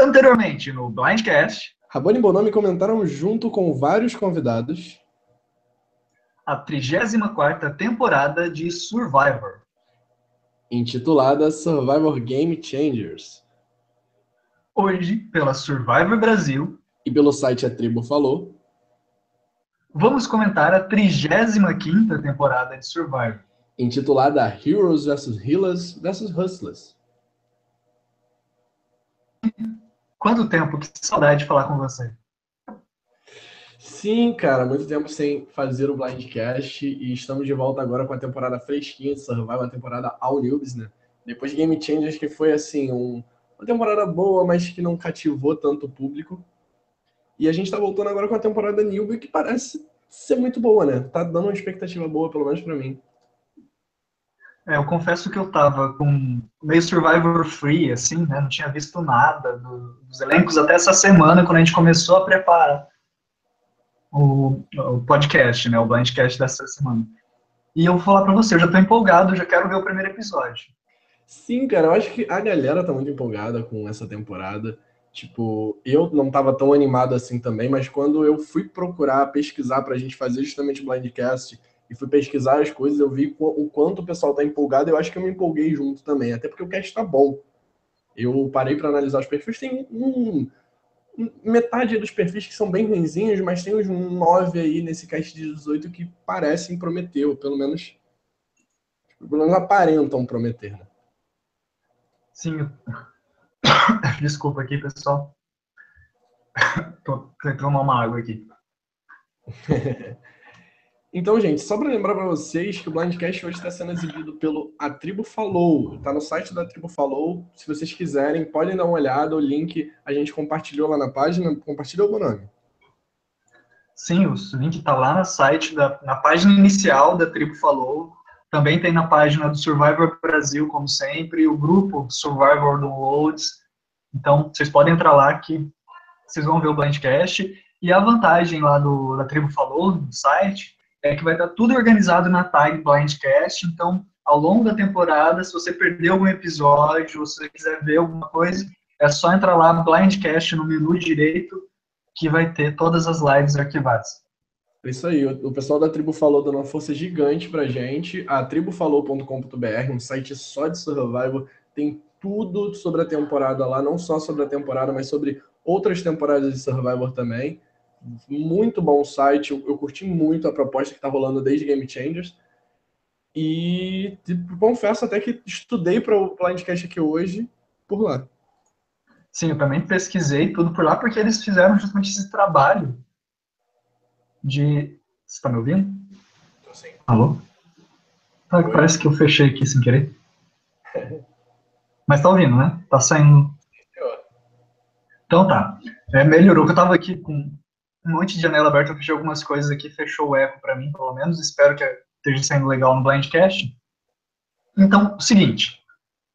Anteriormente, no Blindcast, Rabone e Bonomi comentaram junto com vários convidados a 34ª temporada de Survivor. intitulada Survivor Game Changers. Hoje, pela Survivor Brasil, E pelo site A Tribo Falou, vamos comentar a 35ª temporada de Survivor. intitulada Heroes vs Healers vs Hustlers. Quanto tempo, que saudade de falar com você. Sim, cara, muito tempo sem fazer o Blindcast e estamos de volta agora com a temporada fresquinha de Survival, a temporada All Noobs, né? Depois de Game Changers, que foi assim, um- uma temporada boa, mas que não cativou tanto o público. E a gente tá voltando agora com a temporada Newbie, que parece ser muito boa, né? Tá dando uma expectativa boa, pelo menos pra mim. É, eu confesso que eu tava com meio Survivor free, assim, né? Não tinha visto nada do- dos elencos até essa semana, quando a gente começou a preparar o, o podcast, né? O Blindcast dessa semana. E eu vou falar pra você, eu já tô empolgado, já quero ver o primeiro episódio. Sim, cara, eu acho que a galera tá muito empolgada com essa temporada. Tipo, eu não tava tão animado assim também, mas quando eu fui procurar, pesquisar pra gente fazer justamente o Blindcast e fui pesquisar as coisas, eu vi o quanto o pessoal tá empolgado, eu acho que eu me empolguei junto também, até porque o cast tá bom. Eu parei pra analisar os perfis, tem um, metade dos perfis que são bem ruinzinhos, mas tem uns nove aí nesse cast de 18 que parecem prometer, ou pelo menos, pelo menos aparentam prometer, né? Sim. Desculpa aqui, pessoal. Tô tentando tomar uma água aqui. Então, gente, só para lembrar para vocês que o Blindcast hoje está sendo exibido pelo A Tribo Falou. Está no site da Tribo Falou. Se vocês quiserem, podem dar uma olhada. O link a gente compartilhou lá na página. Compartilhou o nome. Sim, o link está lá no site, da, na página inicial da Tribo Falou. Também tem na página do Survivor Brasil, como sempre, o grupo Survivor Downloads. Então, vocês podem entrar lá que vocês vão ver o Blindcast. E a vantagem lá do, da Tribo Falou, no site, é que vai estar tudo organizado na tag Blindcast. Então, ao longo da temporada, se você perdeu algum episódio, ou se você quiser ver alguma coisa, é só entrar lá no Blindcast, no menu direito, que vai ter todas as lives arquivadas. É isso aí. O pessoal da Tribo Falou dando uma força gigante pra gente. A tribofalou.com.br, um site só de Survival. Tem tudo sobre a temporada lá, não só sobre a temporada, mas sobre outras temporadas de Survivor também. Muito bom site. Eu, eu curti muito a proposta que tá rolando desde Game Changers. E tipo, confesso até que estudei para o Blindcast aqui hoje por lá. Sim, eu também pesquisei tudo por lá, porque eles fizeram justamente esse trabalho de. Você está me ouvindo? Alô? Ah, Oi. parece que eu fechei aqui sem querer. Mas tá ouvindo, né? Tá saindo. Então tá. É, melhorou, que eu tava aqui com um monte de janela aberta, eu fechei algumas coisas aqui, fechou o eco para mim, pelo menos. Espero que esteja saindo legal no Blindcast. Então, o seguinte.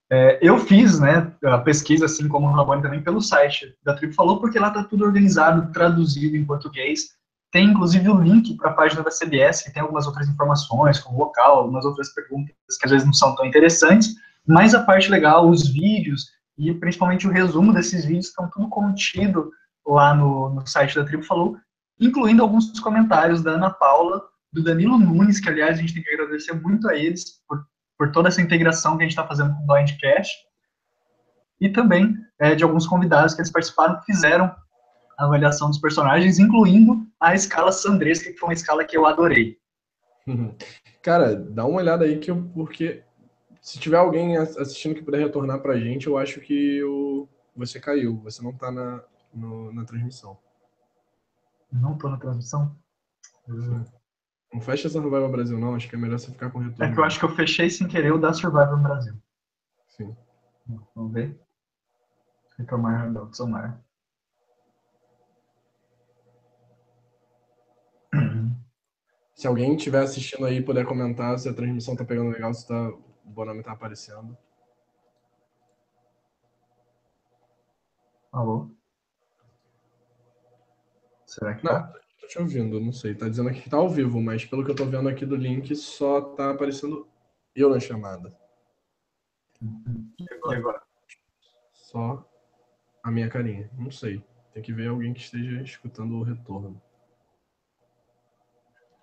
é, eu fiz, né, a pesquisa, assim como o Rabone também, pelo site da Tribo Falou, porque lá tá tudo organizado, traduzido em português. Tem, inclusive, o link para a página da CBS, que tem algumas outras informações, como local, algumas outras perguntas que às vezes não são tão interessantes, mas a parte legal, os vídeos e principalmente o resumo desses vídeos estão tudo contido lá no, no site da Tribo Falou, incluindo alguns comentários da Ana Paula, do Danilo Nunes, que aliás a gente tem que agradecer muito a eles por, por toda essa integração que a gente está fazendo com o Blindcast, e também é, de alguns convidados que eles participaram que fizeram a avaliação dos personagens, incluindo a escala Sandresca, que foi uma escala que eu adorei. Cara, dá uma olhada aí que eu, porque se tiver alguém ass- assistindo que puder retornar pra gente, eu acho que o, você caiu, você não tá na, no- na transmissão. Não tô na transmissão. Não fecha essa Survival Brasil, não. Acho que é melhor você ficar com retorno. É que eu acho que eu fechei sem querer o da Survivor Brasil. Sim. Vamos ver. Retomar da somar. Se alguém estiver assistindo aí puder comentar se a transmissão tá pegando legal, se tá, o Bonami tá aparecendo. Alô? Será que Não, tá? tô te ouvindo, não sei. Tá dizendo aqui que tá ao vivo, mas pelo que eu tô vendo aqui do link, só tá aparecendo eu na chamada. E agora? Só a minha carinha. Não sei. Tem que ver alguém que esteja escutando o retorno.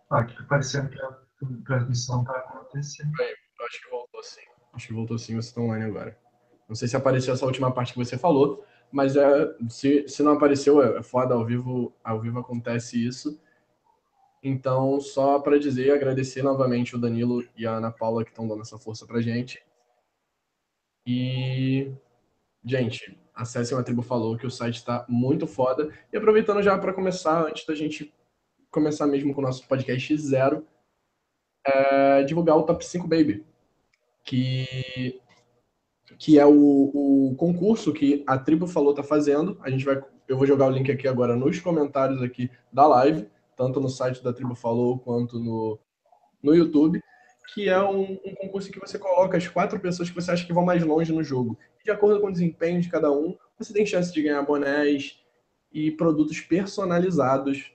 Ah, aqui parecendo que a transmissão está acontecendo. Bem, acho que voltou sim. Acho que voltou sim, você está online agora. Não sei se apareceu essa última parte que você falou, mas é, se, se não apareceu, é, é foda, ao vivo, ao vivo acontece isso. Então, só para dizer, agradecer novamente o Danilo e a Ana Paula que estão dando essa força pra gente. E, gente, acessem A Tribo Falou, que o site está muito foda. E aproveitando já para começar, antes da gente começar mesmo com o nosso podcast zero, é, divulgar o Top 5 Baby, que, que é o, o concurso que a Tribo Falou tá fazendo. A gente vai, eu vou jogar o link aqui agora nos comentários aqui da live, tanto no site da Tribo Falou quanto no, no YouTube que é um, um, concurso que você coloca as quatro pessoas que você acha que vão mais longe no jogo. De acordo com o desempenho de cada um, você tem chance de ganhar bonés e produtos personalizados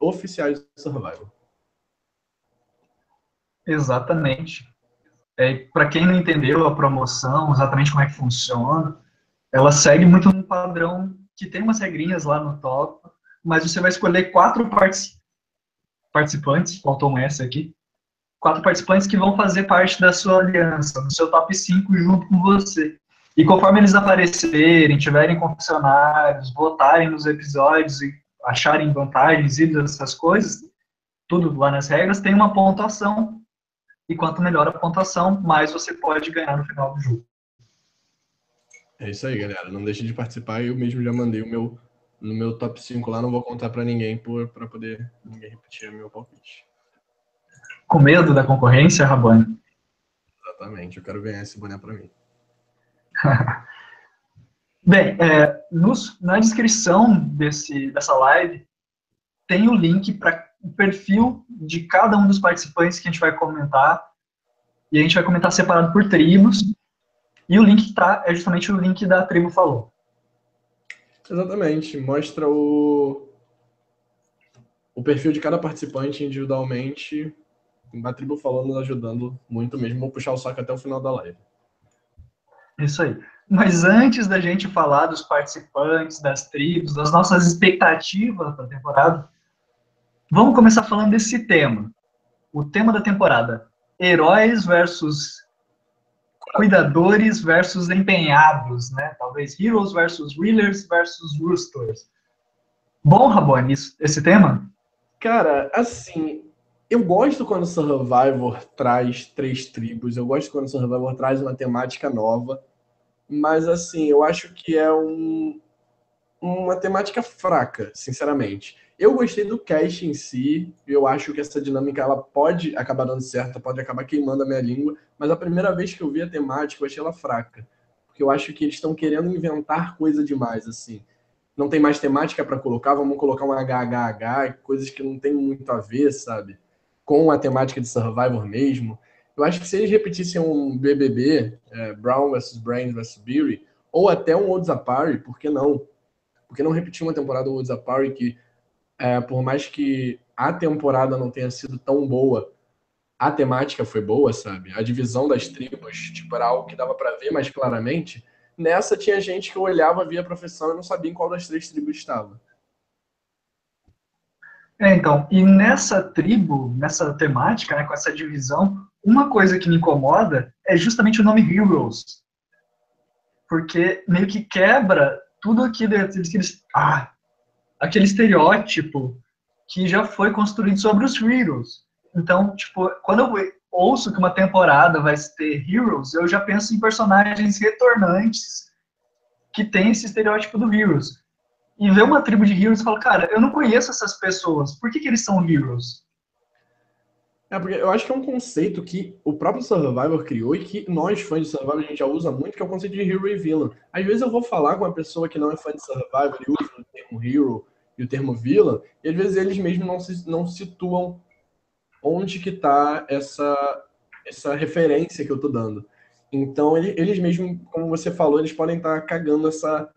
oficiais do Survival. Exatamente. É, Para quem não entendeu a promoção, exatamente como é que funciona, ela segue muito um padrão que tem umas regrinhas lá no top, mas você vai escolher quatro participantes, faltou um S aqui, quatro participantes que vão fazer parte da sua aliança, do seu top 5 junto com você. E conforme eles aparecerem, tiverem confessionários, votarem nos episódios e acharem vantagens e dessas coisas, tudo lá nas regras, tem uma pontuação. E quanto melhor a pontuação, mais você pode ganhar no final do jogo. É isso aí, galera. Não deixe de participar. Eu mesmo já mandei o meu no meu top 5 lá, não vou contar para ninguém para poder ninguém repetir o meu palpite com medo da concorrência, Rabani? Exatamente, eu quero ganhar esse boné para mim. Bem, é, nos, na descrição desse, dessa live tem o link para o perfil de cada um dos participantes que a gente vai comentar. E a gente vai comentar separado por tribos. E o link que está é justamente o link da tribo falou. Exatamente. Mostra o, o perfil de cada participante individualmente a tribo falando, ajudando muito mesmo. Vou puxar o saco até o final da live. Isso aí. Mas antes da gente falar dos participantes, das tribos, das nossas expectativas para a temporada, vamos começar falando desse tema. O tema da temporada: heróis versus cuidadores versus empenhados, né? Talvez heroes versus reelers versus roosters. Bom, Rabone, esse tema? Cara, assim, eu gosto quando o Survivor traz três tribos, eu gosto quando o Survivor traz uma temática nova, mas assim, eu acho que é um, uma temática fraca, sinceramente. Eu gostei do cast em si, eu acho que essa dinâmica ela pode acabar dando certo, pode acabar queimando a minha língua, mas a primeira vez que eu vi a temática, eu achei ela fraca. Porque eu acho que eles estão querendo inventar coisa demais, assim. Não tem mais temática para colocar, vamos colocar um HHH, coisas que não tem muito a ver, sabe? com a temática de Survivor mesmo. Eu acho que se eles repetissem um BBB, é, Brown vs. Brain vs. Beery, ou até um Woods Apari, por que não? Por que não repetir uma temporada do Woods Apari que, é, por mais que a temporada não tenha sido tão boa, a temática foi boa, sabe? A divisão das tribos, tipo, era algo que dava para ver mais claramente. Nessa tinha gente que olhava, via a profissão e não sabia em qual das três tribos estava. É, então, e nessa tribo, nessa temática, né, com essa divisão, uma coisa que me incomoda é justamente o nome Heroes. Porque meio que quebra tudo aquilo, aqueles, ah, aquele estereótipo que já foi construído sobre os Heroes. Então, tipo, quando eu ouço que uma temporada vai ter Heroes, eu já penso em personagens retornantes que tem esse estereótipo do Heroes e ver uma tribo de heroes e falar, cara, eu não conheço essas pessoas, por que, que eles são heroes? É, porque eu acho que é um conceito que o próprio Survivor criou e que nós, fãs de Survivor, a gente já usa muito, que é o conceito de hero e villain. Às vezes eu vou falar com uma pessoa que não é fã de Survivor e usa o termo hero e o termo villain, e às vezes eles mesmos não, se, não situam onde que tá essa, essa referência que eu tô dando. Então, eles mesmos, como você falou, eles podem estar tá cagando essa,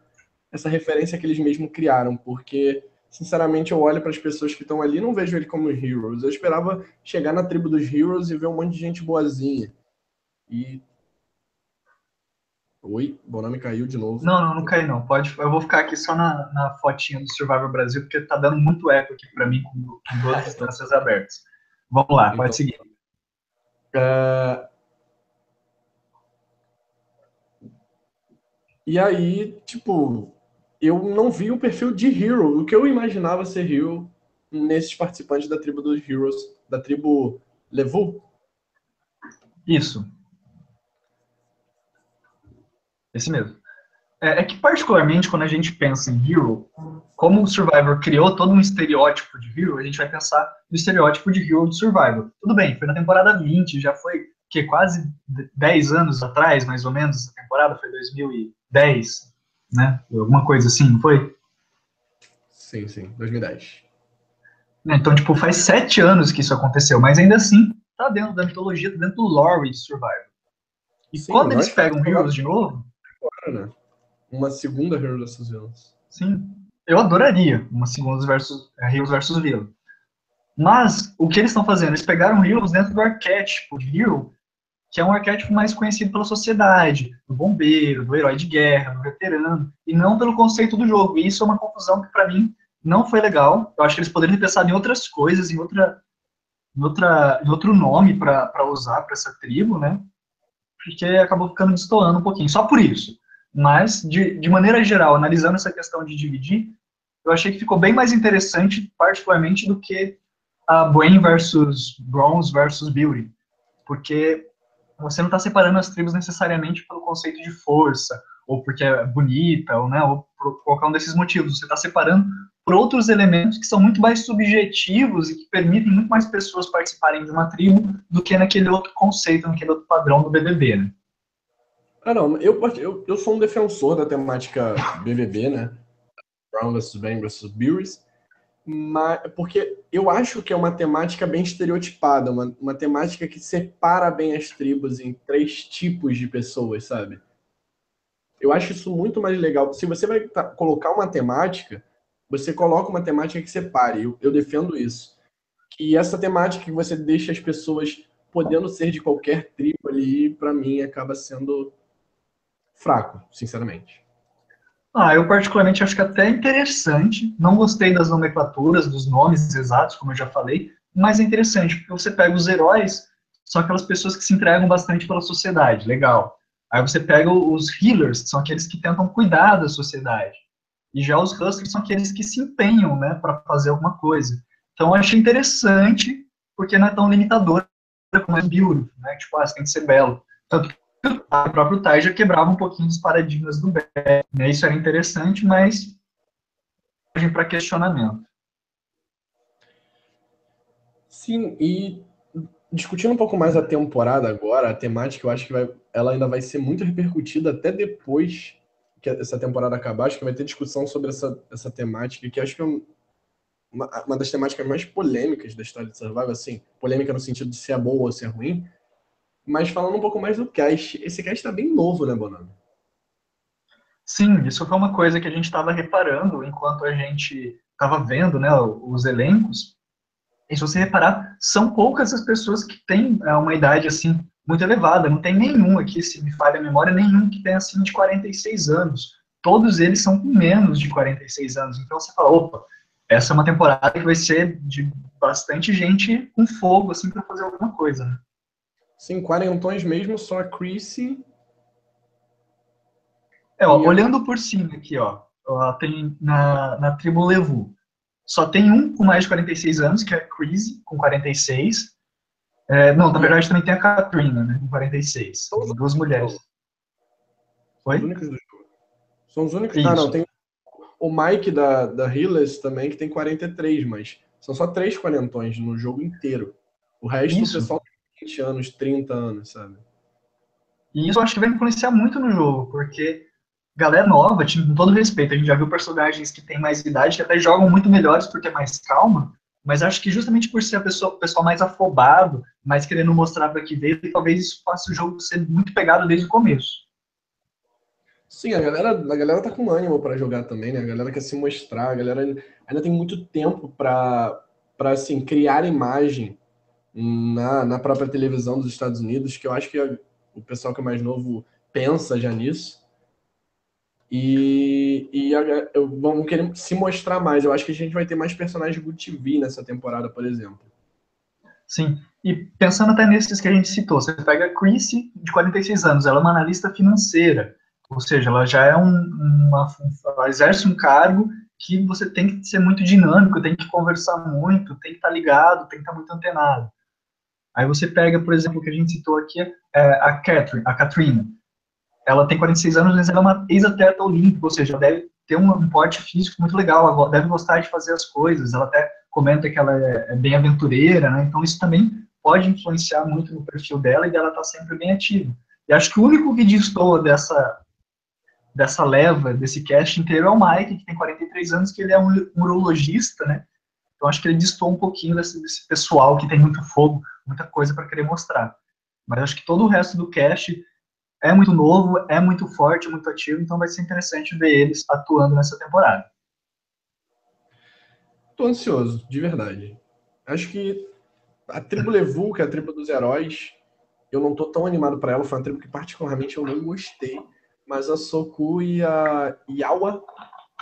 essa referência que eles mesmos criaram, porque sinceramente eu olho para as pessoas que estão ali não vejo ele como heroes. Eu esperava chegar na tribo dos heroes e ver um monte de gente boazinha. E Oi, o nome caiu de novo. Não, não, não caiu não. Pode, eu vou ficar aqui só na, na fotinha do Survivor Brasil, porque tá dando muito eco aqui para mim com, com duas instâncias abertas. Vamos lá, pode então, seguir. É... E aí, tipo, eu não vi o perfil de Hero, o que eu imaginava ser Hero nesses participantes da tribo dos Heroes, da tribo Levu. Isso. Esse mesmo. É, é, que, particularmente, quando a gente pensa em Hero, como o Survivor criou todo um estereótipo de Hero, a gente vai pensar no estereótipo de Hero do Survivor. Tudo bem, foi na temporada 20, já foi que quase 10 anos atrás, mais ou menos, essa temporada foi 2010, né? Alguma coisa assim, não foi? Sim, sim, 2010. Então, tipo, faz sete anos que isso aconteceu, mas ainda assim, tá dentro da mitologia, tá dentro do lore de Survivor. E sim, quando eles pegam Heroes de novo, né? Uma segunda Heroes versus Villains. Sim. Eu adoraria uma segunda versus, é, Heroes versus Villain. Mas o que eles estão fazendo? Eles pegaram Heroes dentro do arquétipo de Hero, que é um arquétipo mais conhecido pela sociedade, do bombeiro, do herói de guerra, do veterano, e não pelo conceito do jogo. E isso é uma confusão que, para mim, não foi legal. Eu acho que eles poderiam ter pensado em outras coisas, em, outra, em, outra, em outro nome para usar para essa tribo, né? Porque acabou ficando destoando um pouquinho, só por isso. Mas, de, de maneira geral, analisando essa questão de dividir, eu achei que ficou bem mais interessante, particularmente, do que a Brain versus Bronze versus Beauty. Porque você não está separando as tribos necessariamente pelo conceito de força, ou porque é bonita, ou, né, ou por qualquer um desses motivos. Você está separando por outros elementos que são muito mais subjetivos e que permitem muito mais pessoas participarem de uma tribo do que naquele outro conceito, naquele outro padrão do BBB, né? Ah, não, eu, eu, eu sou um defensor da temática BBB, né? Brown vs. Ben vs. Beers, mas, porque eu acho que é uma temática bem estereotipada, uma, uma temática que separa bem as tribos em três tipos de pessoas, sabe? Eu acho isso muito mais legal. Se você vai colocar uma temática, você coloca uma temática que separe. Eu, eu defendo isso. E essa temática que você deixa as pessoas podendo ser de qualquer tribo ali, para mim, acaba sendo fraco, sinceramente. Ah, eu particularmente acho que até interessante. Não gostei das nomenclaturas, dos nomes exatos, como eu já falei, mas é interessante, porque você pega os heróis, são aquelas pessoas que se entregam bastante pela sociedade, legal. Aí você pega os healers, que são aqueles que tentam cuidar da sociedade. E já os hustlers são aqueles que se empenham, né, para fazer alguma coisa. Então eu achei interessante, porque não é tão limitador como é beautiful, né? Tipo, ah, você tem que ser belo. Tanto o próprio Tai já quebrava um pouquinho dos paradigmas do Beck, né? Isso era interessante, mas para questionamento. Sim, e discutindo um pouco mais a temporada agora, a temática, eu acho que vai, ela ainda vai ser muito repercutida até depois que essa temporada acabar. Acho que vai ter discussão sobre essa, essa temática, que acho que é uma, uma das temáticas mais polêmicas da história de Survival, assim, polêmica no sentido de se é boa ou se é ruim, mas falando um pouco mais do cast, esse cast está bem novo, né, Bonano? Sim, isso foi uma coisa que a gente estava reparando enquanto a gente estava vendo né, os elencos. E se você reparar, são poucas as pessoas que têm é, uma idade assim muito elevada. Não tem nenhum aqui, se me falha a memória, nenhum que tenha acima de 46 anos. Todos eles são com menos de 46 anos. Então você fala, opa, essa é uma temporada que vai ser de bastante gente com fogo assim para fazer alguma coisa. Né? Sim, quarentões mesmo, só a Chrissy. É, ó, olhando por cima aqui, ó, ó, tem na, na tribo Levu. Só tem um com mais de 46 anos, que é a Chrissy, com 46. É, não, na verdade também tem a Katrina, né, com 46. São duas mulheres. Oi? São os únicos. Isso. Ah, não, tem o Mike da, da Hillis também, que tem 43, mas são só três quarentões no jogo inteiro. O resto Isso. o pessoal 20 anos, 30 anos, sabe? E isso eu acho que vai influenciar muito no jogo, porque galera nova, com todo respeito, a gente já viu personagens que têm mais idade que até jogam muito melhores por ter mais calma, mas acho que justamente por ser a pessoa, o pessoal mais afobado, mais querendo mostrar para que veio, talvez isso faça o jogo ser muito pegado desde o começo. Sim, a galera, a galera tá com ânimo para jogar também, né? A galera quer se mostrar, a galera ainda tem muito tempo para assim, criar imagem na, na própria televisão dos Estados Unidos, que eu acho que o pessoal que é mais novo pensa já nisso. E, e vamos querer se mostrar mais. Eu acho que a gente vai ter mais personagens Good TV nessa temporada, por exemplo. Sim, e pensando até nesses que a gente citou, você pega a Chrissy, de 46 anos, ela é uma analista financeira, ou seja, ela já é um, uma, ela exerce um cargo que você tem que ser muito dinâmico, tem que conversar muito, tem que estar ligado, tem que estar muito antenado. Aí você pega, por exemplo, o que a gente citou aqui, é a Catherine, a Katrina. Ela tem 46 anos, mas ela é uma ex-atleta olímpica, ou seja, ela deve ter um porte físico muito legal, ela deve gostar de fazer as coisas, ela até comenta que ela é, é bem aventureira, né? Então isso também pode influenciar muito no perfil dela e dela tá sempre bem ativa. E acho que o único que destoa dessa dessa leva, desse cast inteiro é o Mike, que tem 43 anos, que ele é um urologista, né? Então acho que ele distou um pouquinho desse, desse pessoal que tem muito fogo, muita coisa para querer mostrar. Mas acho que todo o resto do cast é muito novo, é muito forte, muito ativo, então vai ser interessante ver eles atuando nessa temporada. Tô ansioso, de verdade. Acho que a tribo Levu, que é a tribo dos heróis, eu não tô tão animado para ela, foi uma tribo que particularmente eu não gostei. Mas a Soku e a Yawa,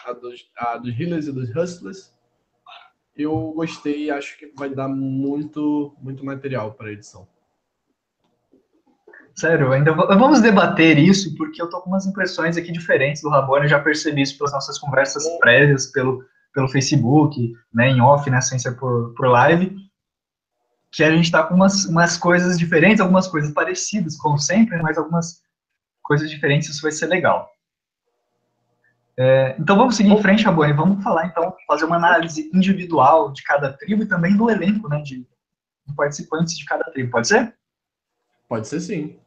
a dos, a dos Healers e dos Hustlers, eu gostei e acho que vai dar muito, muito material para edição. Sério, ainda vamos debater isso, porque eu tô com umas impressões aqui diferentes do Rabone, eu já percebi isso pelas nossas conversas prévias, pelo, pelo Facebook, né, em off, né, sem ser por, por live, que a gente está com umas, umas coisas diferentes, algumas coisas parecidas, como sempre, mas algumas coisas diferentes, isso vai ser legal. É, então vamos seguir em frente, Rabone, vamos falar então, fazer uma análise individual de cada tribo e também do elenco, né, de, de participantes de cada tribo, pode ser? Pode ser sim.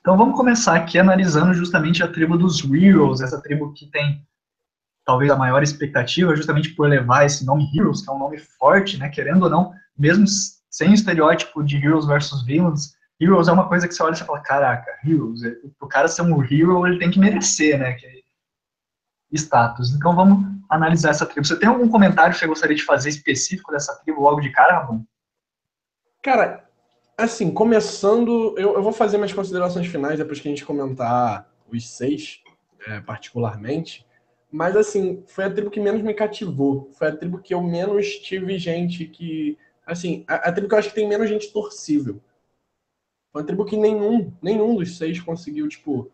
Então vamos começar aqui analisando justamente a tribo dos Heroes, essa tribo que tem talvez a maior expectativa, justamente por levar esse nome Heroes, que é um nome forte, né, querendo ou não, mesmo sem o estereótipo de Heroes versus Villains, Heroes é uma coisa que você olha e você fala, caraca, Heroes, o cara ser um hero, ele tem que merecer, né, que é status. Então vamos analisar essa tribo. Você tem algum comentário que você gostaria de fazer específico dessa tribo logo de cara, Ramon? Cara, assim, começando, eu, eu vou fazer minhas considerações finais depois que a gente comentar os seis, é, particularmente. Mas, assim, foi a tribo que menos me cativou. Foi a tribo que eu menos tive gente que. Assim, a, a tribo que eu acho que tem menos gente torcível. Foi uma tribo que nenhum, nenhum dos seis conseguiu, tipo,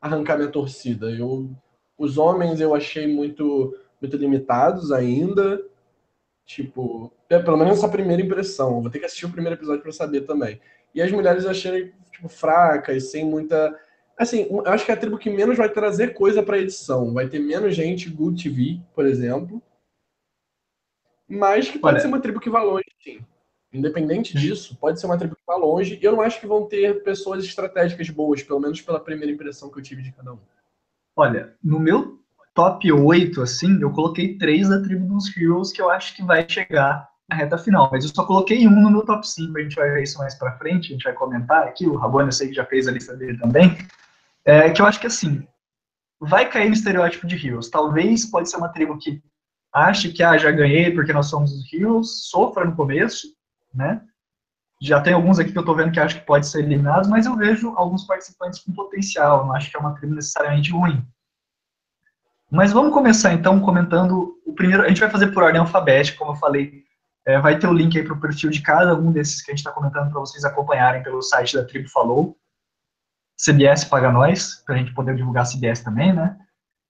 arrancar minha torcida. Eu, os homens eu achei muito, muito limitados ainda. Tipo, é, pelo menos essa primeira impressão. Vou ter que assistir o primeiro episódio para saber também. E as mulheres eu achei, tipo, fracas, sem muita Assim, eu acho que é a tribo que menos vai trazer coisa para edição. Vai ter menos gente Good TV, por exemplo. Mas que pode Olha. ser uma tribo que vá longe, sim. Independente disso, pode ser uma tribo que vá longe. Eu não acho que vão ter pessoas estratégicas boas, pelo menos pela primeira impressão que eu tive de cada um. Olha, no meu top 8, assim, eu coloquei três da tribo dos Heroes que eu acho que vai chegar na reta final. Mas eu só coloquei um no meu top 5, a gente vai ver isso mais pra frente, a gente vai comentar aqui. O Rabone eu sei que já fez a lista dele também. É, que eu acho que assim, vai cair no estereótipo de Heroes. Talvez pode ser uma tribo que ache que ah, já ganhei porque nós somos os Heroes, sofra no começo, né? Já tem alguns aqui que eu tô vendo que acho que pode ser eliminados, mas eu vejo alguns participantes com potencial, não acho que é uma tribo necessariamente ruim. Mas vamos começar então comentando o primeiro. A gente vai fazer por ordem alfabética, como eu falei. É, vai ter o link aí para o perfil de cada um desses que a gente está comentando para vocês acompanharem pelo site da Tribo Falou. CBS paga nós, para a gente poder divulgar CBS também, né?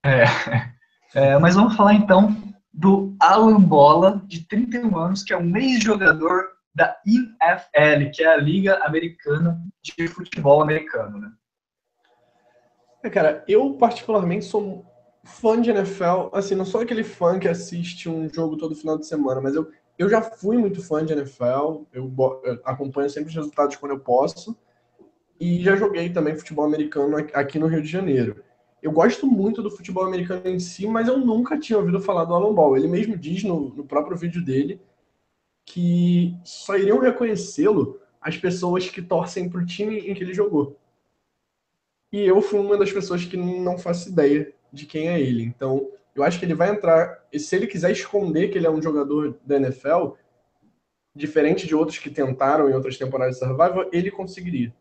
É, é, mas vamos falar então do Alan Bola, de 31 anos, que é um ex-jogador da NFL, que é a Liga Americana de Futebol Americano, né? É, cara, eu particularmente sou fã de NFL, assim, não sou aquele fã que assiste um jogo todo final de semana, mas eu, eu já fui muito fã de NFL, eu, eu acompanho sempre os resultados quando eu posso, e já joguei também futebol americano aqui no Rio de Janeiro. Eu gosto muito do futebol americano em si, mas eu nunca tinha ouvido falar do Alan Ball. Ele mesmo diz no, no próprio vídeo dele que só iriam reconhecê-lo as pessoas que torcem para o time em que ele jogou. E eu fui uma das pessoas que não faço ideia de quem é ele. Então, eu acho que ele vai entrar. E se ele quiser esconder que ele é um jogador da NFL, diferente de outros que tentaram em outras temporadas de Survival, ele conseguiria.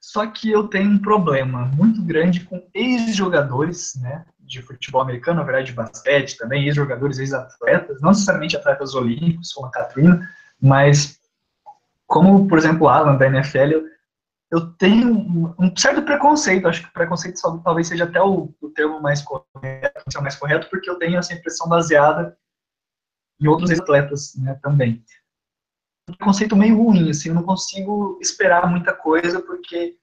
Só que eu tenho um problema muito grande com ex-jogadores, né, de futebol americano, na verdade de basquete também, ex-jogadores, ex-atletas, não necessariamente atletas olímpicos, como a Katrina, mas como, por exemplo, o Alan da NFL, eu, eu tenho um, um, certo preconceito, acho que preconceito talvez seja até o, o termo mais correto, mais correto, porque eu tenho essa impressão baseada em outros atletas né, também. Um conceito meio ruim, assim, eu não consigo esperar muita coisa, porque,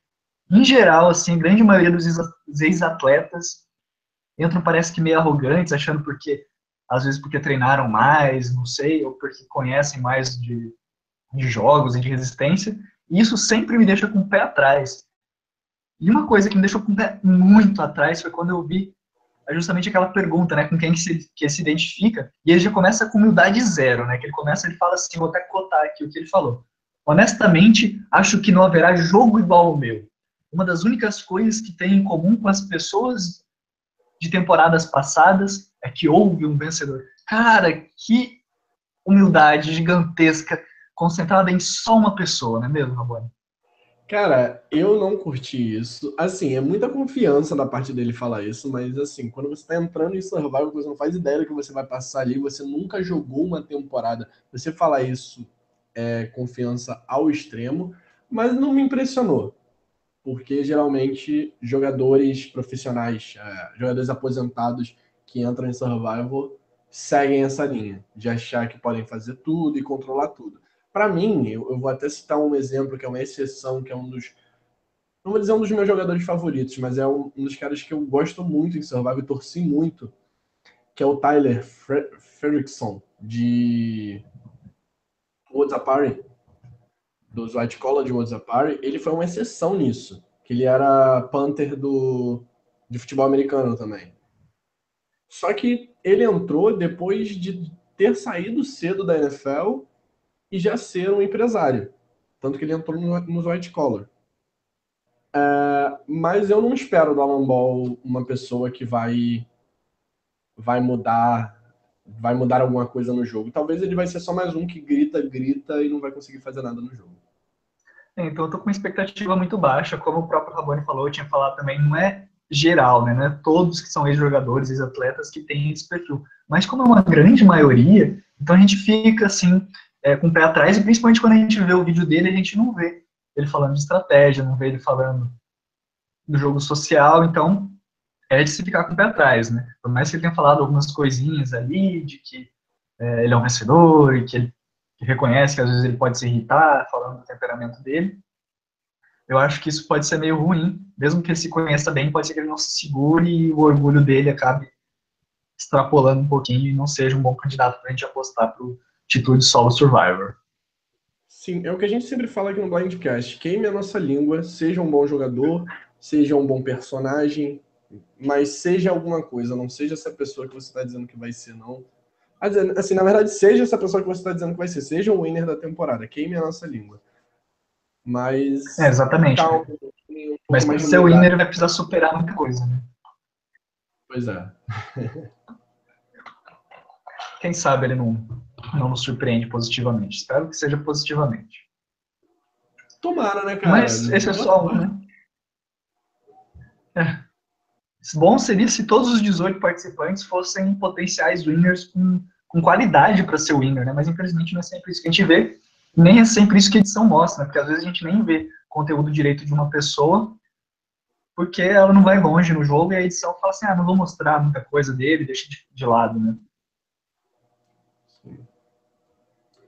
em geral, assim, a grande maioria dos ex-atletas entram, parece que meio arrogantes, achando porque, às vezes porque treinaram mais, não sei, ou porque conhecem mais de, de jogos e de resistência, e isso sempre me deixa com o pé atrás. E uma coisa que me deixou com o pé muito atrás foi quando eu vi é justamente aquela pergunta, né, com quem que se, que se identifica, e ele já começa com humildade zero, né, que ele começa, ele fala assim, vou até cotar aqui o que ele falou. Honestamente, acho que não haverá jogo igual ao meu. Uma das únicas coisas que tem em comum com as pessoas de temporadas passadas é que houve um vencedor. Cara, que humildade gigantesca, concentrada em só uma pessoa, não é mesmo, Rabone? Cara, eu não curti isso. Assim, é muita confiança da parte dele falar isso, mas assim, quando você tá entrando em survival, você não faz ideia do que você vai passar ali, você nunca jogou uma temporada. Você falar isso é confiança ao extremo, mas não me impressionou. Porque geralmente jogadores profissionais, é, jogadores aposentados que entram em survival seguem essa linha de achar que podem fazer tudo e controlar tudo para mim, eu, eu, vou até citar um exemplo que é uma exceção, que é um dos. Não vou dizer um dos meus jogadores favoritos, mas é um, um dos caras que eu gosto muito em Survival e torci muito, que é o Tyler Fre Fredrickson, de Woods dos White Collar de Party. Ele foi uma exceção nisso, que ele era punter do, de futebol americano também. Só que ele entrou depois de ter saído cedo da NFL e já ser um empresário. Tanto que ele entrou no, nos white collar. É, mas eu não espero do Alan Ball uma pessoa que vai vai mudar vai mudar alguma coisa no jogo. Talvez ele vai ser só mais um que grita, grita e não vai conseguir fazer nada no jogo. Então eu tô com uma expectativa muito baixa, como o próprio Rabone falou, eu tinha falado também, não é geral, né? Não é todos que são ex-jogadores, ex-atletas que têm esse perfil. Mas como é uma grande maioria, então a gente fica assim, é, com o pé atrás, e principalmente quando a gente vê o vídeo dele, a gente não vê ele falando de estratégia, não vê ele falando do jogo social, então é de se ficar com o pé atrás, né? Por mais que ele tenha falado algumas coisinhas ali, de que é, ele é um vencedor, e que ele que reconhece que às vezes ele pode se irritar falando do temperamento dele, eu acho que isso pode ser meio ruim, mesmo que ele se conheça bem, pode ser que ele não se segure e o orgulho dele acabe extrapolando um pouquinho e não seja um bom candidato para a gente apostar para o título de solo survivor. Sim, é o que a gente sempre fala aqui no Blindcast. Queime a nossa língua, seja um bom jogador, seja um bom personagem, mas seja alguma coisa, não seja essa pessoa que você está dizendo que vai ser, não. Assim, na verdade, seja essa pessoa que você está dizendo que vai ser, seja o winner da temporada, queime a nossa língua. Mas. É, exatamente. Tá um, um mas para ser o winner vai precisar superar muita coisa, né? Pois é. Quem sabe ele não não nos surpreende positivamente. Espero que seja positivamente. Tomara, né, cara? Mas esse é só um, né? É. Bom seria se todos os 18 participantes fossem potenciais winners com, com qualidade para ser winner, né? Mas infelizmente não é sempre isso que a gente vê, nem é sempre isso que a edição mostra, né? porque às vezes a gente nem vê conteúdo direito de uma pessoa, porque ela não vai longe no jogo e a edição fala assim: ah, não vou mostrar muita coisa dele, deixa de, de lado, né?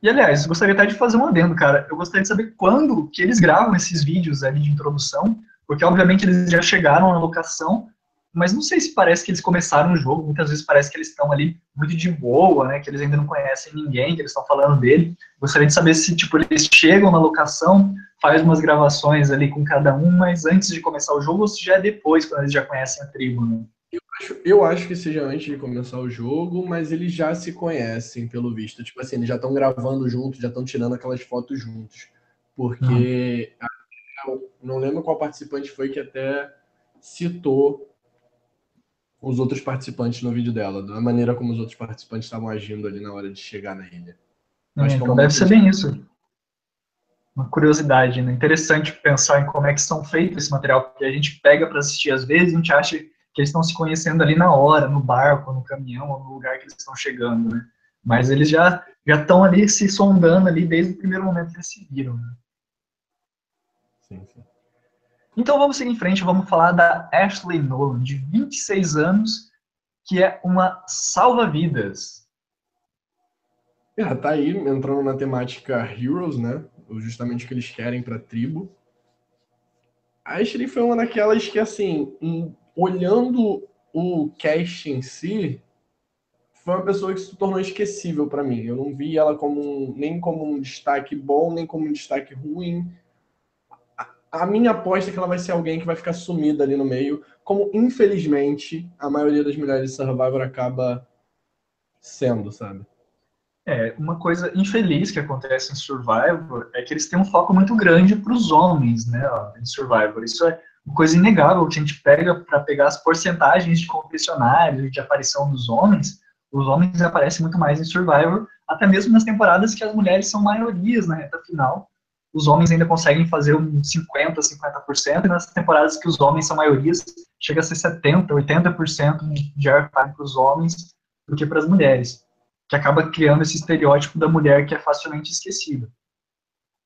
E, aliás, gostaria até de fazer um adendo, cara. Eu gostaria de saber quando que eles gravam esses vídeos ali de introdução, porque, obviamente, eles já chegaram na locação, mas não sei se parece que eles começaram o jogo, muitas vezes parece que eles estão ali muito de boa, né, que eles ainda não conhecem ninguém, que eles estão falando dele. Gostaria de saber se, tipo, eles chegam na locação, faz umas gravações ali com cada um, mas antes de começar o jogo, ou se já é depois, quando eles já conhecem a tribo, né? Eu acho, eu acho que seja antes de começar o jogo, mas eles já se conhecem, pelo visto. Tipo assim, eles já estão gravando juntos, já estão tirando aquelas fotos juntos. Porque uhum. não lembro qual participante foi que até citou os outros participantes no vídeo dela, da maneira como os outros participantes estavam agindo ali na hora de chegar na ilha. É, então deve ser bem isso. uma curiosidade, né? Interessante pensar em como é que são feitos esse material, porque a gente pega para assistir às vezes e a gente acha que eles estão se conhecendo ali na hora, no barco, no caminhão, ou no lugar que eles estão chegando, né? Mas eles já já estão ali se sondando ali desde o primeiro momento que eles se viram, né? Sim, sim. Então vamos seguir em frente, vamos falar da Ashley Nolan, de 26 anos, que é uma salva-vidas. É, tá aí entrando na temática Heroes, né? Justamente o que eles querem para a tribo. A Ashley foi uma daquelas que, assim, olhando o cast em si, foi uma pessoa que se tornou esquecível para mim. Eu não vi ela como nem como um destaque bom, nem como um destaque ruim a minha aposta é que ela vai ser alguém que vai ficar sumida ali no meio, como infelizmente a maioria das mulheres de Survivor acaba sendo, sabe? É, uma coisa infeliz que acontece em Survivor é que eles têm um foco muito grande para os homens, né, ó, em Survivor. Isso é uma coisa inegável que a gente pega para pegar as porcentagens de confessionários, de aparição dos homens. Os homens aparecem muito mais em Survivor, até mesmo nas temporadas que as mulheres são maiorias na reta final os homens ainda conseguem fazer um 50%, 50%, e nas temporadas que os homens são maiorias, chega a ser 70%, 80% de airtime para os homens do que para as mulheres, que acaba criando esse estereótipo da mulher que é facilmente esquecida.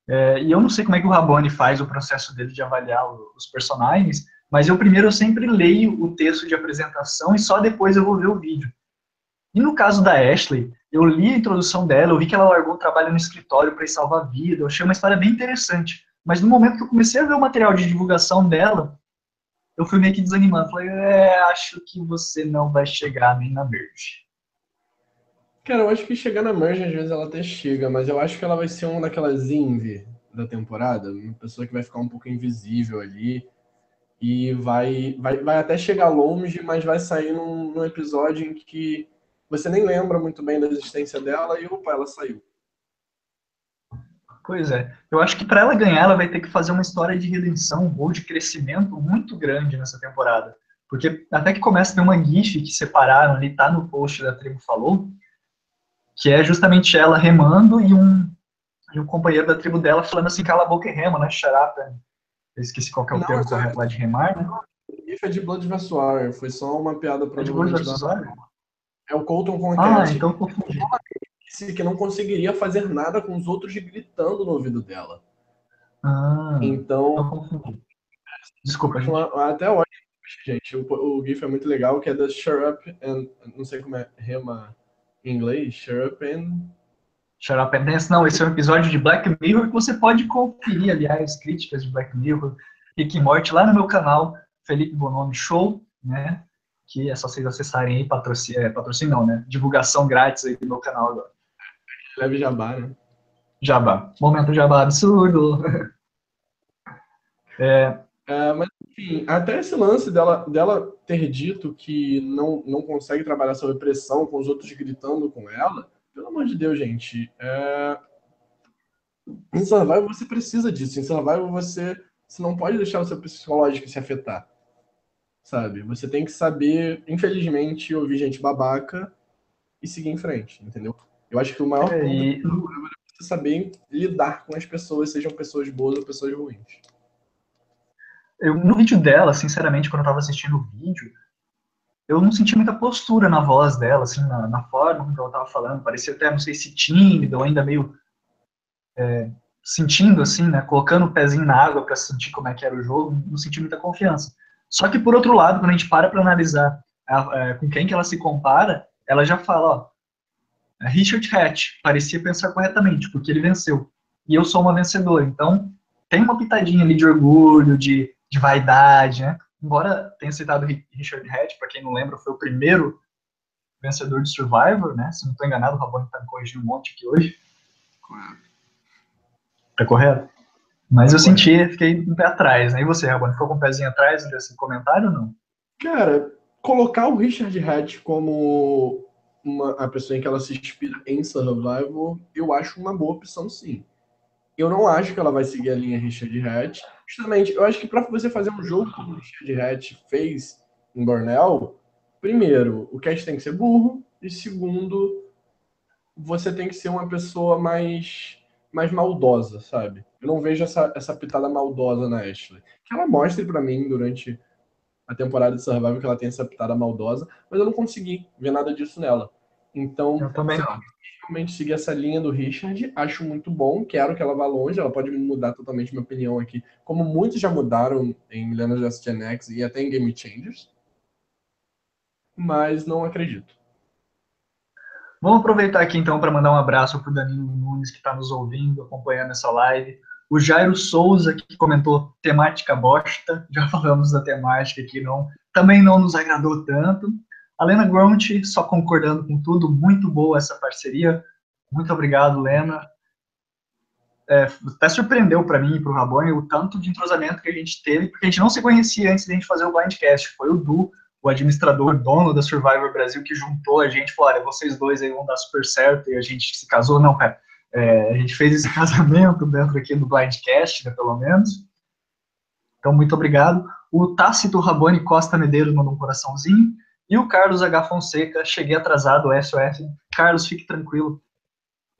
É, e eu não sei como é que o Rabone faz o processo dele de avaliar os personagens, mas eu primeiro eu sempre leio o texto de apresentação e só depois eu vou ver o vídeo. E no caso da Ashley, eu li a introdução dela, eu vi que ela largou o trabalho no escritório para ir salvar a vida, eu achei uma história bem interessante. Mas no momento que eu comecei a ver o material de divulgação dela, eu fui meio que desanimando. Falei, é, acho que você não vai chegar nem na merge. Cara, eu acho que chegar na merge às vezes ela até chega, mas eu acho que ela vai ser uma daquelas Invi da temporada, uma pessoa que vai ficar um pouco invisível ali e vai, vai, vai até chegar longe, mas vai sair num, num episódio em que você nem lembra muito bem da existência dela e opa, ela saiu. Pois é. Eu acho que para ela ganhar, ela vai ter que fazer uma história de redenção ou de crescimento muito grande nessa temporada. Porque até que começa a ter uma GIF que separaram ali, tá no post da tribo falou, que é justamente ela remando e um, e um companheiro da tribo dela falando assim, cala a boca e rema, né? Xarapa. Eu esqueci qual é o Não, termo correto lá de remar, né? GIF é de Blood vs. War, foi só uma piada para é de Blood vs. War? É o Colton com a Ah, então confundi. Disse que não conseguiria fazer nada com os outros gritando no ouvido dela. Ah, então. confundi. Desculpa, gente. Até hoje, gente, o, o GIF é muito legal, que é da Shut Up and. Não sei como é rema em inglês. Shut Up and. Shut Up and Dance. Não, esse é um episódio de Black Mirror que você pode conferir, aliás, críticas de Black Mirror, Rick e Morty lá no meu canal, Felipe Bonomi Show, né? Que é só vocês acessarem aí, patrocínio, é, patrocínio não, né? Divulgação grátis aí do meu canal agora. Leve jabá, né? Jabá. Momento jabá absurdo. é, é, mas, enfim, até esse lance dela, dela ter dito que não, não consegue trabalhar sob pressão com os outros gritando com ela, pelo amor de Deus, gente. É... Em Survival você precisa disso. Em Survival você, você não pode deixar o seu psicológico se afetar sabe? Você tem que saber, infelizmente, ouvir gente babaca e seguir em frente, entendeu? Eu acho que o maior é, e... é você saber lidar com as pessoas, sejam pessoas boas ou pessoas ruins. Eu, no vídeo dela, sinceramente, quando eu tava assistindo o vídeo, eu não senti muita postura na voz dela, assim, na, na forma como ela tava falando. Parecia até, não sei se tímida ou ainda meio é, sentindo, assim, né, colocando o pezinho na água para sentir como é que era o jogo, não senti muita confiança. Só que, por outro lado, quando a gente para para analisar a, a, com quem que ela se compara, ela já fala, ó, Richard Hatch parecia pensar corretamente, porque ele venceu. E eu sou uma vencedora. Então, tem uma pitadinha ali de orgulho, de, de vaidade, né? Embora tenha citado Richard Hatch, para quem não lembra, foi o primeiro vencedor de Survivor, né? Se não estou enganado, o Rabone está me corrigindo um monte aqui hoje. Correto. Tá correto? Mas eu senti, fiquei um pé atrás, né? E você, Rabone, ficou com o um pezinho atrás desse comentário ou não? Cara, colocar o Richard Hatch como uma, a pessoa em que ela se inspira em Survival, eu acho uma boa opção, sim. Eu não acho que ela vai seguir a linha Richard Hatch. Justamente, eu acho que para você fazer um jogo como o Richard Hatch fez em Bornell, primeiro, o cast tem que ser burro, e segundo, você tem que ser uma pessoa mais mais maldosa, sabe? Eu não vejo essa, essa pitada maldosa na Ashley. Que ela mostre para mim durante a temporada de Survivor que ela tem essa pitada maldosa, mas eu não consegui ver nada disso nela. Então, eu também não. realmente seguir essa linha do Richard, acho muito bom, quero que ela vá longe, ela pode mudar totalmente minha opinião aqui, como muitos já mudaram em Millennials Gen X e até em Game Changers. Mas não acredito. Vamos aproveitar aqui então para mandar um abraço para o Danilo Nunes que está nos ouvindo, acompanhando essa live. O Jairo Souza que comentou temática bosta, já falamos da temática que não, também não nos agradou tanto. A Lena Grunt só concordando com tudo, muito boa essa parceria. Muito obrigado, Lena. É, até surpreendeu para mim e para o Rabone o tanto de entrosamento que a gente teve, porque a gente não se conhecia antes de a gente fazer o Blindcast. Foi o Du o administrador, dono da Survivor Brasil, que juntou a gente, falou, olha, vocês dois aí vão dar super certo, e a gente se casou, não, cara, é, a gente fez esse casamento dentro aqui do Blindcast, né, pelo menos. Então, muito obrigado. O Tácito Rabone Costa Medeiros mandou um coraçãozinho, e o Carlos H. Fonseca, cheguei atrasado, SOS. Carlos, fique tranquilo,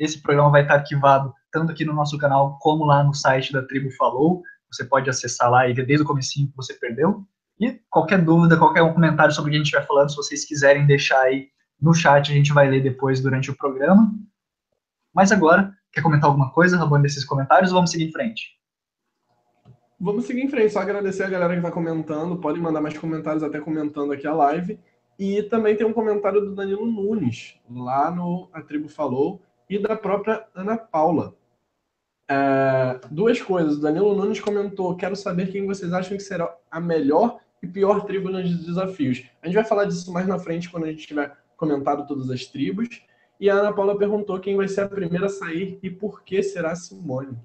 esse programa vai estar arquivado tanto aqui no nosso canal como lá no site da Tribo Falou. Você pode acessar lá e ver desde o comecinho que você perdeu. E qualquer dúvida, qualquer comentário sobre o que a gente vai falando, se vocês quiserem deixar aí no chat, a gente vai ler depois durante o programa. Mas agora, quer comentar alguma coisa, Rabone, desses comentários, ou vamos seguir em frente? Vamos seguir em frente, só agradecer a galera que está comentando, podem mandar mais comentários até comentando aqui a live. E também tem um comentário do Danilo Nunes, lá no A Tribo Falou, e da própria Ana Paula. É, duas coisas. O Danilo Nunes comentou: quero saber quem vocês acham que será a melhor e pior tribo nos desafios. A gente vai falar disso mais na frente quando a gente tiver comentado todas as tribos. E a Ana Paula perguntou quem vai ser a primeira a sair e por que será Simone.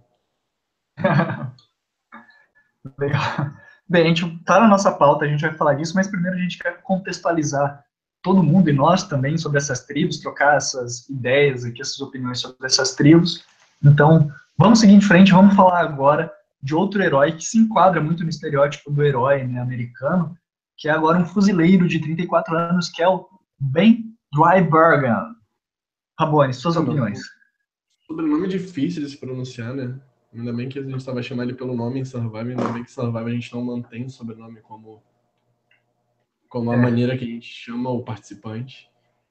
Legal. Bem, a gente tá na nossa pauta, a gente vai falar disso, mas primeiro a gente quer contextualizar todo mundo e nós também sobre essas tribos, trocar essas ideias aqui, essas opiniões sobre essas tribos. Então, vamos seguir em frente, vamos falar agora de outro herói que se enquadra muito no estereótipo do herói né, americano, que é agora um fuzileiro de 34 anos, que é o Ben Drybergen. Rabone, suas opiniões. Sobrenome difícil de se pronunciar, né? Ainda bem que a gente estava chamando ele pelo nome em Survivor, ainda bem que Survivor a gente não mantém o sobrenome como, como a é. maneira que a gente chama o participante.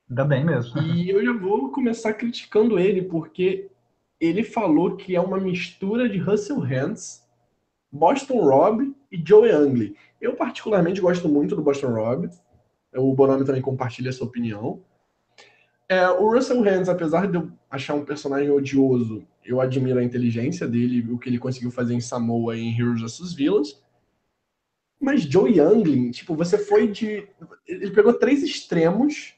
Ainda bem mesmo. E eu já vou começar criticando ele, porque ele falou que é uma mistura de Russell Hands Boston Rob e Joey Angley. Eu particularmente gosto muito do Boston Rob. O Bonami também compartilha essa opinião. É, o Russell Hands, apesar de eu achar um personagem odioso, eu admiro a inteligência dele, o que ele conseguiu fazer em Samoa e em Heroes vs. Villains. Mas Joey Anglin, tipo, você foi de. Ele pegou três extremos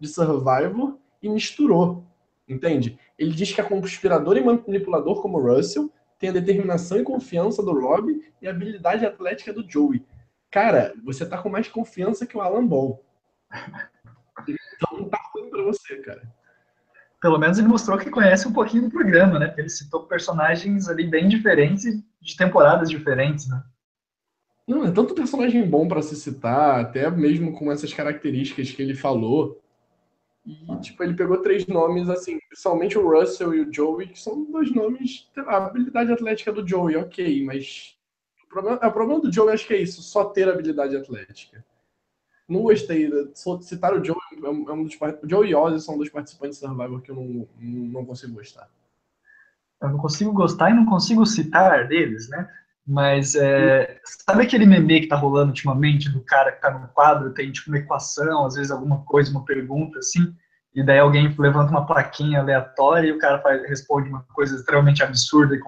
de Survivor e misturou. Entende? Ele diz que é conspirador e manipulador como Russell, tem a determinação e confiança do Rob e a habilidade atlética do Joey. Cara, você tá com mais confiança que o Alan Ball. Então não tá ruim pra você, cara. Pelo menos ele mostrou que conhece um pouquinho do programa, né? Porque ele citou personagens ali bem diferentes de temporadas diferentes, né? Não, é tanto personagem bom para se citar, até mesmo com essas características que ele falou. E, tipo, ele pegou três nomes, assim, principalmente o Russell e o Joey, que são dois nomes. A habilidade atlética do Joey, ok, mas. O problema, o problema do Joey acho que é isso, só ter habilidade atlética. Não gostei. Citar o Joey é um dos. O Joey e Ozzy são dois participantes de Survivor que eu não, não consigo gostar. Eu não consigo gostar e não consigo citar deles, né? Mas é, sabe aquele meme que tá rolando ultimamente do cara que tá no quadro, tem tipo uma equação, às vezes alguma coisa, uma pergunta assim, e daí alguém levanta uma plaquinha aleatória e o cara faz, responde uma coisa extremamente absurda e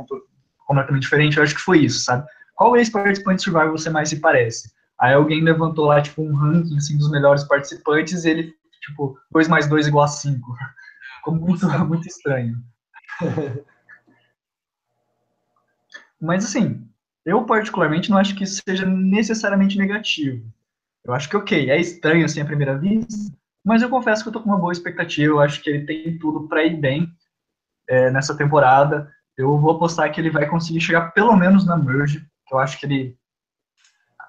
completamente diferente. Eu acho que foi isso, sabe? Qual ex-participante de Survivor você mais se parece? Aí alguém levantou lá, tipo, um ranking assim, dos melhores participantes e ele, tipo, 2 mais 2 igual a 5. Ficou muito, muito estranho. Mas assim, eu, particularmente, não acho que isso seja necessariamente negativo. Eu acho que, ok, é estranho assim à primeira vista, mas eu confesso que eu tô com uma boa expectativa. Eu acho que ele tem tudo para ir bem é, nessa temporada. Eu vou apostar que ele vai conseguir chegar pelo menos na Merge. Eu acho que ele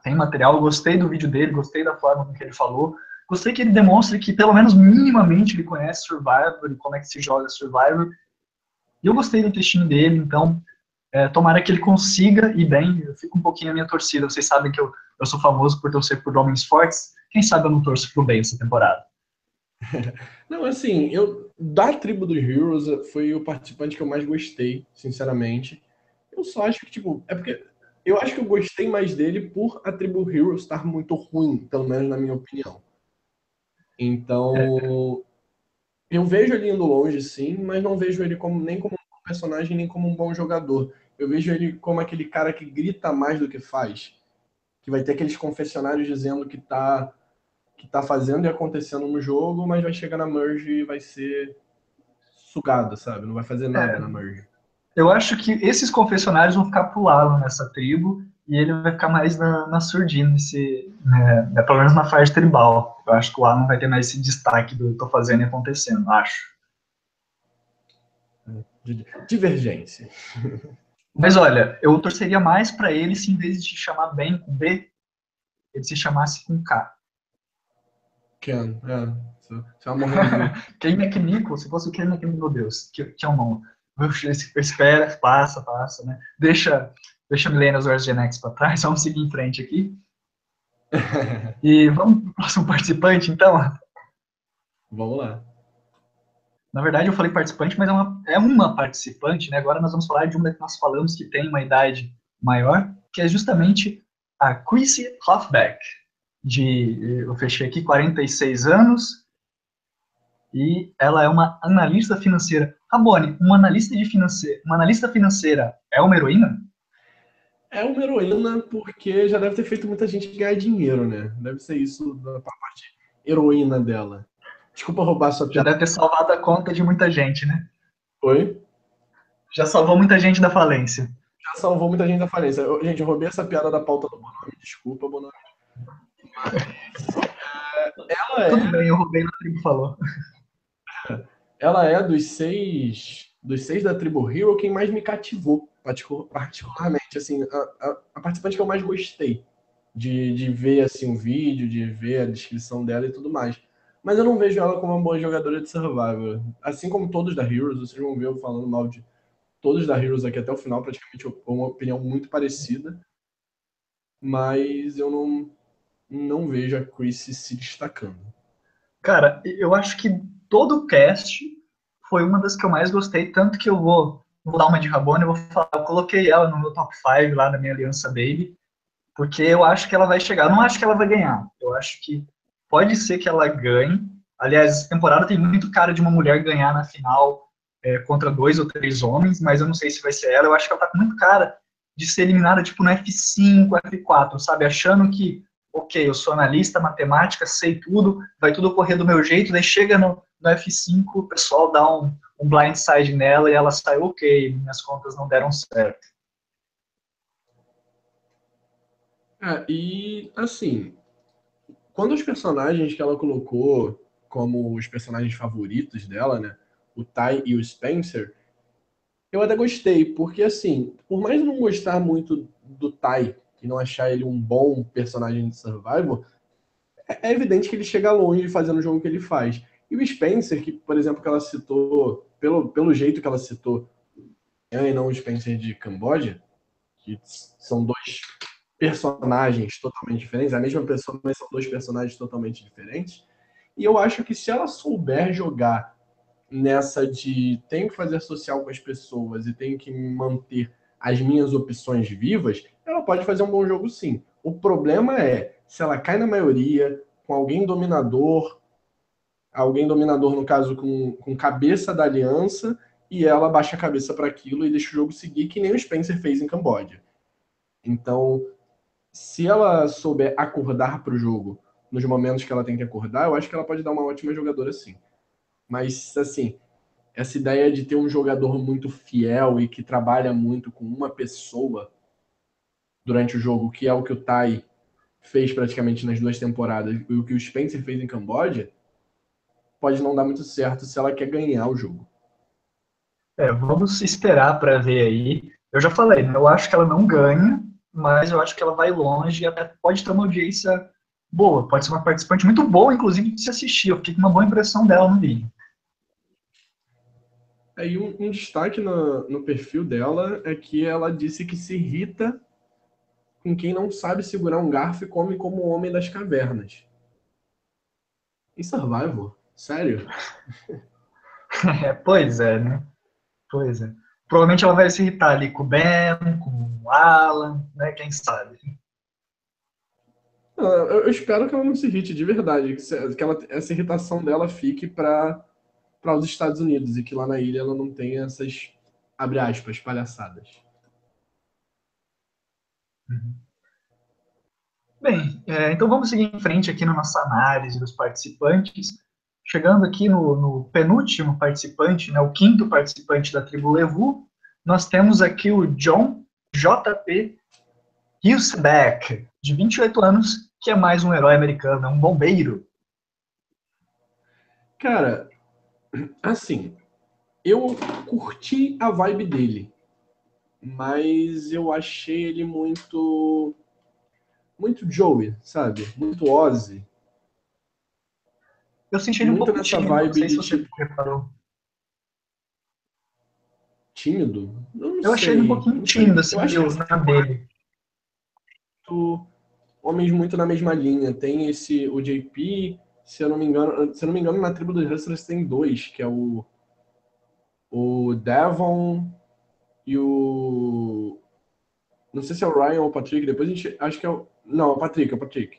tem material. Eu gostei do vídeo dele, gostei da forma com que ele falou. Gostei que ele demonstre que, pelo menos minimamente, ele conhece Survivor e como é que se joga Survivor. E eu gostei do textinho dele, então é, tomara que ele consiga ir bem. Eu fico um pouquinho a minha torcida. Vocês sabem que eu, eu sou famoso por torcer por homens fortes. Quem sabe eu não torço pro bem essa temporada. Não, assim, eu da tribo dos Heroes foi o participante que eu mais gostei, sinceramente. Eu só acho que, tipo, é porque eu acho que eu gostei mais dele por a tribo Heroes estar muito ruim, pelo menos na minha opinião. Então, é. eu vejo ele indo longe, sim, mas não vejo ele como nem como um personagem, nem como um bom jogador. Eu vejo ele como aquele cara que grita mais do que faz. Que vai ter aqueles confessionários dizendo que tá que tá fazendo e acontecendo no jogo, mas vai chegar na merge e vai ser sugado, sabe? Não vai fazer nada é. na merge. Eu acho que esses confessionários vão ficar pro lado nessa tribo e ele vai ficar mais na, na surdina, nesse, né, né, pelo menos na fase tribal. Eu acho que o Alan vai ter mais esse destaque do tô fazendo e acontecendo, acho. Divergência. Mas olha, eu torceria mais para ele se em vez de se chamar Ben com B, ele se chamasse com K. Ken, é. Você vai morrer. Ken McNichol, se fosse o Ken McNichol, meu Deus, que, que é um nome. Espera, passa, passa, né? Deixa, deixa Millennials vs Gen X para trás, vamos seguir em frente aqui. e vamos para o próximo participante, então? Vamos lá. Na verdade, eu falei participante, mas é uma, é uma participante, né? Agora nós vamos falar de uma que nós falamos que tem uma idade maior, que é justamente a Chrissy Hoffbeck de, eu fechei aqui, 46 anos, e ela é uma analista financeira. Rabone, uma analista de financeira, uma analista financeira é uma heroína? É uma heroína porque já deve ter feito muita gente ganhar dinheiro, né? Deve ser isso da parte heroína dela. Desculpa roubar sua piada. Já deve ter salvado a conta de muita gente, né? Oi? Já salvou muita gente da falência. Já salvou muita gente da falência. Eu, gente, eu roubei essa piada da pauta do Bonome. Desculpa, Bonome. Ela é... Tudo bem, eu roubei na tribo falou. Ela é dos seis, dos seis da tribo Hero quem mais me cativou, particularmente, assim, a, a, a participante que eu mais gostei de, de ver assim um vídeo, de ver a descrição dela e tudo mais. Mas eu não vejo ela como uma boa jogadora de Survivor. Assim como todos da Heroes, vocês vão ver eu falando mal de todos da Heroes aqui até o final, praticamente uma opinião muito parecida. Mas eu não, não vejo a Chris se destacando. Cara, eu acho que todo o cast foi uma das que eu mais gostei, tanto que eu vou, vou dar uma de Rabona, eu vou falar, eu coloquei ela no meu top 5 lá na minha aliança Baby, porque eu acho que ela vai chegar. Eu não acho que ela vai ganhar. Eu acho que pode ser que ela ganhe. Aliás, essa temporada tem muito cara de uma mulher ganhar na final é, contra dois ou três homens, mas eu não sei se vai ser ela. Eu acho que ela tá com muito cara de ser eliminada tipo no F5, F4, sabe? Achando que ok, eu sou analista, matemática, sei tudo, vai tudo ocorrer do meu jeito, daí chega no, no F5, o pessoal dá um, um blindside nela e ela sai, ok, minhas contas não deram certo. É, e assim, quando os personagens que ela colocou como os personagens favoritos dela, né, o Ty e o Spencer, eu até gostei, porque assim, por mais não gostar muito do Ty e não achar ele um bom personagem de survival, é, é evidente que ele chega longe fazendo o jogo que ele faz. E o Spencer, que, por exemplo, que ela citou, pelo, pelo jeito que ela citou, e não o Spencer de Camboja, que são dois personagens totalmente diferentes, a mesma pessoa, mas são dois personagens totalmente diferentes. E eu acho que se ela souber jogar nessa de tenho que fazer social com as pessoas e tenho que manter as minhas opções vivas, ela pode fazer um bom jogo sim. O problema é se ela cai na maioria, com alguém dominador, alguém dominador, no caso, com, com cabeça da aliança, e ela baixa a cabeça para aquilo e deixa o jogo seguir, que nem o Spencer fez em Camboja. Então, se ela souber acordar para o jogo nos momentos que ela tem que acordar, eu acho que ela pode dar uma ótima jogadora sim. Mas, assim, essa ideia de ter um jogador muito fiel e que trabalha muito com uma pessoa durante o jogo, que é o que o Tai fez praticamente nas duas temporadas e o que o Spencer fez em Camboja, pode não dar muito certo se ela quer ganhar o jogo. É, vamos esperar para ver aí. Eu já falei, né? eu acho que ela não ganha, mas eu acho que ela vai longe e até pode ter uma audiência boa. Pode ser uma participante muito boa, inclusive, de se assistir. Eu fiquei com uma boa impressão dela no vídeo. Aí um, um destaque no, no perfil dela é que ela disse que se irrita com quem não sabe segurar um garfo e come como o homem das cavernas. Em Survival? Sério? É, pois é, né? Pois é. Provavelmente ela vai se irritar ali com o Ben, com o Alan, né? Quem sabe. Eu espero que ela não se irrite de verdade, que ela, essa irritação dela fique para os Estados Unidos e que lá na ilha ela não tenha essas, abre aspas, palhaçadas. Uhum. Bem, é, então vamos seguir em frente aqui na nossa análise dos participantes. Chegando aqui no, no penúltimo participante, né, o quinto participante da tribo Levu, nós temos aqui o John JP Husbeck, de 28 anos, que é mais um herói americano, é um bombeiro. Cara, assim, eu curti a vibe dele, mas eu achei ele muito muito Joey, sabe? Muito Ozzy. Eu senti ele muito um pouco nessa tímido, vibe se de você tipo, reparou. tímido. Eu, eu achei ele um pouquinho tímido, assim, eu na dele. Homens muito na mesma linha. Tem esse, o JP, se eu não me engano, se eu não me engano, na tribo dos Hustlers tem dois, que é o o Devon e o não sei se é o Ryan ou o Patrick, depois a gente acho que é o não, é o Patrick, é o Patrick.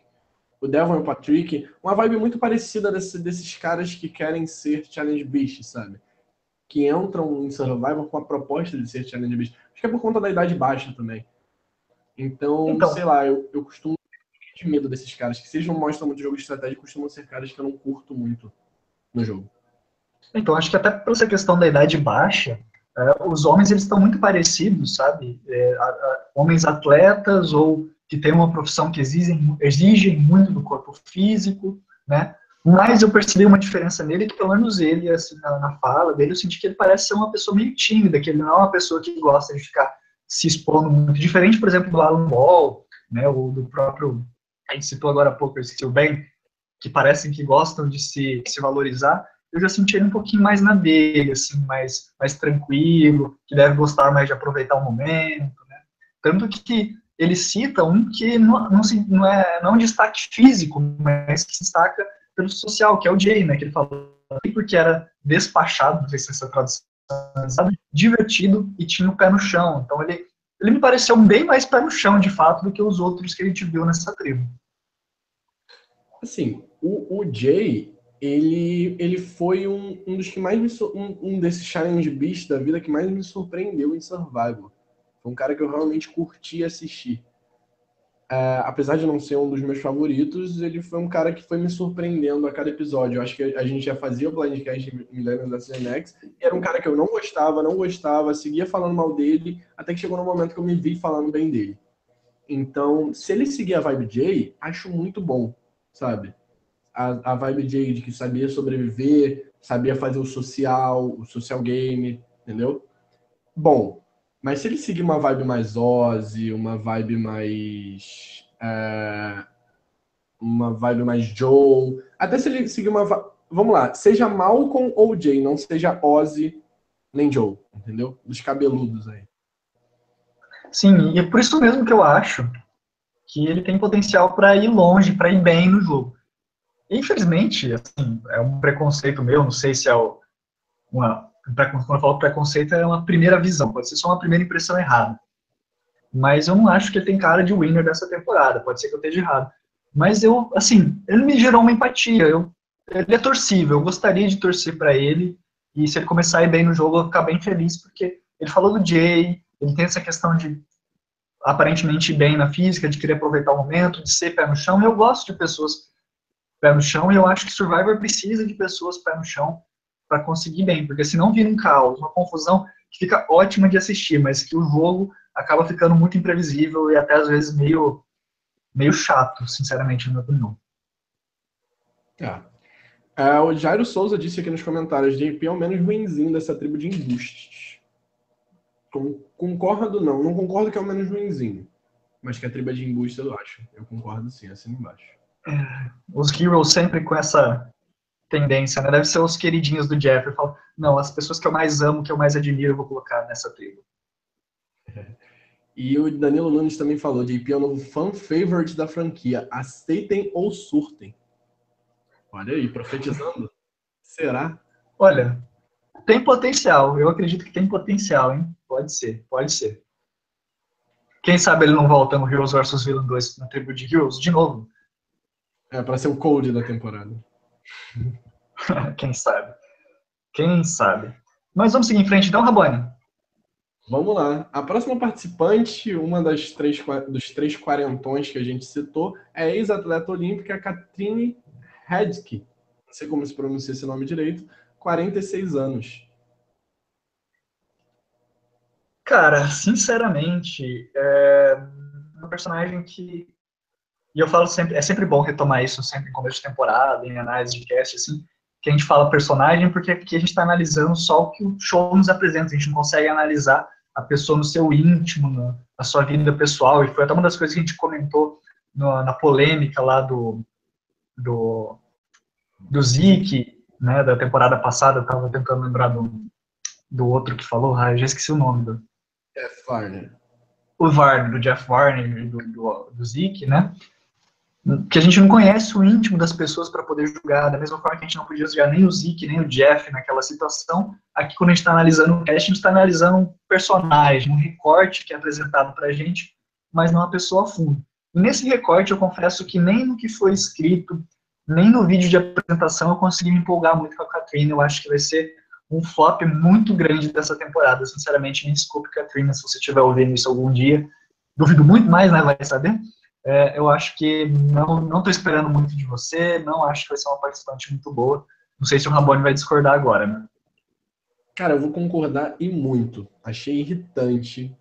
O Devon e o Patrick, uma vibe muito parecida desse, desses caras que querem ser Challenge Beast, sabe? Que entram em Survivor com a proposta de ser Challenge Beast. Acho que é por conta da idade baixa também. Então, então sei lá, eu, eu costumo ter medo desses caras, que se não mostram muito jogo de estratégia, costumam ser caras que eu não curto muito no jogo. Então, acho que até por essa questão da idade baixa, é, os homens eles estão muito parecidos, sabe? É, a, a, homens atletas ou que têm uma profissão que exigem, exigem muito do corpo físico, né? Mas eu percebi uma diferença nele, que pelo menos ele, assim, na, na, fala dele, eu senti que ele parece ser uma pessoa meio tímida, que ele não é uma pessoa que gosta de ficar se expondo muito. Diferente, por exemplo, do Alan Ball, né, ou do próprio, a gente citou agora há pouco, o Ben, que parecem que gostam de se, se valorizar, eu já senti ele um pouquinho mais na dele, assim, mais, mais tranquilo, que deve gostar mais de aproveitar o momento, né? Tanto que ele cita um que não, não, se, não, é, não é um destaque físico, mas que se destaca pelo social, que é o Jay, né? Que ele falou porque era despachado, não sei se essa tradução sabe? divertido e tinha o pé no chão. Então ele, ele me pareceu bem mais pé no chão, de fato, do que os outros que a gente viu nessa tribo. Assim, o, o Jay, ele, ele foi um, um dos que mais me um, um desses challenge beasts da vida que mais me surpreendeu em Survival. Foi um cara que eu realmente curti assistir. É, apesar de não ser um dos meus favoritos, ele foi um cara que foi me surpreendendo a cada episódio. Eu acho que a gente já fazia o Blindcast Millennium da CNX, e era um cara que eu não gostava, não gostava, seguia falando mal dele, até que chegou no momento que eu me vi falando bem dele. Então, se ele seguir a vibe J, acho muito bom, sabe? A, a vibe J de que sabia sobreviver, sabia fazer o social, o social game, entendeu? Bom, mas se ele seguir uma vibe mais Ozzy, uma vibe mais. É, uma vibe mais Joe. Até se ele seguir uma. Vamos lá, seja Malcolm ou Jay, não seja Ozzy nem Joe, entendeu? Dos cabeludos aí. Sim, e é por isso mesmo que eu acho que ele tem potencial para ir longe, para ir bem no jogo. Infelizmente, assim, é um preconceito meu, não sei se é uma quando eu falo preconceito, é uma primeira visão, pode ser só uma primeira impressão errada. Mas eu não acho que ele tem cara de winner dessa temporada, pode ser que eu esteja errado. Mas eu, assim, ele me gerou uma empatia, eu, ele é torcível, eu gostaria de torcer para ele, e se ele começar a ir bem no jogo, eu vou ficar bem feliz, porque ele falou do Jay, ele tem essa questão de aparentemente ir bem na física, de querer aproveitar o momento, de ser pé no chão, eu gosto de pessoas pé no chão, e eu acho que Survivor precisa de pessoas pé no chão, para conseguir bem, porque senão vira um caos, uma confusão que fica ótima de assistir, mas que o jogo acaba ficando muito imprevisível e até às vezes meio, meio chato, sinceramente, na minha opinião. Tá. É, o Jairo Souza disse aqui nos comentários: JP é o menos ruinzinho dessa tribo de embustes. Concordo, não. Não concordo que é o menos ruinzinho. Mas que a tribo é de embuste, eu acho. Eu concordo sim, assim embaixo. É, os Heroes sempre com essa tendência, né? Deve ser os queridinhos do Jeff. Eu falo, não, as pessoas que eu mais amo, que eu mais admiro, eu vou colocar nessa tribo. E o Danilo Nunes também falou, JP é o novo fan favorite da franquia. Aceitem ou surtem. Olha aí, profetizando. Será? Olha, tem potencial. Eu acredito que tem potencial, hein? Pode ser, pode ser. Quem sabe ele não volta no Heroes vs Villain 2 na tribo de Heroes de novo. É, para ser o Cold da temporada. Quem sabe? Quem sabe? Mas vamos seguir em frente então, Rabone. Vamos lá. A próxima participante, uma das três, dos três quarentões que a gente citou, é a ex-atleta olímpica Katrine Hedke. Não sei como se pronuncia esse nome direito. 46 anos. Cara, sinceramente, é uma personagem que. E eu falo sempre, é sempre bom retomar isso sempre em começo de temporada, em análise de cast, assim, que a gente fala personagem, porque aqui a gente está analisando só o que o show nos apresenta, a gente não consegue analisar a pessoa no seu íntimo, na, na sua vida pessoal, e foi até uma das coisas que a gente comentou no, na polêmica lá do, do, do Zeke, né, da temporada passada, eu tava tentando lembrar do, do outro que falou, ah, eu já esqueci o nome do... Jeff Varner. O Varner, do Jeff Varner do, do, do Zeke, né, que a gente não conhece o íntimo das pessoas para poder julgar, da mesma forma que a gente não podia julgar nem o Zeke, nem o Jeff naquela situação, aqui quando a gente está analisando o cast, a gente está analisando um personagem, um recorte que é apresentado para a gente, mas não a pessoa a fundo. E nesse recorte, eu confesso que nem no que foi escrito, nem no vídeo de apresentação eu consegui me empolgar muito com a Katrina, eu acho que vai ser um flop muito grande dessa temporada, sinceramente, me desculpe, Katrina, se você estiver ouvindo isso algum dia, duvido muito mais, né, vai saber, é, eu acho que não não estou esperando muito de você, não acho que vai ser uma participante muito boa. Não sei se o Rabone vai discordar agora, né? Cara, eu vou concordar e muito. Achei irritante.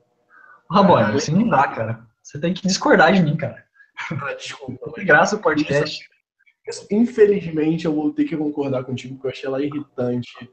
Rabone, assim não dá, cara. Você tem que discordar de mim, cara. Ah, desculpa. Que graça o podcast. Infelizmente, eu vou ter que concordar contigo, porque eu achei ela irritante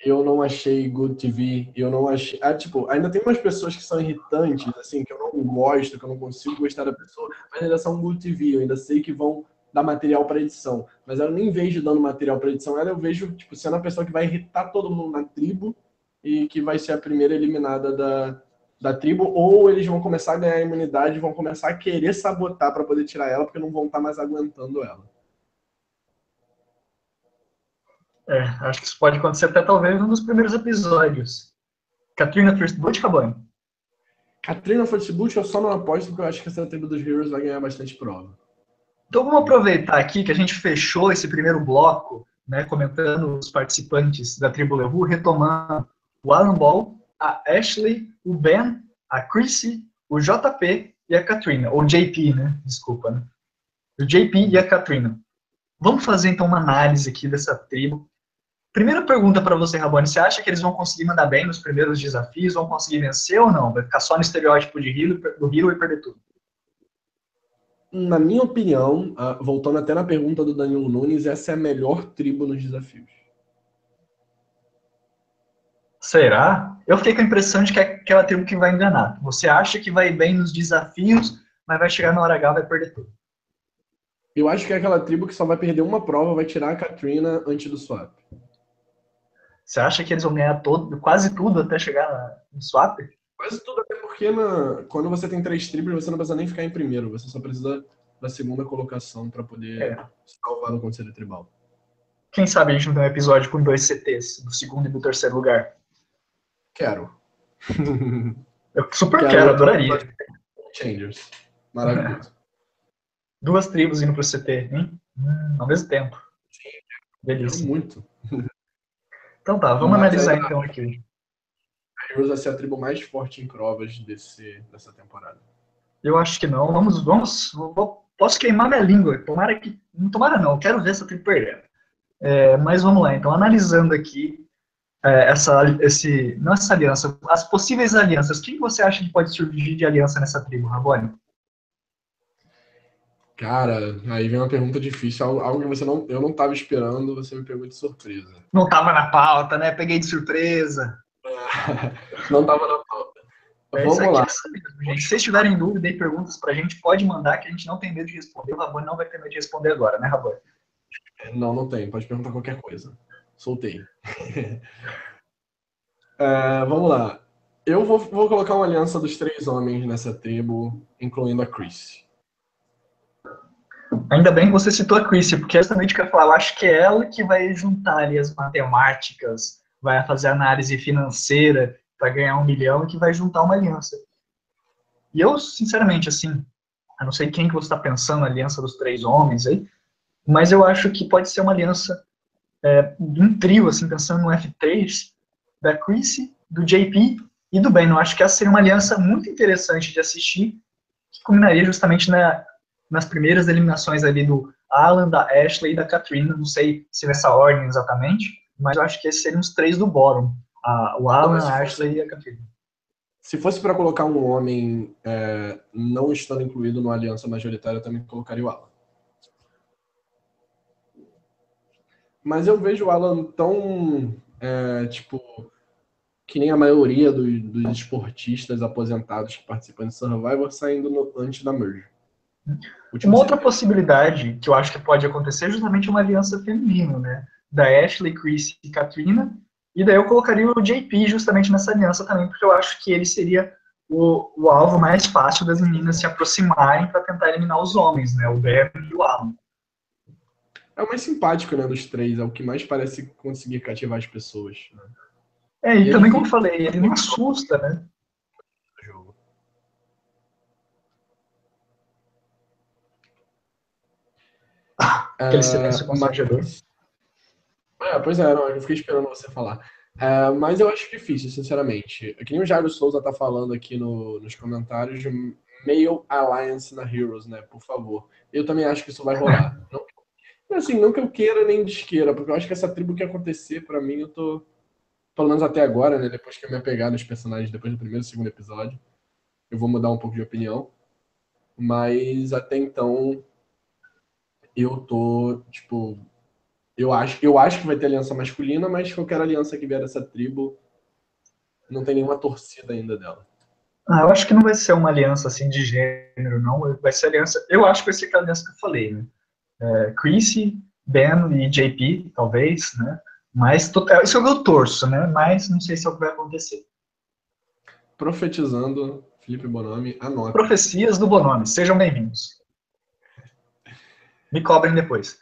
eu não achei Good TV, eu não achei. Ah, tipo, ainda tem umas pessoas que são irritantes, assim, que eu não gosto, que eu não consigo gostar da pessoa, mas ainda são Good TV, eu ainda sei que vão dar material para edição. Mas eu nem vejo dando material para edição, ela eu vejo, tipo, sendo a pessoa que vai irritar todo mundo na tribo e que vai ser a primeira eliminada da, da tribo, ou eles vão começar a ganhar imunidade, vão começar a querer sabotar para poder tirar ela, porque não vão estar tá mais aguentando ela. É, acho que isso pode acontecer até talvez um dos primeiros episódios. Katrina First Boot, Cabane? Katrina First Boot eu só não aposto porque eu acho que essa tribo dos Heroes vai ganhar bastante prova. Então vamos aproveitar aqui que a gente fechou esse primeiro bloco, né, comentando os participantes da tribo Levu, retomando o Alan Ball, a Ashley, o Ben, a Chrissy, o JP e a Katrina, ou JP, né? Desculpa, né? O JP e a Katrina. Vamos fazer então uma análise aqui dessa tribo Primeira pergunta para você, Rabone, você acha que eles vão conseguir mandar bem nos primeiros desafios, vão conseguir vencer ou não? Vai ficar só no estereótipo de Hero, do Hero e perder tudo? Na minha opinião, ah, voltando até na pergunta do Danilo Nunes, essa é a melhor tribo nos desafios. Será? Eu fiquei com a impressão de que é aquela tribo que vai enganar. Você acha que vai bem nos desafios, mas vai chegar na hora H e vai perder tudo. Eu acho que é aquela tribo que só vai perder uma prova, vai tirar a Katrina antes do swap. Você acha que eles vão ganhar todo, quase tudo até chegar no swap? Quase tudo, até porque na, quando você tem três tribos, você não precisa nem ficar em primeiro, você só precisa da segunda colocação para poder é. salvar no Conselho Tribal. Quem sabe a gente não tem um episódio com dois CTs, do segundo e do terceiro lugar? Quero. Eu super quero, quero adoraria. Changers. Maravilhoso. Duas tribos indo pro CT, hein? Hum, ao mesmo tempo. Delícia. Muito. Então tá, vamos Mas analisar então aqui. A Heroes vai ser a tribo mais forte em provas desse, dessa temporada. Eu acho que não. Vamos, vamos. Vou, posso queimar minha língua. Tomara que. Não tomara não, eu quero ver essa tribo perder. É, mas vamos lá, então, analisando aqui é, essa, esse, não essa aliança, as possíveis alianças, quem você acha que pode surgir de aliança nessa tribo, Rabone? Cara, aí vem uma pergunta difícil, algo que você não, eu não estava esperando, você me pegou de surpresa. Não estava na pauta, né? Peguei de surpresa. não estava na pauta. É, Vamos lá. É gente. Se vocês tiverem dúvida e perguntas para a gente, pode mandar que a gente não tem medo de responder. O Rabone não vai ter medo de responder agora, né, Rabone? Não, não tem. Pode perguntar qualquer coisa. Soltei. é, vamos lá. Eu vou, vou colocar uma aliança dos três homens nessa tribo, incluindo a Chris. Ainda bem que você citou a Chrissy, porque é justamente o que eu acho que é ela que vai juntar ali as matemáticas, vai fazer análise financeira para ganhar um milhão e que vai juntar uma aliança. E eu, sinceramente, assim, eu não sei quem que você está pensando na aliança dos três homens aí, mas eu acho que pode ser uma aliança é, um trio, assim, pensando no F3, da Chrissy, do JP e do Ben. Eu acho que essa seria uma aliança muito interessante de assistir, que culminaria justamente na, nas primeiras eliminações ali do Alan, da Ashley e da Katrina. Não sei se nessa ordem exatamente, mas eu acho que esses seriam os três do bottom. A, o Alan, a Ashley e a Katrina. Se fosse para colocar um homem é, não estando incluído numa aliança majoritária, eu também colocaria o Alan. Mas eu vejo o Alan tão, é, tipo, que nem a maioria do, dos esportistas aposentados que participam de Survivor saindo no, antes da merge. Uma outra possibilidade que eu acho que pode acontecer é justamente uma aliança feminina, né? Da Ashley, Chris e Katrina. E daí eu colocaria o JP justamente nessa aliança também, porque eu acho que ele seria o, o alvo mais fácil das meninas se aproximarem para tentar eliminar os homens, né? O Ben e o Alan. É o mais simpático, né, dos três. É o que mais parece conseguir cativar as pessoas. Né? É, e, e também, ele... como eu falei, ele não assusta, né? Aquele silêncio constrangedor. É, pois é, não, eu fiquei esperando você falar. É, mas eu acho difícil, sinceramente. É que nem o Jairo Souza tá falando aqui no, nos comentários de Male Alliance na Heroes, né? Por favor. Eu também acho que isso vai rolar. Não, assim, não que eu queira nem desqueira, porque eu acho que essa tribo que acontecer, para mim, eu tô. Pelo menos até agora, né? Depois que eu me apegar nos personagens, depois do primeiro e segundo episódio, eu vou mudar um pouco de opinião. Mas até então, eu tô, tipo, eu acho, eu acho que vai ter aliança masculina, mas qualquer aliança que vier dessa tribo não tem nenhuma torcida ainda dela. Ah, eu acho que não vai ser uma aliança assim de gênero, não. Vai ser aliança. Eu acho que vai ser aquela aliança que eu falei, né? É, Chrissy, Ben e JP, talvez, né? Mas isso é o que eu torço, né? Mas não sei se é o que vai acontecer. Profetizando, Felipe Bonomi, anota. Profecias do Bonomi, sejam bem-vindos. Me cobrem depois.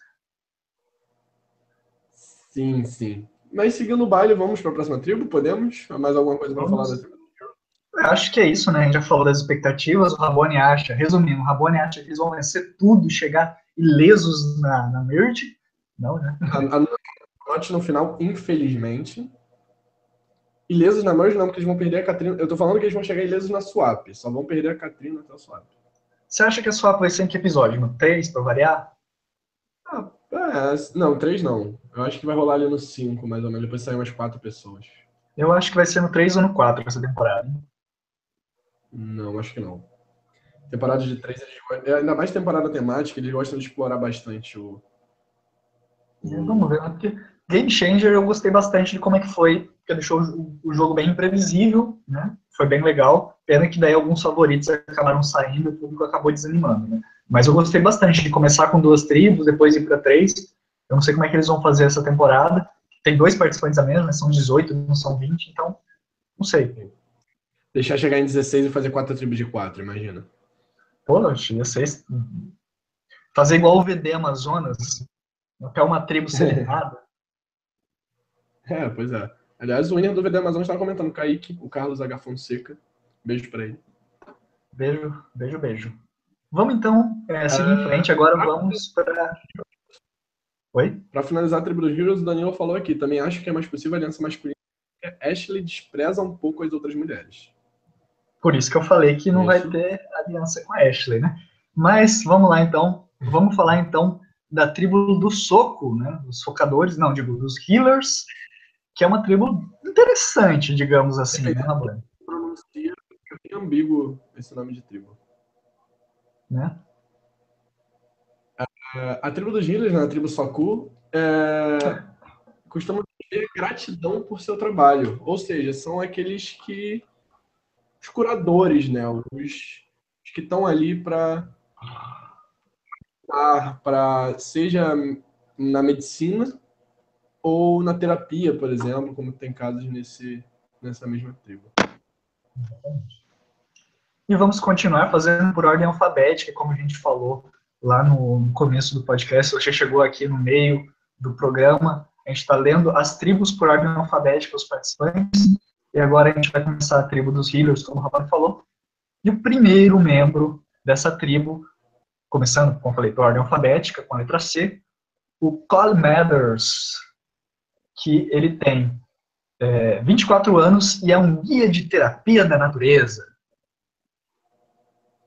Sim, sim. Mas seguindo o baile, vamos para a próxima tribo? Podemos? Mais alguma coisa para falar da tribo? Acho que é isso, né? A gente já falou das expectativas. O Rabone acha, resumindo, o Rabone acha que eles vão vencer tudo, chegar ilesos na, na merge. Não, né? Anote no final, infelizmente. Ilesos na merge não, porque eles vão perder a Katrina. Eu tô falando que eles vão chegar ilesos na swap. Só vão perder a Katrina até a swap. Você acha que a swap vai ser em que episódio? No 3, para variar? Ah, é, não, três não. Eu acho que vai rolar ali no 5, mais ou menos. Depois sair umas quatro pessoas. Eu acho que vai ser no 3 ou no 4 essa temporada. Não, acho que não. Temporada de 3, eles... É, ainda mais temporada temática, eles gostam de explorar bastante o. É, vamos ver, né? porque Game Changer eu gostei bastante de como é que foi, porque deixou o jogo bem imprevisível, né? Foi bem legal. Pena que daí alguns favoritos acabaram saindo e o público acabou desanimando, né? Mas eu gostei bastante de começar com duas tribos, depois ir para três. Eu não sei como é que eles vão fazer essa temporada. Tem dois participantes a menos, né? São 18, não são 20, então não sei. Deixar chegar em 16 e fazer quatro tribos de quatro, imagina. Pô, ia ser. Fazer igual o VD Amazonas, até uma tribo selecionada. é, pois é. Aliás, o winner do VD Amazonas estava comentando, Kaique, o Carlos H. Fonseca. Beijo para ele. Beijo, beijo, beijo. Vamos então é, seguir em frente. Agora vamos para. Oi? Para finalizar a tribo dos Heroes, o Daniel falou aqui. Também acho que é mais possível a aliança masculina. Ashley despreza um pouco as outras mulheres. Por isso que eu falei que não vai ter aliança com a Ashley, né? Mas vamos lá então. Vamos falar então da tribo do soco, né? Dos focadores, não, digo, dos healers, que é uma tribo interessante, digamos assim, é, né, Rablan? Pronuncia é ambíguo esse nome de tribo né? A, a tribo dos Healers, né, a tribo Soku, é, costuma ter gratidão por seu trabalho. Ou seja, são aqueles que. os curadores, né? Os, os que estão ali para. para seja na medicina ou na terapia, por exemplo, como tem casos nesse, nessa mesma tribo. E vamos continuar fazendo por ordem alfabética, como a gente falou lá no começo do podcast. Você chegou aqui no meio do programa, a gente está lendo as tribos por ordem alfabética, os participantes, e agora a gente vai começar a tribo dos healers, como o Rafael falou. E o primeiro membro dessa tribo, começando, como eu falei, por ordem alfabética, com a letra C, o Cole Mathers, que ele tem é, 24 anos e é um guia de terapia da natureza.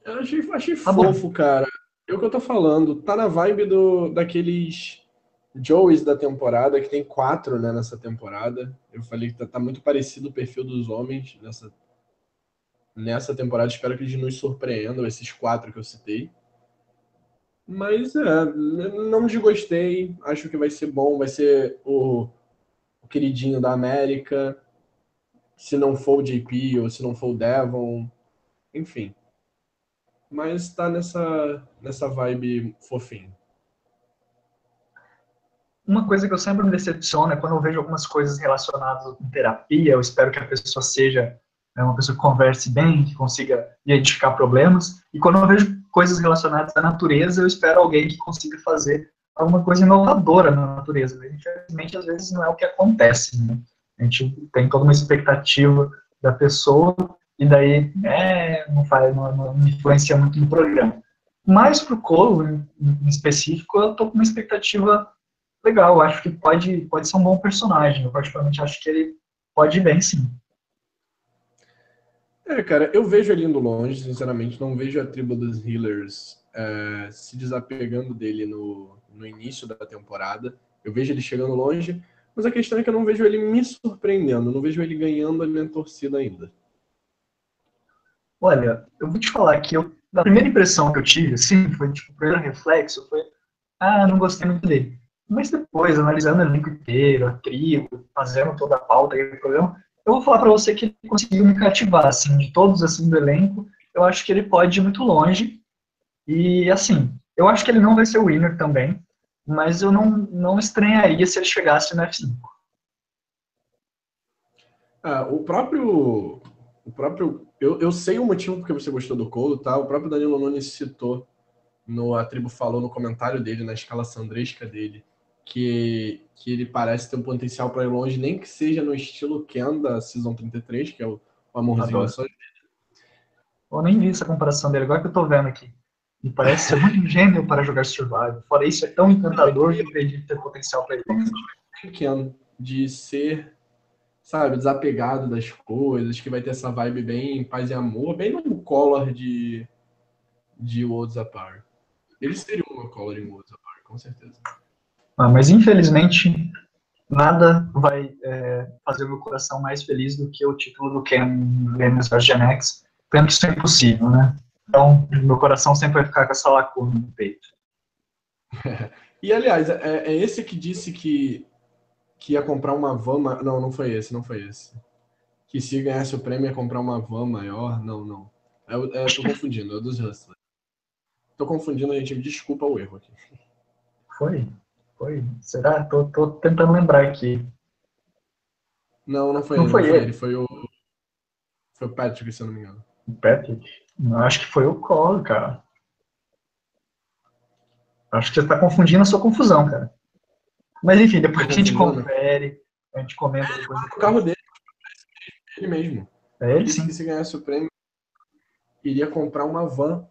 Eu achei, achei tá fofo, bom. cara. É o que eu tô falando. Tá na vibe do, daqueles Joeys da temporada, que tem quatro né, nessa temporada. Eu falei que tá, tá, muito parecido o perfil dos homens nessa, nessa temporada. Espero que eles nos surpreendam, esses quatro que eu citei. Mas é, não desgostei. Acho que vai ser bom. Vai ser o, o queridinho da América. Se não for o JP ou se não for o Devon. Enfim. Mas tá nessa, nessa vibe fofinho. Uma coisa que eu sempre me decepciona é quando eu vejo algumas coisas relacionadas com terapia. Eu espero que a pessoa seja né, uma pessoa que converse bem, que consiga identificar problemas. E quando eu vejo coisas relacionadas à natureza, eu espero alguém que consiga fazer alguma coisa inovadora na natureza. Mas, infelizmente, às vezes não é o que acontece. Né? A gente tem toda uma expectativa da pessoa e daí é, não, faz, não, não influencia muito no programa. Mas para o Colo, em, em, específico, eu estou com uma expectativa legal. Eu acho que pode, pode ser um bom personagem. Eu particularmente acho que ele pode ir bem, sim. É, cara, eu vejo ele indo longe, sinceramente. Não vejo a tribo dos Healers é, se desapegando dele no, no início da temporada. Eu vejo ele chegando longe, mas a questão é que eu não vejo ele me surpreendendo. Eu não vejo ele ganhando a minha torcida ainda. Olha, eu vou te falar que eu, a primeira impressão que eu tive, assim, foi tipo, o primeiro reflexo foi, ah, não gostei muito dele. Mas depois, analisando o elenco inteiro, a tribo, fazendo toda a pauta do programa, eu vou falar para você que ele conseguiu me cativar, assim, de todos assim do elenco, eu acho que ele pode ir muito longe. E assim, eu acho que ele não vai ser o winner também, mas eu não, não estranharia se ele chegasse no F5. Ah, o próprio o próprio eu, eu sei o motivo porque você gostou do Colo, tá? O próprio Danilo Nunes citou no a tribo falou no comentário dele na escala sandresca dele que, que ele parece ter um potencial para ir longe, nem que seja no estilo Ken da Season 33, que é o, o amorzinho da sua vida. Eu nem vi essa comparação dele, agora que eu tô vendo aqui. Me parece ser muito gênio para jogar Survival. Fora isso, é tão encantador que eu acredito ter potencial para longe. Ken, de ser, sabe, desapegado das coisas, que vai ter essa vibe bem paz e amor, bem no color de, de Worlds Apart. Ele seria uma color em Worlds Apart, com certeza. Ah, mas infelizmente nada vai é, fazer meu coração mais feliz do que o título do Ken Venus vs Gen X, que isso é impossível, né? Então, meu coração sempre vai ficar com essa lacuna no peito. e, aliás, é, é, esse que disse que, que ia comprar uma van... Não, não foi esse, não foi esse. Que se ganhasse o prêmio ia comprar uma van maior. Não, não. Eu, é, tô confundindo, é dos Hustlers. Tô confundindo, a gente. Desculpa o erro aqui. Foi? Foi? Será? Tô, tô tentando lembrar aqui. Não, não foi não ele. Foi, ele. Foi o. Foi o Patrick, se eu não me engano. O Patrick? Não, acho que foi o Cole, cara. Acho que você está confundindo a sua confusão, cara. Mas enfim, depois a gente confere, a gente comenta depois. o carro dele, ele mesmo. É ele, ele sim. se ganhasse o prêmio, iria comprar uma van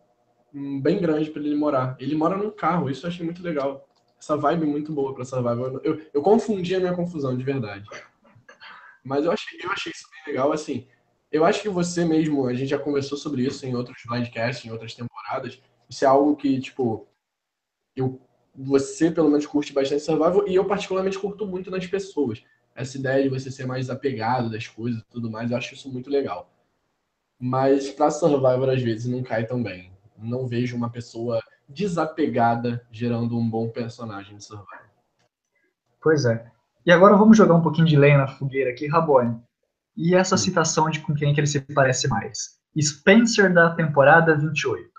bem grande para ele morar. Ele mora num carro, isso eu achei muito legal essa vibe muito boa para Survival. Eu, eu confundi a minha confusão, de verdade. Mas eu achei, eu achei isso bem legal, assim. Eu acho que você mesmo, a gente já conversou sobre isso em outros blindcasts, em outras temporadas. Isso é algo que, tipo, eu, você pelo menos curte bastante Survival e eu particularmente curto muito nas pessoas. Essa ideia de você ser mais apegado das coisas e tudo mais, eu acho isso muito legal. Mas pra Survivor, às vezes, não cai tão bem. Não vejo uma pessoa desapegada, gerando um bom personagem de Survival. Pois é. E agora vamos jogar um pouquinho de lenha na fogueira aqui, Rabone. E essa citação de com quem que ele se parece mais? Spencer da temporada 28.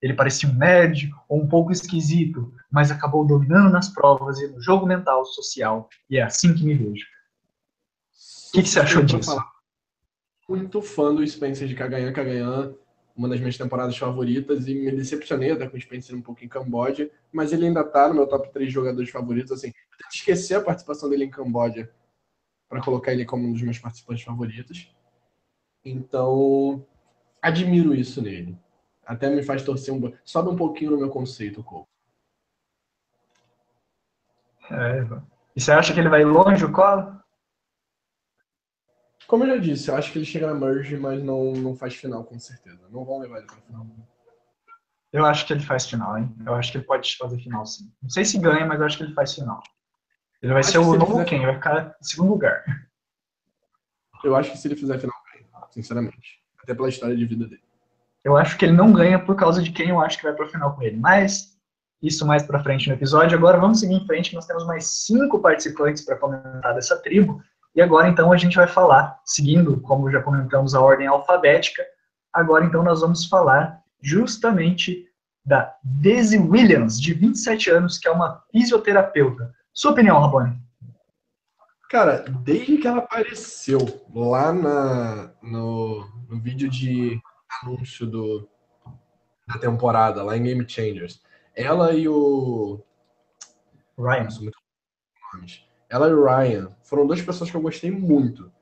Ele parecia um nerd ou um pouco esquisito, mas acabou dominando nas provas e no jogo mental social, e é assim que me vejo. O que, que, você achou disso? Muito fã do Spencer de Kagayan Kagayan, uma das minhas temporadas favoritas, e me decepcionei até com o Spencer um pouco em Camboja, mas ele ainda tá no meu top 3 jogadores favoritos. Assim, esquecer a participação dele em Camboja para colocar ele como um dos meus participantes favoritos. Então, admiro isso nele. Até me faz torcer um Sobe um pouquinho no meu conceito, Cole. É, e você acha que ele vai longe o colo? Como eu já disse, eu acho que ele chega na merge, mas não, não faz final, com certeza. Não vão levar ele para final. Eu acho que ele faz final, hein? Eu acho que ele pode fazer final, sim. Não sei se ganha, mas eu acho que ele faz final. Ele vai acho ser o novo fizer... quem? Vai ficar em segundo lugar. Eu acho que se ele fizer final, ganha, sinceramente. Até pela história de vida dele. Eu acho que ele não ganha por causa de quem eu acho que vai para o final com ele. Mas isso mais para frente no episódio. Agora vamos seguir em frente. Nós temos mais cinco participantes para comentar dessa tribo. E agora então a gente vai falar, seguindo, como já comentamos, a ordem alfabética. Agora então nós vamos falar justamente da Daisy Williams, de 27 anos, que é uma fisioterapeuta. Sua opinião, Rabone? Cara, desde que ela apareceu lá na, no, no vídeo de anúncio do, da temporada, lá em Game Changers, ela e o. Ryan. Ela e o Ryan foram duas pessoas que eu gostei muito.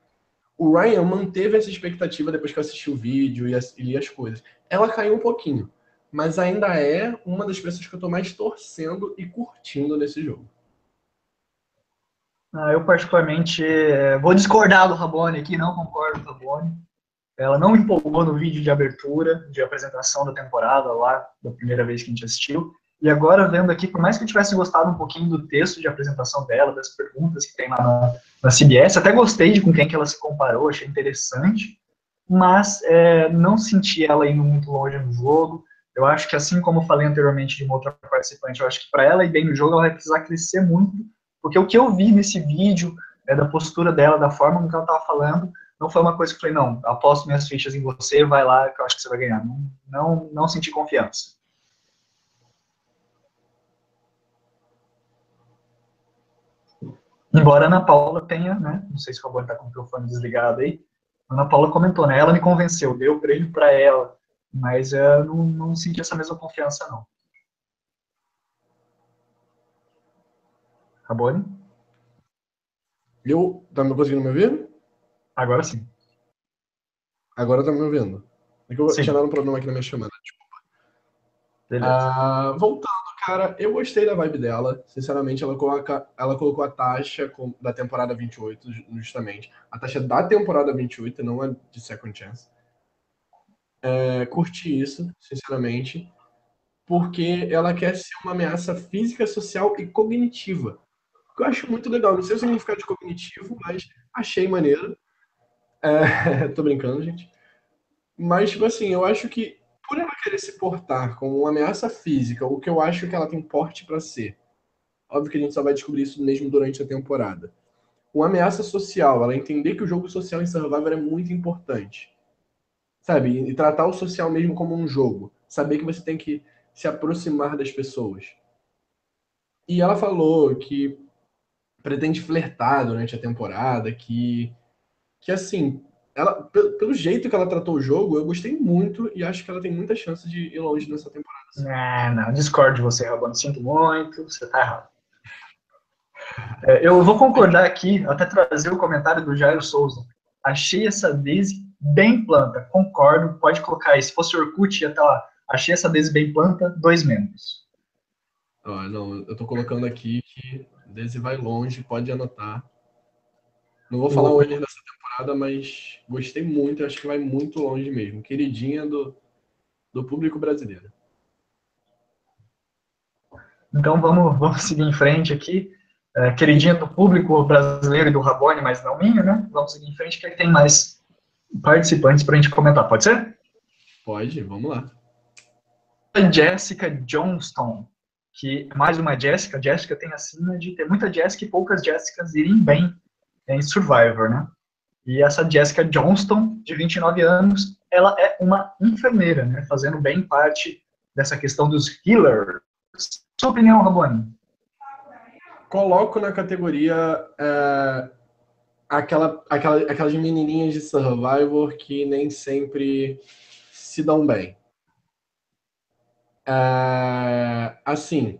O Ryan manteve essa expectativa depois que eu assisti o vídeo e, e li as coisas. Ela caiu um pouquinho, mas ainda é uma das pessoas que eu tô mais torcendo e curtindo nesse jogo. Ah, eu particularmente é, vou discordar do Rabone aqui, não concordo com o Rabone. Ela não empolgou no vídeo de abertura, de apresentação da temporada lá, da primeira vez que a gente assistiu. E agora, vendo aqui, por mais que eu tivesse gostado um pouquinho do texto de apresentação dela, das perguntas que tem lá na, na CBS, até gostei de com quem que ela se comparou, achei interessante, mas é, não senti ela indo muito longe no jogo. Eu acho que, assim como eu falei anteriormente de uma outra participante, eu acho que para ela ir bem no jogo, ela vai precisar crescer muito, porque o que eu vi nesse vídeo, é, da postura dela, da forma como ela estava falando, não foi uma coisa que eu falei, não, aposto minhas fichas em você, vai lá que eu acho que você vai ganhar. Não, não, não senti confiança. Embora a Ana Paula tenha, né, não sei se o Fabio está com o microfone desligado aí, a Ana Paula comentou, né, ela me convenceu, deu o prêmio para ela, mas eu não, não senti essa mesma confiança, não. Rabone? Eu, tá me conseguindo me ouvir? Agora sim. Agora tá me ouvindo. É que eu sim. tinha dado um problema aqui na minha chamada, desculpa. Beleza. Ah, voltando, cara, eu gostei da vibe dela. Sinceramente, ela, coloca, ela colocou a taxa da temporada 28, justamente. A taxa da temporada 28, não a de Second Chance. É, curti isso, sinceramente. Porque ela quer ser uma ameaça física, social e cognitiva. Que eu acho muito legal. Não sei o significado de cognitivo, mas achei maneiro. É, tô brincando, gente. Mas, tipo assim, eu acho que por ela querer se portar como uma ameaça física, o que eu acho que ela tem porte para ser, óbvio que a gente só vai descobrir isso mesmo durante a temporada. Uma ameaça social, ela entender que o jogo social em Survivor é muito importante. Sabe? E tratar o social mesmo como um jogo. Saber que você tem que se aproximar das pessoas. E ela falou que pretende flertar durante a temporada, que que assim, ela, pelo, jeito que ela tratou o jogo, eu gostei muito e acho que ela tem muita chance de ir longe nessa temporada. Assim. Não, não, discordo de você, Rabano. Sinto muito, você tá errado. É, eu vou concordar aqui, até trazer o comentário do Jairo Souza. Achei essa Daisy bem planta, concordo, pode colocar aí. Se fosse Orkut, ia estar tá lá. Achei essa Daisy bem planta, dois membros. Ah, não, eu tô colocando aqui que Daisy vai longe, pode anotar. Não vou falar o winner dessa temporada, mas gostei muito. Acho que vai muito longe mesmo. Queridinha do, do público brasileiro. Então vamos, vamos seguir em frente aqui. É, queridinha do público brasileiro e do Rabone, mas não minha, né? Vamos seguir em frente, que tem mais participantes para a gente comentar. Pode ser? Pode, vamos lá. Jessica Johnston, que é mais uma Jessica. Jessica tem a sina de ter muita Jessica e poucas Jessicas irem bem em Survivor, né? E essa Jessica Johnston, de 29 anos, ela é uma enfermeira, né? Fazendo bem parte dessa questão dos healers. Sua opinião, Raboni? Coloco na categoria é, aquela, aquela, aquelas menininhas de Survivor que nem sempre se dão bem. É, assim,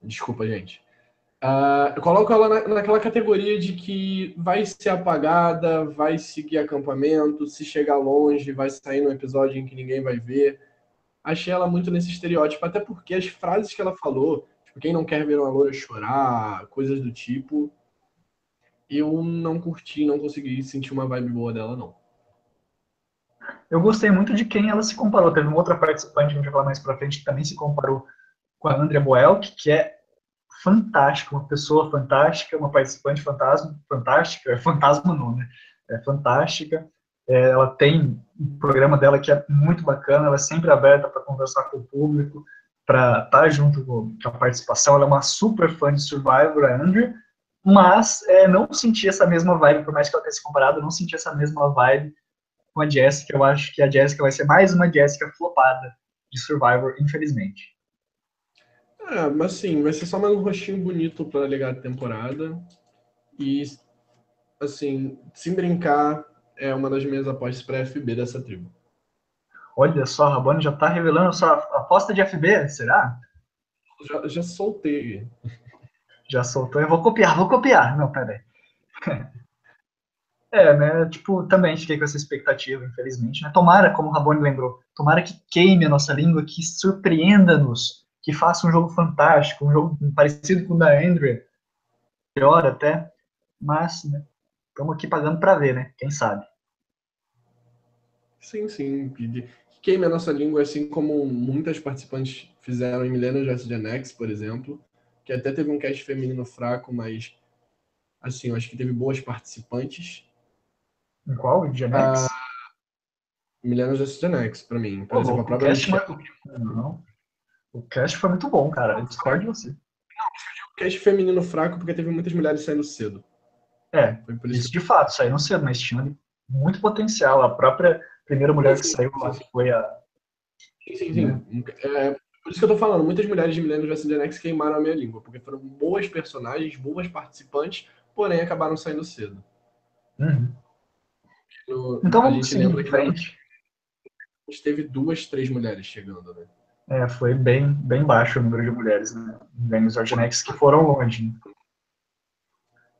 desculpa, gente. Uh, eu coloco ela na, naquela categoria de que vai ser apagada, vai seguir acampamento, se chegar longe, vai sair num episódio em que ninguém vai ver. Achei ela muito nesse estereótipo, até porque as frases que ela falou, tipo, quem não quer ver uma loura chorar, coisas do tipo, eu não curti, não consegui sentir uma vibe boa dela, não. Eu gostei muito de quem ela se comparou. Teve uma outra participante que a gente vai falar mais pra frente que também se comparou com a Andrea Boelk, que é fantástica, uma pessoa fantástica, uma participante fantasma, fantástica, é fantasma não, né? É fantástica. É, ela tem um programa dela que é muito bacana, ela é sempre aberta para conversar com o público, para estar tá junto com a participação. Ela é uma super fã de Survivor, a Andrea, mas é, não senti essa mesma vibe, por mais que ela tenha se comparado, não senti essa mesma vibe com a Jessica. Eu acho que a Jessica vai ser mais uma Jessica flopada de Survivor, infelizmente. É, mas sim, vai ser só mais um rostinho bonito para ligar a temporada. E, assim, sem brincar, é uma das minhas apostas para FB dessa tribo. Olha só, a Rabone já tá revelando a sua aposta de FB, será? Já, já soltei. Já soltou, eu vou copiar, vou copiar. Não, peraí. É, né? Tipo, também fiquei com essa expectativa, infelizmente. Né? Tomara, como o Rabone lembrou, tomara que queime a nossa língua, que surpreenda-nos que faça um jogo fantástico, um jogo parecido com o da Andrea, melhor até, mas estamos né, aqui pagando para ver, né? Quem sabe? Sim, sim. Queime a nossa língua, assim como muitas participantes fizeram em Millennium vs Gen por exemplo, que até teve um cast feminino fraco, mas assim, eu acho que teve boas participantes. Em qual? Gen X? Ah, Millennium vs Gen X, pra mim. Por Pô, exemplo, a própria. Cast, não. O cast foi muito bom, cara. Eu discordo de você. Não, o cast feminino fraco porque teve muitas mulheres saindo cedo. É, foi por isso, isso de fato, saíram cedo, mas tinha muito potencial. A própria primeira mulher que saiu lá foi a. Sim, sim, sim. Né? É, por isso que eu tô falando, muitas mulheres de Millennium vs. Gen X queimaram a minha língua, porque foram boas personagens, boas participantes, porém acabaram saindo cedo. Uhum. No, então vamos seguir lembra que a gente teve duas, três mulheres chegando, né? É, foi bem, bem baixo o número de mulheres né, nos Ordinex que foram longe. Né?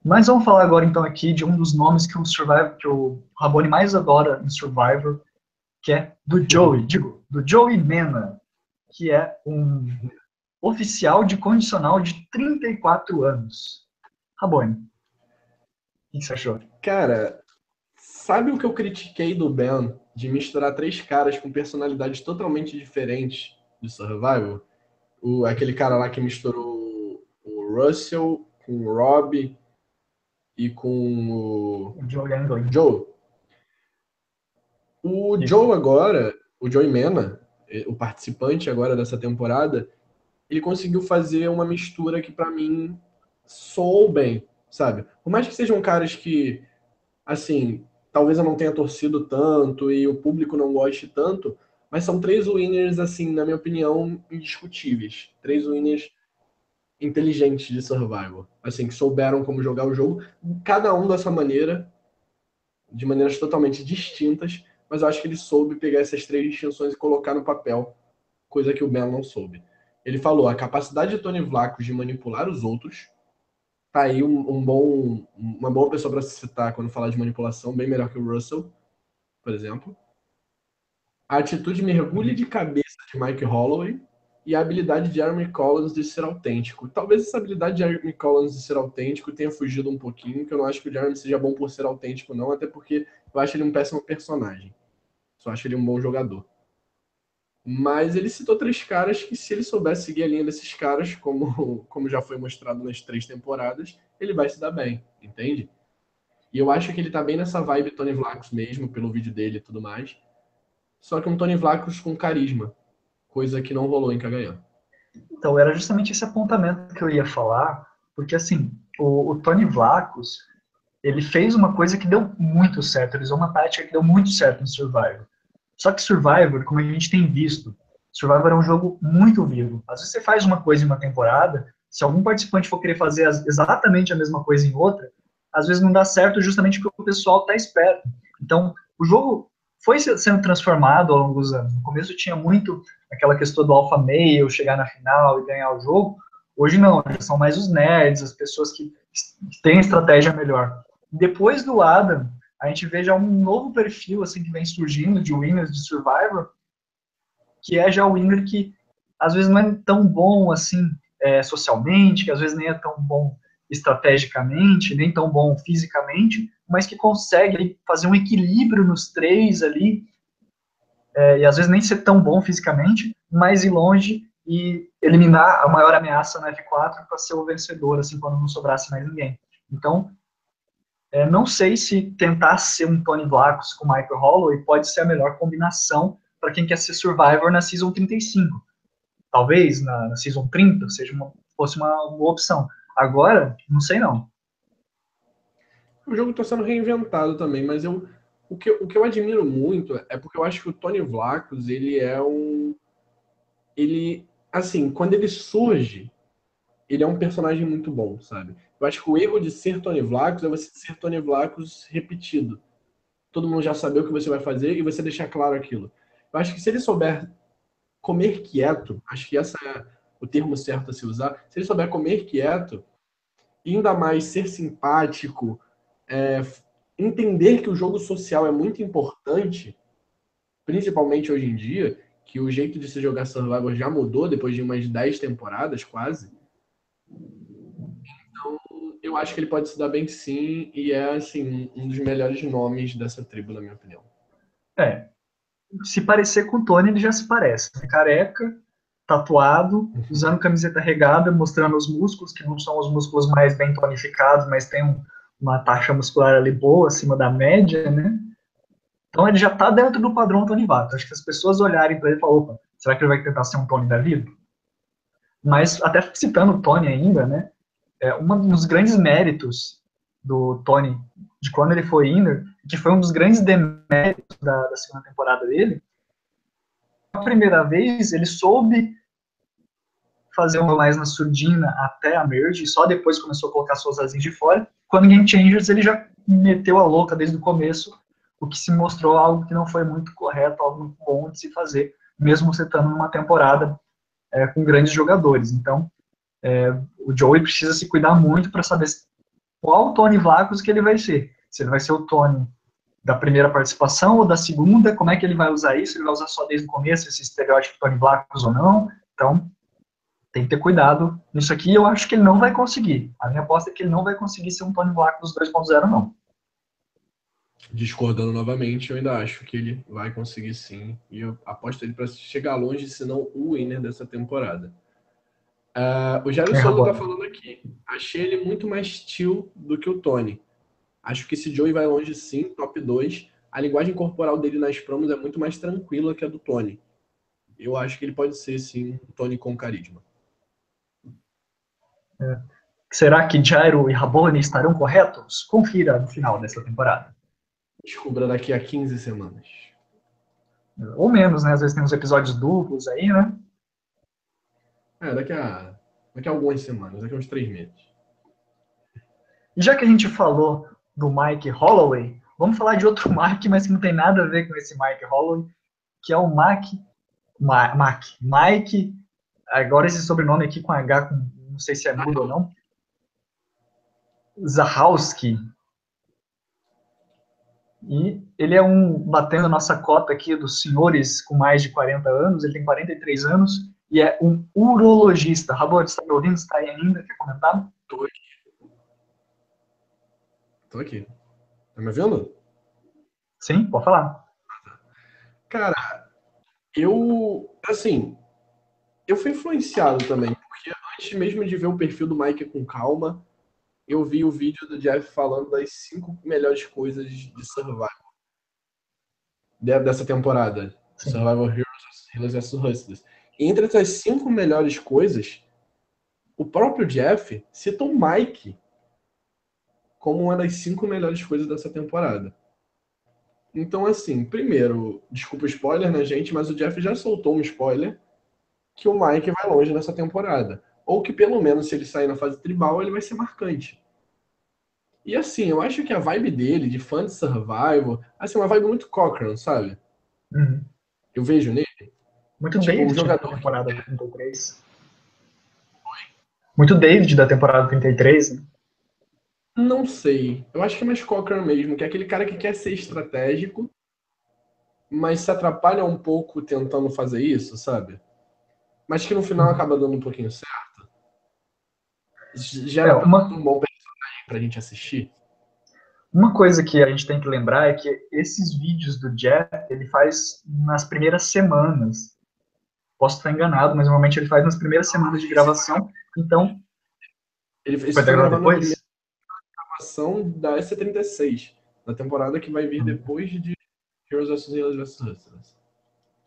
Mas vamos falar agora então aqui de um dos nomes que o Survivor, que o Rabone mais adora no Survivor, que é do Joey, digo, do Joey Mena, que é um oficial de condicional de 34 anos. Rabone, o que você achou? Cara, sabe o que eu critiquei do Ben de misturar três caras com personalidades totalmente diferentes de Survival, o, aquele cara lá que misturou o Russell com o Rob e com o, o Joe. Joe. O Isso. Joe agora, o Joe Mena, o participante agora dessa temporada, ele conseguiu fazer uma mistura que para mim soou bem, sabe? Por mais que sejam caras que, assim, talvez eu não tenha torcido tanto e o público não goste tanto, mas são três winners, assim, na minha opinião, indiscutíveis. Três winners inteligentes de survival. Assim, que souberam como jogar o jogo, cada um dessa maneira, de maneiras totalmente distintas, mas eu acho que ele soube pegar essas três distinções e colocar no papel, coisa que o Ben não soube. Ele falou a capacidade de Tony Vlacos de manipular os outros. Tá aí um, um bom, uma boa pessoa para citar quando falar de manipulação, bem melhor que o Russell, por exemplo a atitude mergulhe de cabeça de Mike Holloway e a habilidade de Jeremy Collins de ser autêntico. Talvez essa habilidade de Jeremy Collins de ser autêntico tenha fugido um pouquinho, que eu não acho que o Jeremy seja bom por ser autêntico, não, até porque eu acho ele um péssimo personagem. Só acho ele um bom jogador. Mas ele citou três caras que, se ele soubesse seguir a linha desses caras, como, como já foi mostrado nas três temporadas, ele vai se dar bem, entende? E eu acho que ele tá bem nessa vibe Tony Vlacos mesmo, pelo vídeo dele e tudo mais só que um Tony Vlacos com carisma, coisa que não rolou em Cagayan. Então, era justamente esse apontamento que eu ia falar, porque assim, o, o Tony Vlacos, ele fez uma coisa que deu muito certo, ele usou uma tática que deu muito certo no Survivor. Só que Survivor, como a gente tem visto, Survivor é um jogo muito vivo. Às vezes você faz uma coisa em uma temporada, se algum participante for querer fazer exatamente a mesma coisa em outra, às vezes não dá certo justamente porque o pessoal está esperto. Então, o jogo foi sendo transformado ao longo dos anos. No começo tinha muito aquela questão do alpha male, chegar na final e ganhar o jogo. Hoje não, já são mais os nerds, as pessoas que têm estratégia melhor. Depois do Adam, a gente vê já um novo perfil assim que vem surgindo de winners de Survivor, que é já o winner que às vezes não é tão bom assim é, socialmente, que às vezes nem é tão bom estrategicamente, nem tão bom fisicamente, mas que consegue fazer um equilíbrio nos três ali, é, e às vezes nem ser tão bom fisicamente, mas ir longe e eliminar a maior ameaça na F4 para ser o vencedor, assim, quando não sobrasse mais ninguém. Então, é, não sei se tentar ser um Tony Vlacos com Michael Holloway pode ser a melhor combinação para quem quer ser Survivor na Season 35. Talvez na, na Season 30 seja uma, fosse uma boa opção. Agora, não sei não. O jogo está sendo reinventado também, mas eu, o, que, o que eu admiro muito é porque eu acho que o Tony Vlacos, ele é um... Ele, assim, quando ele surge, ele é um personagem muito bom, sabe? Eu acho que o erro de ser Tony Vlacos é você ser Tony Vlacos repetido. Todo mundo já saber o que você vai fazer e você deixar claro aquilo. Eu acho que se ele souber comer quieto, acho que essa é o termo certo a se usar, se ele souber comer quieto, ainda mais ser simpático, é, entender que o jogo social é muito importante, principalmente hoje em dia, que o jeito de se jogar Survivor já mudou depois de umas 10 temporadas quase. Então, eu acho que ele pode se dar bem sim, e é assim, um dos melhores nomes dessa tribo, na minha opinião. É. Se parecer com o Tony, ele já se parece. É careca, tatuado, uhum. usando camiseta regada, mostrando os músculos, que não são os músculos mais bem tonificados, mas tem um, uma taxa muscular ali boa, acima da média, né? Então ele já está dentro do padrão Tony Vato. Acho que as pessoas olharem para ele e falam, opa, será que ele vai tentar ser um Tony da vida? Mas, até citando o Tony ainda, né? É, um dos grandes méritos do Tony, de quando ele foi Inner, que foi um dos grandes deméritos da, da segunda temporada dele, a primeira vez ele soube fazer uma mais na surdina até a merge, e só depois começou a colocar suas asinhas de fora. Quando Game Changers ele já meteu a louca desde o começo, o que se mostrou algo que não foi muito correto, algo muito bom de se fazer, mesmo você estando numa temporada é, com grandes jogadores. Então, é, o Joey precisa se cuidar muito para saber qual Tony Vlacos que ele vai ser. Se ele vai ser o Tony da primeira participação ou da segunda, como é que ele vai usar isso? Ele vai usar só desde o começo esse estereótipo Tony Vlacos ou não? Então, tem que ter cuidado nisso aqui. Eu acho que ele não vai conseguir. A minha aposta é que ele não vai conseguir ser um Tony Vlacos 2.0, não. Discordando novamente, eu ainda acho que ele vai conseguir sim. E eu aposto ele para chegar longe, se não o winner dessa temporada. Uh, o Jairo é, Souza tá falando aqui. Achei ele muito mais tio do que o Tony. Acho que esse Joey vai longe sim, top 2. A linguagem corporal dele nas promos é muito mais tranquila que a do Tony. Eu acho que ele pode ser sim um Tony com carisma. É. Será que Jairo e Rabone estarão corretos? Confira no final dessa temporada. Descubra daqui a 15 semanas. Ou menos, né? Às vezes tem uns episódios duplos aí, né? É, daqui a, daqui a algumas semanas, daqui a uns três meses. E já que a gente falou do Mike Holloway, vamos falar de outro Mike, mas que não tem nada a ver com esse Mike Holloway, que é o Mac, Ma, Mac, Mike, agora esse sobrenome aqui com H, com, não sei se é mudo ou não, Zahowski, e ele é um, batendo a nossa cota aqui dos senhores com mais de 40 anos, ele tem 43 anos, e é um urologista. Rabor, está me ouvindo? Está aí ainda? Quer comentar? Estou aqui. Estou aqui. Tá me ouvindo? Sim, pode falar. Cara, eu, assim, eu fui influenciado também, porque antes mesmo de ver o perfil do Mike com calma, eu vi o vídeo do Jeff falando das cinco melhores coisas de Survival dessa temporada. Sim. Survival Heroes, Heroes vs Hustlers. Entre essas cinco melhores coisas, o próprio Jeff citou o Mike como uma das cinco melhores coisas dessa temporada. Então, assim, primeiro, desculpa o spoiler, né, gente? Mas o Jeff já soltou um spoiler que o Mike vai longe nessa temporada. Ou que, pelo menos, se ele sair na fase tribal, ele vai ser marcante. E assim, eu acho que a vibe dele, de fã de survival, assim, uma vibe muito Cochran, sabe? Uhum. Eu vejo nele. Muito tipo, David jogador da temporada 33. Muito David da temporada 33, né? Não sei. Eu acho que é mais Cochran mesmo, que é aquele cara que quer ser estratégico, mas se atrapalha um pouco tentando fazer isso, sabe? Mas que no final uhum. acaba dando um pouquinho certo. Já é uma... um bom personagem pra gente assistir. Uma coisa que a gente tem que lembrar é que esses vídeos do Jeff, ele faz nas primeiras semanas. Posso estar enganado, mas normalmente ele faz nas primeiras semanas de gravação. Então, ele fez foi gravado depois gravação da S36, na temporada que vai vir hum. depois de Heroes vs. Heroes vs. Hustlers.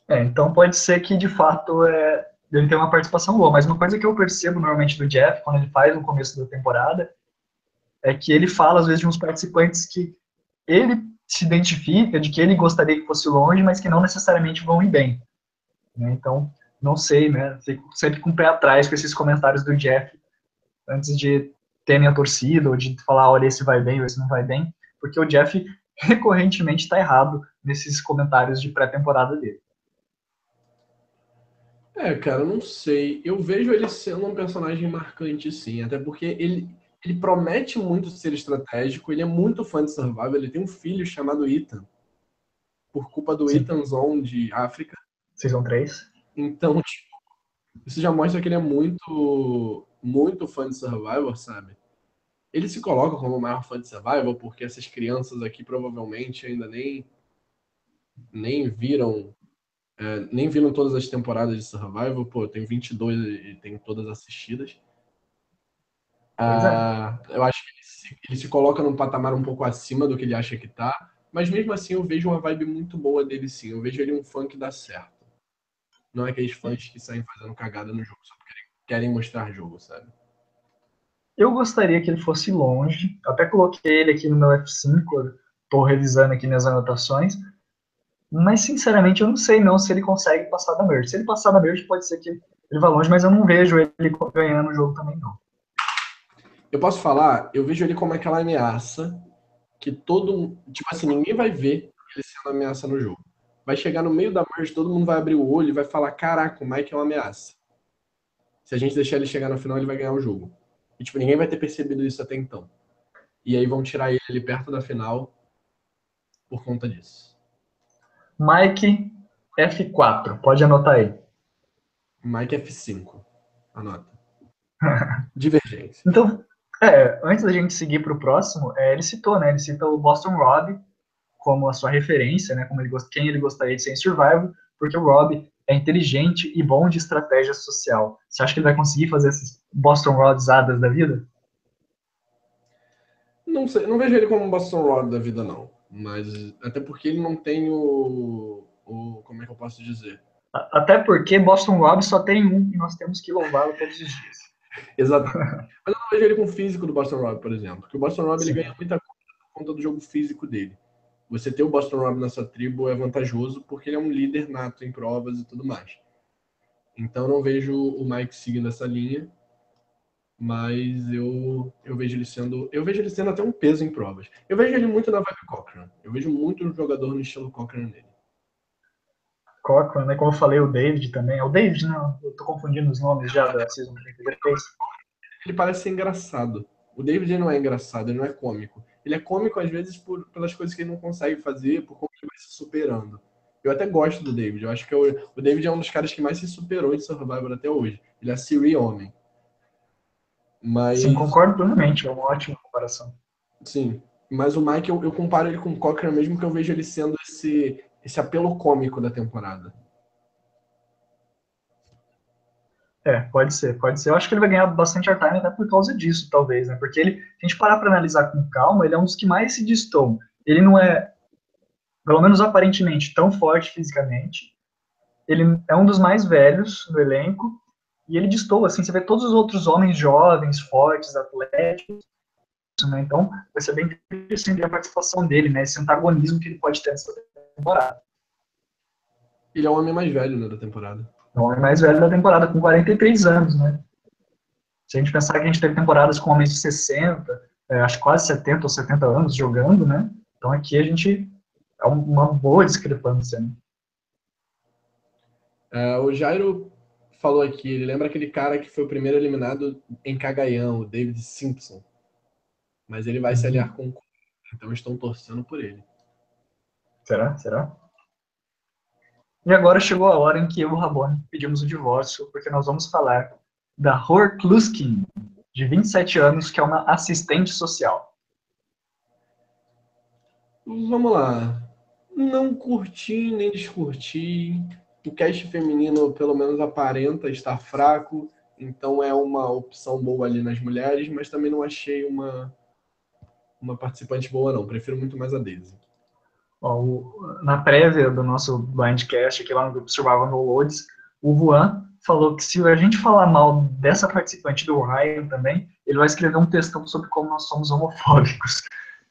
É, então pode ser que de fato é, ele tenha uma participação boa, mas uma coisa que eu percebo normalmente do Jeff, quando ele faz no começo da temporada, é que ele fala, às vezes, de uns participantes que ele se identifica, de que ele gostaria que fosse longe, mas que não necessariamente vão ir bem. Né? Então, não sei, né? Fico sempre com o pé atrás com esses comentários do Jeff, antes de ter minha torcida, ou de falar, olha, esse vai bem, ou esse não vai bem, porque o Jeff recorrentemente está errado nesses comentários de pré-temporada dele. É, cara, não sei. Eu vejo ele sendo um personagem marcante, sim. Até porque ele, ele promete muito ser estratégico, ele é muito fã de survival, ele tem um filho chamado Ethan, por culpa do Sim. Ethan Zone de África. Season 3. Então, tipo, isso já mostra que ele é muito, muito fã de survival, sabe? Ele se coloca como o maior fã de survival porque essas crianças aqui provavelmente ainda nem nem viram é, nem viram todas as temporadas de survival. Pô, tem 22 e tem todas assistidas. Ah, é. Eu acho que ele se, ele se, coloca num patamar um pouco acima do que ele acha que tá, mas mesmo assim eu vejo uma vibe muito boa dele sim. Eu vejo ele um fã que dá certo. Não é aqueles fãs que saem fazendo cagada no jogo só porque querem mostrar jogo, sabe? Eu gostaria que ele fosse longe. Até coloquei ele aqui no meu F5, estou revisando aqui minhas anotações. Mas sinceramente eu não sei não se ele consegue passar da merge. Se ele passar da merge, pode ser que ele vá longe, mas eu não vejo ele ganhando o jogo também não. Eu posso falar, eu vejo ele como aquela ameaça que todo. Tipo assim, ninguém vai ver ele sendo ameaça no jogo. Vai chegar no meio da merge, todo mundo vai abrir o olho e vai falar: caraca, o Mike é uma ameaça. Se a gente deixar ele chegar no final, ele vai ganhar o jogo. E, tipo, ninguém vai ter percebido isso até então. E aí vão tirar ele ali perto da final por conta disso. Mike F4, pode anotar aí. Mike F5, anota. Divergência. Então, é, antes da gente seguir para o próximo, é, ele citou, né? Ele cita o Boston Rob como a sua referência, né? Como ele quem ele gostaria de ser em Survival, porque o Rob é inteligente e bom de estratégia social. Você acha que ele vai conseguir fazer essas Boston Rodsadas da vida? Não sei, não vejo ele como um Boston Rod da vida, não. Mas até porque ele não tem o, o como é que eu posso dizer? Até porque Boston Rob só tem um e nós temos que louvá-lo todos os dias. Exatamente. Mas eu não vejo ele com o físico do Boston Rob, por exemplo. Porque o Boston Rob ele ganha muita coisa por conta do jogo físico dele. Você ter o Boston Rob na sua tribo é vantajoso porque ele é um líder nato em provas e tudo mais. Então não vejo o Mike seguindo essa linha, mas eu, eu vejo ele sendo eu vejo ele sendo até um peso em provas. Eu vejo ele muito na vibe Cochran. Eu vejo muito um jogador no estilo Cochran nele. Cochran, né? Como eu falei, o David também. É o David, não? Eu tô confundindo os nomes já da Season 33. Ele parece ser engraçado. O David não é engraçado, ele não é cômico. Ele é cômico, às vezes, por, pelas coisas que ele não consegue fazer, por como ele vai se superando. Eu até gosto do David. Eu acho que eu, o David é um dos caras que mais se superou em Survivor até hoje. Ele é Siri Homem. Mas... Sim, concordo plenamente. É uma ótima comparação. Sim. Mas o Mike, eu, eu comparo ele com o Cochran mesmo que eu vejo ele sendo esse, esse apelo cômico da temporada. É, pode ser, pode ser. Eu acho que ele vai ganhar bastante airtime até por causa disso, talvez, né? Porque ele, se a gente parar para analisar com calma, ele é um dos que mais se distou. Ele não é, pelo menos aparentemente, tão forte fisicamente. Ele é um dos mais velhos no elenco. E ele distou, assim, você vê todos os outros homens jovens, fortes, atléticos, né? Então vai ser bem interessante a participação dele, né? Esse antagonismo que ele pode ter nessa temporada. Ele é o homem mais velho né, da temporada. É o homem mais velho da temporada, com 43 anos, né? Se a gente pensar que a gente teve temporadas com homens de 60, é, acho quase 70 ou 70 anos jogando, né? Então aqui a gente é uma boa discrepância. Né? É, o Jairo falou aqui, ele lembra aquele cara que foi o primeiro eliminado em Cagaião, o David Simpson. Mas ele vai se aliar com o então estão torcendo por ele. Será? Será? E agora chegou a hora em que eu e o Rabone pedimos o divórcio, porque nós vamos falar da Hor Kluskin, de 27 anos, que é uma assistente social. Vamos lá. Não curti nem descurti. O cast feminino, pelo menos, aparenta estar fraco. Então é uma opção boa ali nas mulheres, mas também não achei uma, uma participante boa, não. Prefiro muito mais a Daisy. Na prévia do nosso Blindcast, aqui lá no grupo Survival No Loads, o Juan falou que se a gente falar mal dessa participante do Ryan também, ele vai escrever um textão sobre como nós somos homofóbicos.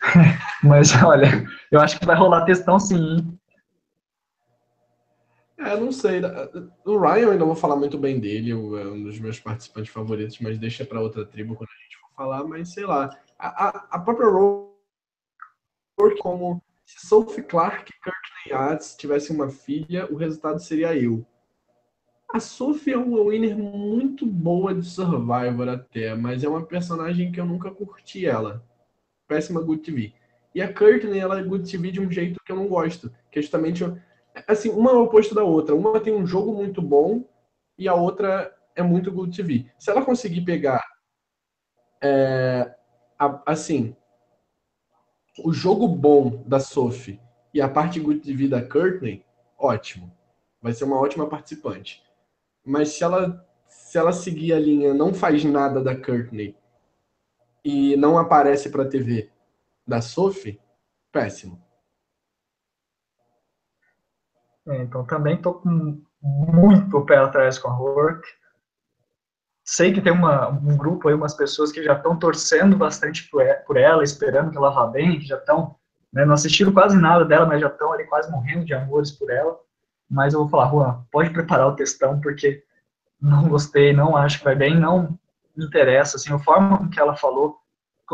Mas olha, eu acho que vai rolar textão sim. É, não sei. O Ryan eu ainda vou falar muito bem dele, é um dos meus participantes favoritos, mas deixa para outra tribo quando a gente for falar, mas sei lá. A, a, a própria Rourke, como se Sophie Clark e Courtney Yates tivessem uma filha, o resultado seria eu. A Sophie é uma winner muito boa de Survivor até, mas é uma personagem que eu nunca curti ela. Péssima Good TV. E a Courtney, ela é Good TV de um jeito que eu não gosto. Que é justamente, assim, uma é o oposto da outra. Uma tem um jogo muito bom e a outra é muito Good TV. Se ela conseguir pegar, é, a, assim, o jogo bom da Sophie e a parte Good TV da Courtney, ótimo. Vai ser uma ótima participante. Mas se ela, se ela seguir a linha não faz nada da Courtney e não aparece para a TV da Sophie, péssimo. É, então também estou com muito pé atrás com a Rourke. Sei que tem uma, um grupo aí, umas pessoas que já estão torcendo bastante por ela, esperando que ela vá bem, que já estão, né, não assistiram quase nada dela, mas já estão ali quase morrendo de amores por ela. Mas eu vou falar, Juan, pode preparar o textão, porque não gostei, não acho que vai bem, não me interessa, assim, a forma com que ela falou,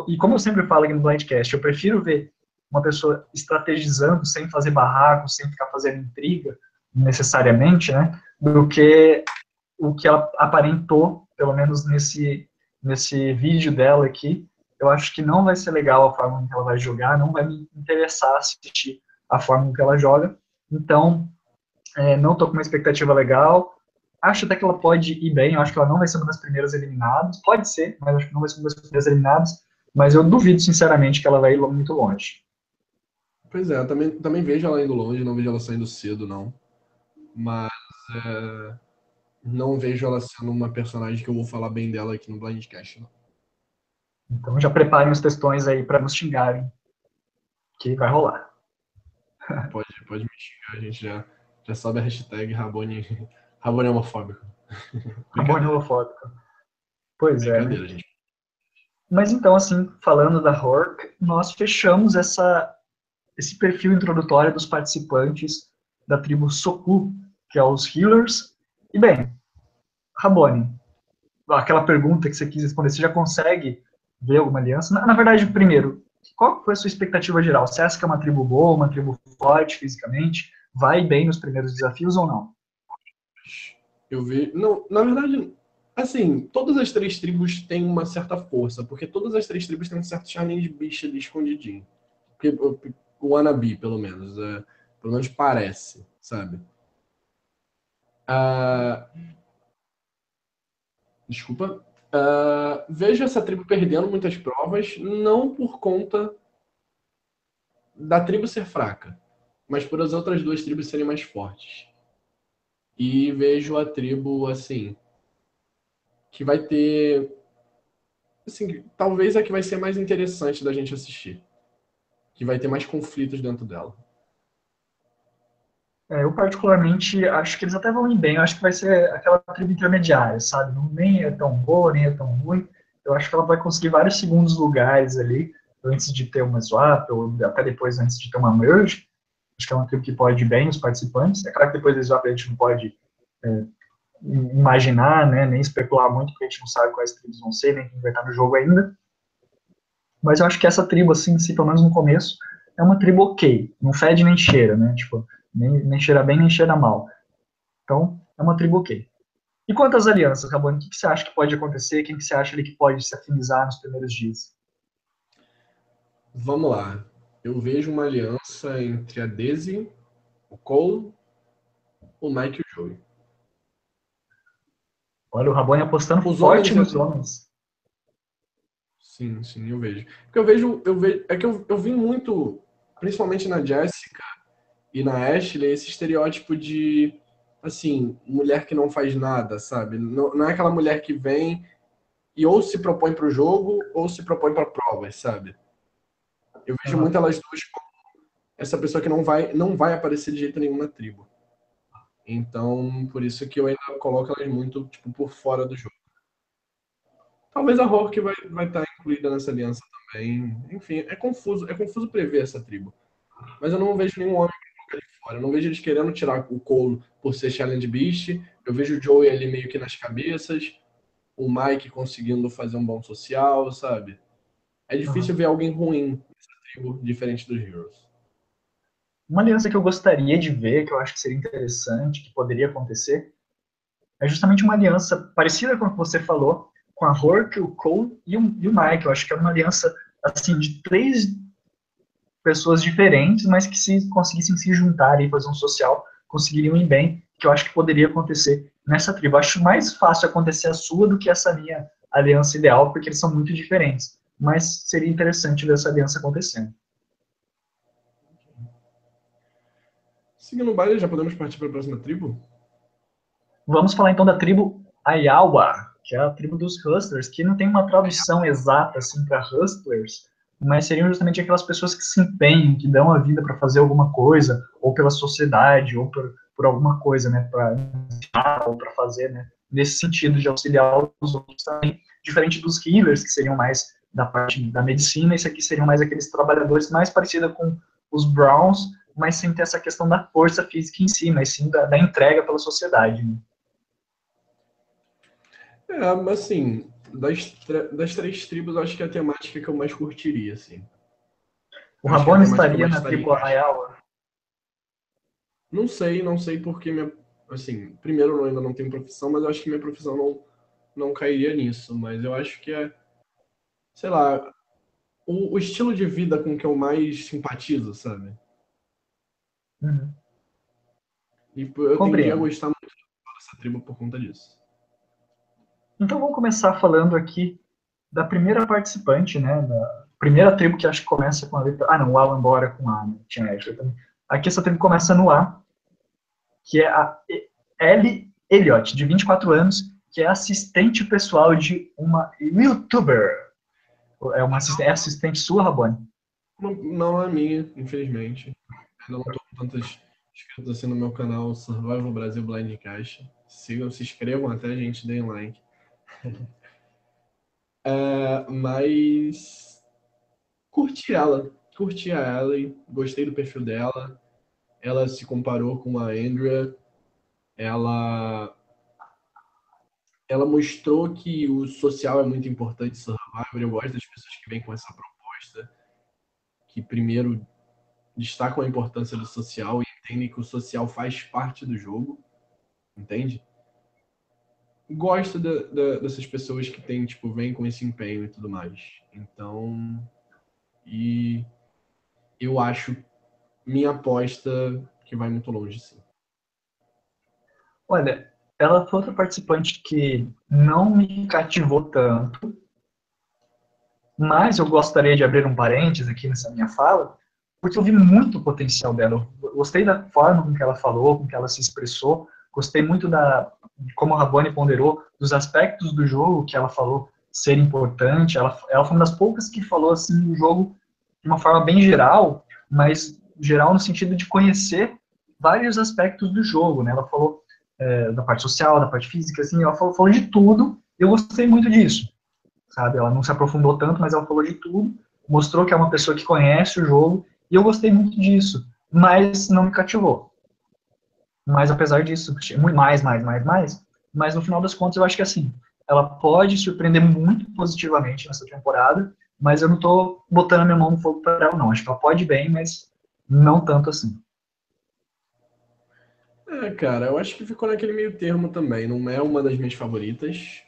e como eu sempre falo aqui no Blindcast, eu prefiro ver uma pessoa estrategizando, sem fazer barraco, sem ficar fazendo intriga, necessariamente, né, do que o que ela aparentou, pelo menos nesse, nesse vídeo dela aqui, eu acho que não vai ser legal a forma que ela vai jogar, não vai me interessar assistir a forma que ela joga, então é, não estou com uma expectativa legal. Acho até que ela pode ir bem. Eu acho que ela não vai ser uma das primeiras eliminadas. Pode ser, mas acho que não vai ser uma das primeiras eliminadas. Mas eu duvido, sinceramente, que ela vai ir muito longe. Pois é, também, também vejo ela indo longe, não vejo ela saindo cedo, não. Mas é, não vejo ela sendo uma personagem que eu vou falar bem dela aqui no Blindcast. Não. Então já preparem os textões aí para nos xingarem. Que vai rolar. Pode, pode me xingar, a gente já já sobe a hashtag Rabone, Rabone homofóbico. Rabone homofóbico. Pois é. Né? Gente. Mas então, assim, falando da Hork, nós fechamos essa, esse perfil introdutório dos participantes da tribo Soku, que é os Healers. E bem, Rabone, aquela pergunta que você quis responder, você já consegue ver alguma aliança? Na, na verdade, primeiro, qual foi a sua expectativa geral? Você acha que é uma tribo boa, uma tribo forte fisicamente? vai bem nos primeiros desafios ou não? Eu vi. Não, na verdade, assim, todas as três tribos têm uma certa força, porque todas as três tribos têm um certo charme de bicho ali escondidinho. O, Anabi, pelo menos. É, pelo menos parece, sabe? Uh, desculpa. Uh, vejo essa tribo perdendo muitas provas, não por conta da tribo ser fraca, mas por as outras duas tribos serem mais fortes. E vejo a tribo assim que vai ter assim, talvez a que vai ser mais interessante da gente assistir. Que vai ter mais conflitos dentro dela. É, eu particularmente acho que eles até vão ir bem. Eu acho que vai ser aquela tribo intermediária, sabe? Não nem é tão boa, nem é tão ruim. eu acho que ela vai conseguir vários segundos lugares ali, antes de ter uma swap, ou até depois antes de ter uma merge. Acho que é uma tribo que pode ir bem os participantes. É claro que depois da swap a gente não pode é, imaginar, né, nem especular muito, porque a gente não sabe quais tribos vão ser, nem quem vai estar no jogo ainda. Mas eu acho que essa tribo, assim, se pelo menos no começo, é uma tribo ok. Não fede nem cheira, né? Tipo, nem, nem cheira bem, nem cheira mal. Então, é uma tribo ok. E quanto às alianças, Rabone, o que, que você acha que pode acontecer? Quem que você acha ali que pode se afinizar nos primeiros dias? Vamos lá. Eu vejo uma aliança entre a Daisy, o Cole, o Mike e o Joey. Olha, o Rabone apostando Os forte homens, nos homens. Sim, sim, eu vejo. Porque eu vejo, eu vejo, é que eu, eu vi muito, principalmente na Jessica e na Ashley, esse estereótipo de, assim, mulher que não faz nada, sabe? Não, não é aquela mulher que vem e ou se propõe para o jogo ou se propõe para provas, sabe? Eu vejo uhum. muito elas duas como essa pessoa que não vai, não vai aparecer de jeito nenhum na tribo. Então, por isso que eu ainda coloco elas muito tipo, por fora do jogo. Talvez a Rock vai, vai estar incluída nessa aliança também. Enfim, é confuso, é confuso prever essa tribo. Mas eu não vejo nenhum homem ali fora. Eu não vejo eles querendo tirar o Cole por ser Challenge Beast. Eu vejo o Joey ali meio que nas cabeças. O Mike conseguindo fazer um bom social, sabe? É difícil uhum. ver alguém ruim nessa tribo, diferente dos Heroes. Uma aliança que eu gostaria de ver, que eu acho que seria interessante, que poderia acontecer, é justamente uma aliança parecida com o que você falou, com a Hork, o Cole e o, e o Mike. Eu acho que é uma aliança assim de três pessoas diferentes, mas que se conseguissem se juntar e fazer um social, conseguiriam ir bem, que eu acho que poderia acontecer nessa tribo. Eu acho mais fácil acontecer a sua do que essa minha aliança ideal, porque eles são muito diferentes. Mas seria interessante ver essa aliança acontecendo. Seguindo o baile, já podemos partir para a próxima tribo? Vamos falar então da tribo Ayawa, que é a tribo dos Hustlers, que não tem uma tradução exata assim para Hustlers, mas seriam justamente aquelas pessoas que se empenham, que dão a vida para fazer alguma coisa, ou pela sociedade, ou por, por alguma coisa, né, para ou para fazer, né, nesse sentido de auxiliar os outros também, diferente dos healers, que seriam mais da parte da medicina, esse aqui seriam mais aqueles trabalhadores mais parecidos com os Browns, mas sem ter essa questão da força física em si, mas sim da, da entrega pela sociedade. Né? É, mas assim, das, das três tribos, acho que é a temática que eu mais curtiria, assim. O Rabone estaria na tribo Arraial? Não sei, não sei porque minha, assim, primeiro eu ainda não tenho profissão, mas eu acho que minha profissão não, não cairia nisso, mas eu acho que é, sei lá, o, o estilo de vida com que eu mais simpatizo, sabe? Uhum. E eu Compreendo. a gostar muito dessa tribo por conta disso. Então vamos começar falando aqui da primeira participante, né? Da primeira tribo que acho que começa com a letra. Ah, não, o Alan Bora com A, né? Tinha Ashley também. Aqui essa tribo começa no A, que é a Ellie Elliott, de 24 anos, que é assistente pessoal de uma youtuber. É uma assistente, é assistente sua, Rabone? Não, não é minha, infelizmente. Não tô com tantas inscritos assim no meu canal Survival Brasil Blind Caixa. Sigam, se inscrevam até, gente, deem like. É, mas curti ela, curti a Ellie, gostei do perfil dela. Ela se comparou com a Andrea. Ela ela mostrou que o social é muito importante Survivor. Eu gosto das pessoas que vêm com essa proposta, que primeiro destacam a importância do social e entendem que o social faz parte do jogo, entende? Gosto de, de, dessas pessoas que têm, tipo, vêm com esse empenho e tudo mais. Então, e eu acho minha aposta que vai muito longe, sim. Olha, ela foi outra participante que não me cativou tanto, mas eu gostaria de abrir um parênteses aqui nessa minha fala, porque eu vi muito potencial dela. Eu gostei da forma com que ela falou, com que ela se expressou, gostei muito da como a Rabone ponderou dos aspectos do jogo que ela falou ser importante. Ela, ela foi uma das poucas que falou assim do jogo de uma forma bem geral, mas geral no sentido de conhecer vários aspectos do jogo, né? Ela falou é, da parte social, da parte física, assim, ela falou, falou de tudo. Eu gostei muito disso, sabe? Ela não se aprofundou tanto, mas ela falou de tudo, mostrou que é uma pessoa que conhece o jogo, e eu gostei muito disso, mas não me cativou. Mas apesar disso, muito mais, mais, mais, mais, mas no final das contas eu acho que assim, ela pode surpreender muito positivamente nessa temporada, mas eu não tô botando a minha mão no fogo para ela não. Acho que ela pode bem, mas não tanto assim. É, cara, eu acho que ficou naquele meio termo também. Não é uma das minhas favoritas.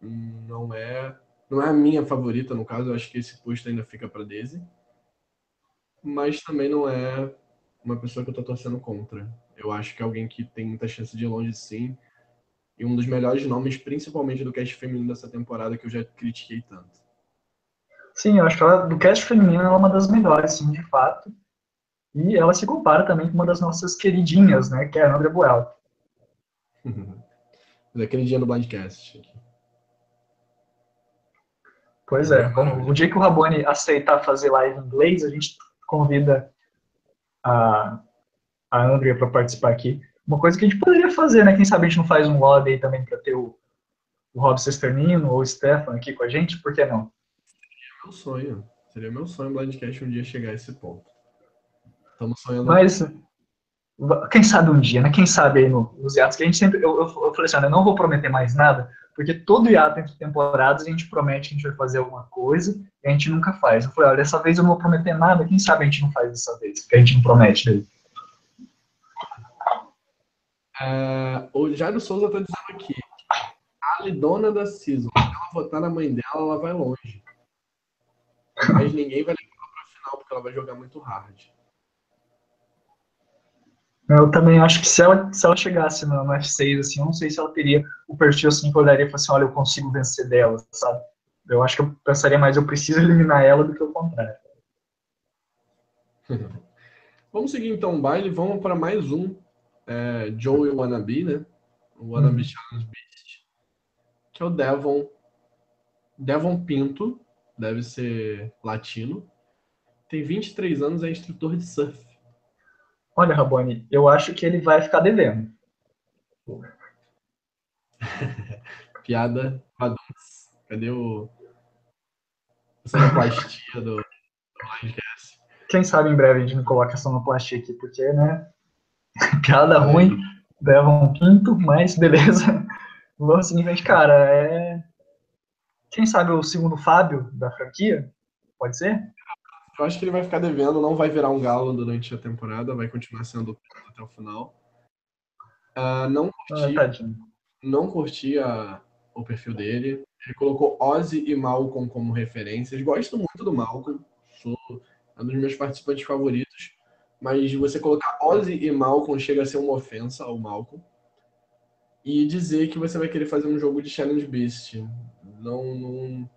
Não é, não é a minha favorita, no caso. Eu acho que esse posto ainda fica para Daisy. Mas também não é uma pessoa que eu tô torcendo contra. Eu acho que é alguém que tem muita chance de ir longe, sim e um dos melhores nomes, principalmente do cast feminino dessa temporada, que eu já critiquei tanto. Sim, eu acho que ela, do cast feminino ela é uma das melhores, sim, de fato. E ela se compara também com uma das nossas queridinhas, né, que é a Andrea Boel. Mas é queridinha do Blindcast. Pois é, bom, o dia que o Rabone aceitar fazer live em inglês, a gente convida a, a Andrea para participar aqui. Uma coisa que a gente poderia fazer, né? Quem sabe a gente não faz um lobby aí também para ter o, o Rob Sesternino ou o Stefan aqui com a gente, por que não? Seria meu sonho. Seria meu sonho o Blindcast um dia chegar a esse ponto. Estamos sonhando. Mas, quem sabe um dia, né? Quem sabe aí no, nos hiatos, que a gente sempre. Eu, eu, eu falei assim, eu não vou prometer mais nada, porque todo hiato entre temporadas a gente promete que a gente vai fazer alguma coisa e a gente nunca faz. Eu falei, olha, dessa vez eu não vou prometer nada, quem sabe a gente não faz dessa vez, porque a gente não promete daí. É, o Jairo Souza está dizendo aqui: a dona da Season, se ela votar na mãe dela, ela vai longe. Mas ninguém vai levar para a final, porque ela vai jogar muito hard. Eu também acho que se ela, se ela chegasse no, no F6, assim, eu não sei se ela teria o perfil assim que olharia e falaria assim, olha, eu consigo vencer dela, sabe? Eu acho que eu pensaria mais, eu preciso eliminar ela do que o contrário. vamos seguir então o baile, vamos para mais um é, Joey Wannabe, né? O Wannabe hum. Challenge Beast, que é o Devon, Devon Pinto, deve ser latino, tem 23 anos, é instrutor de surf. Olha, Raboni, eu acho que ele vai ficar devendo. Piada. Cadê o. sonoplastia do? Quem sabe em breve a gente não coloca a sonoplastia aqui, porque, né? Piada ruim, leva um quinto, mas beleza. Vamos seguinte, cara, é. Quem sabe o segundo Fábio da franquia? Pode ser? Eu acho que ele vai ficar devendo, não vai virar um galo durante a temporada, vai continuar sendo até o final. Uh, não curti, ah, não curti a, o perfil dele. Ele colocou Ozzy e Malcolm como referências. Gosto muito do Malcolm, sou um dos meus participantes favoritos mas você colocar Ozzy e Malcolm chega a ser uma ofensa ao Malcolm. E dizer que você vai querer fazer um jogo de Challenge Beast. Não, não,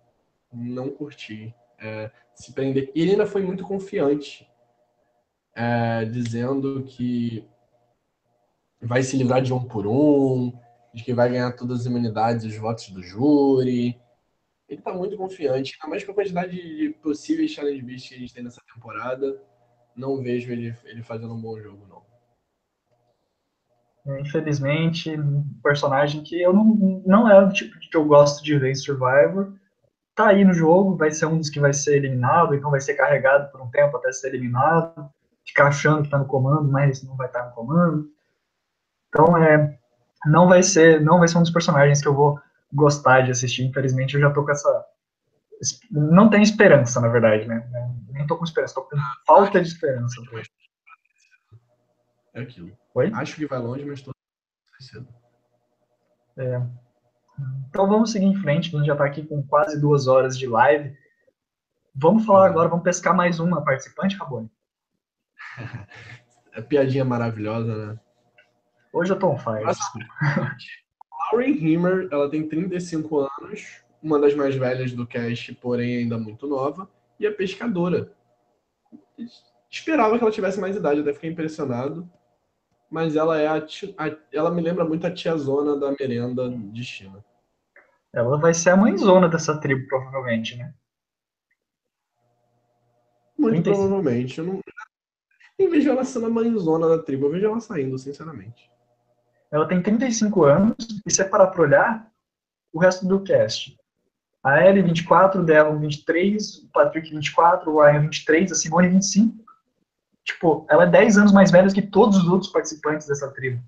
não curti. É, se prender. E ele ainda foi muito confiante, é, dizendo que vai se livrar de um por um, de que vai ganhar todas as imunidades e os votos do júri. Ele tá muito confiante, ainda mais com a quantidade de possíveis Challenge Beast que a gente tem nessa temporada não vejo ele, ele fazendo um bom jogo, não. Infelizmente, um personagem que eu não, não é o tipo que eu gosto de ver em Survivor. Tá aí no jogo, vai ser um dos que vai ser eliminado, então vai ser carregado por um tempo até ser eliminado, ficar achando que tá no comando, mas não vai estar tá no comando. Então é, não vai ser, não vai ser um dos personagens que eu vou gostar de assistir. Infelizmente, eu já tô com essa não tem esperança, na verdade, né? Nem tô com esperança, tô com falta de esperança. É aquilo. Oi? Acho que vai longe, mas tô cedo. É. Então vamos seguir em frente, a gente já está aqui com quase duas horas de live. Vamos falar agora, vamos pescar mais uma participante, Rabone? é piadinha maravilhosa, né? Hoje eu tô on fire. Lauren Himmer, ela tem 35 anos, uma das mais velhas do cast, porém ainda muito nova, e a pescadora. Esperava que ela tivesse mais idade, até fiquei impressionado. Mas ela é a, a, ela me lembra muito a tiazona da merenda de China. Ela vai ser a mãezona dessa tribo, provavelmente, né? Muito provavelmente. Eu não, nem vejo ela sendo a mãezona da tribo, eu vejo ela saindo, sinceramente. Ela tem 35 anos, e se é parar pra olhar, o resto do cast A Ellie 24, o Devon 23, o Patrick 24, o Ryan 23, a Simone 25. Tipo, ela é 10 anos mais velha que todos os outros participantes dessa tribo.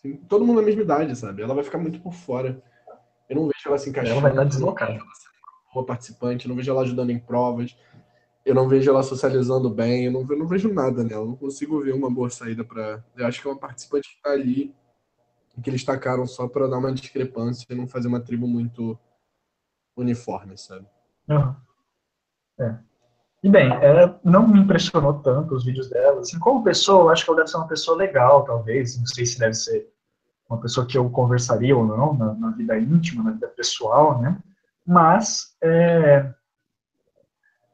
Sim, todo mundo na mesma idade, sabe? Ela vai ficar muito por fora. Eu não vejo ela se encaixando. Ela vai estar deslocada. Boa participante, não vejo ela ajudando em provas. Eu não vejo ela socializando bem, eu não, eu não vejo nada nela. Eu não consigo ver uma boa saída para. Eu acho que é uma participante que está ali, que eles tacaram só para dar uma discrepância e não fazer uma tribo muito uniforme, sabe? Uhum. É. E bem, é, não me impressionou tanto os vídeos dela. Assim, como pessoa, eu acho que ela deve ser uma pessoa legal, talvez. Não sei se deve ser uma pessoa que eu conversaria ou não na, na vida íntima, na vida pessoal, né? Mas é,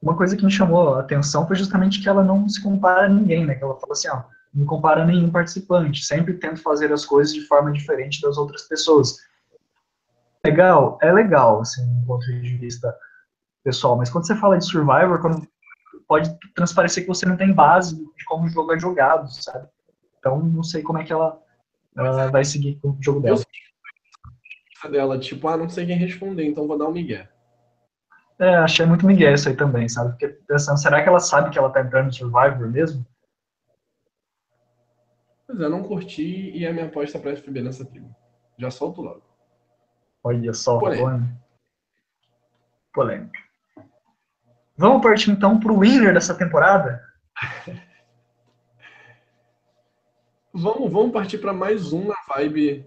uma coisa que me chamou a atenção foi justamente que ela não se compara a ninguém, né? Que ela fala assim, ó, não compara nenhum participante, sempre tento fazer as coisas de forma diferente das outras pessoas. Legal, é legal, assim, do ponto de vista pessoal, mas quando você fala de Survivor, quando pode transparecer que você não tem base de como o jogo é jogado, sabe? Então, não sei como é que ela, ela vai seguir com o jogo dela. dela, tipo, ah, não sei quem responder, então vou dar um migué. É, achei muito migué isso aí também, sabe? Porque pensando, será que ela sabe que ela tá entrando no Survivor mesmo? Pois é, não curti e a minha aposta pra FB nessa tribo. Já solto logo. Olha só, polêmica. polêmica. Vamos partir então para o winner dessa temporada? vamos, vamos partir para mais um na vibe.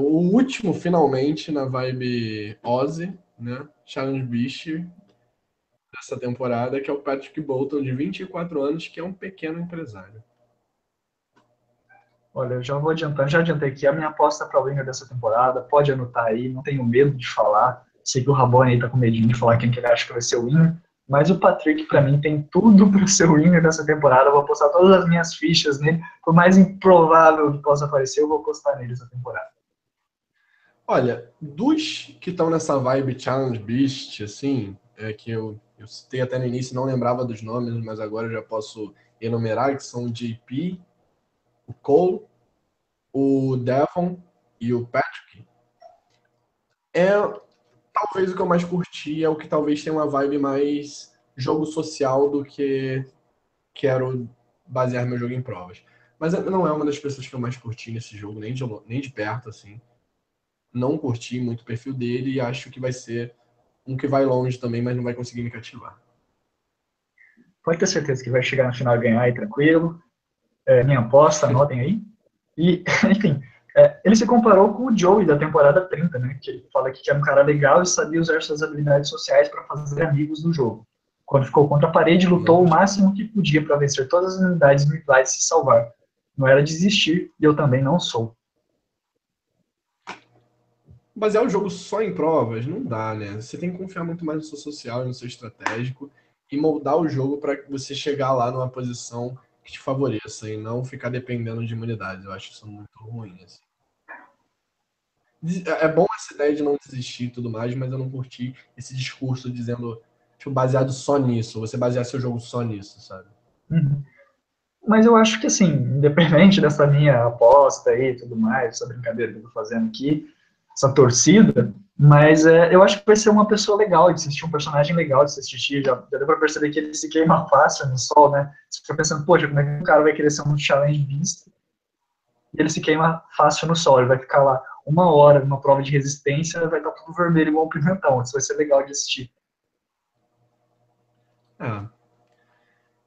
O último, finalmente, na vibe Ozzy, né? Challenge Beast dessa temporada, que é o Patrick Bolton, de 24 anos, que é um pequeno empresário. Olha, eu já vou adiantando, já adiantei aqui a minha aposta para o winner dessa temporada. Pode anotar aí, não tenho medo de falar. Sei que o Rabone aí tá com medinho de falar quem que ele acha que vai ser o winner. Mas o Patrick, para mim, tem tudo para ser o winner dessa temporada. Eu vou apostar todas as minhas fichas nele. Por mais improvável que possa aparecer, eu vou apostar nele essa temporada. Olha, dos que estão nessa vibe Challenge Beast, assim, é que eu, eu citei até no início, não lembrava dos nomes, mas agora eu já posso enumerar, que são o JP, o Cole, o Devon e o Patrick. É talvez o que eu mais curti, é o que talvez tenha uma vibe mais jogo social do que quero basear meu jogo em provas. Mas não é uma das pessoas que eu mais curti nesse jogo, nem de, nem de perto, assim não curti muito o perfil dele e acho que vai ser um que vai longe também, mas não vai conseguir me cativar. Pode ter certeza que vai chegar no final e ganhar aí tranquilo. É, minha aposta, anotem aí. E, enfim, é, ele se comparou com o Joey da temporada 30, né? Que fala que era um cara legal e sabia usar suas habilidades sociais para fazer amigos no jogo. Quando ficou contra a parede, lutou o máximo que podia para vencer todas as unidades rivais e se salvar. Não era desistir, e eu também não sou basear o jogo só em provas não dá, né? Você tem que confiar muito mais no seu social e no seu estratégico e moldar o jogo para você chegar lá numa posição que te favoreça e não ficar dependendo de imunidades. Eu acho isso muito ruim. Assim. É bom essa ideia de não desistir e tudo mais, mas eu não curti esse discurso dizendo, tipo, baseado só nisso, você basear seu jogo só nisso, sabe? Uhum. Mas eu acho que, assim, independente dessa minha aposta aí e tudo mais, essa brincadeira que eu tô fazendo aqui, essa torcida, mas é, eu acho que vai ser uma pessoa legal de assistir, um personagem legal de se assistir. Já, já deu pra perceber que ele se queima fácil no sol, né? Você fica pensando, poxa, como é que o cara vai querer ser um challenge beast? E ele se queima fácil no sol, ele vai ficar lá uma hora numa prova de resistência, vai estar tudo vermelho igual um pimentão. Isso vai ser legal de assistir. Ah.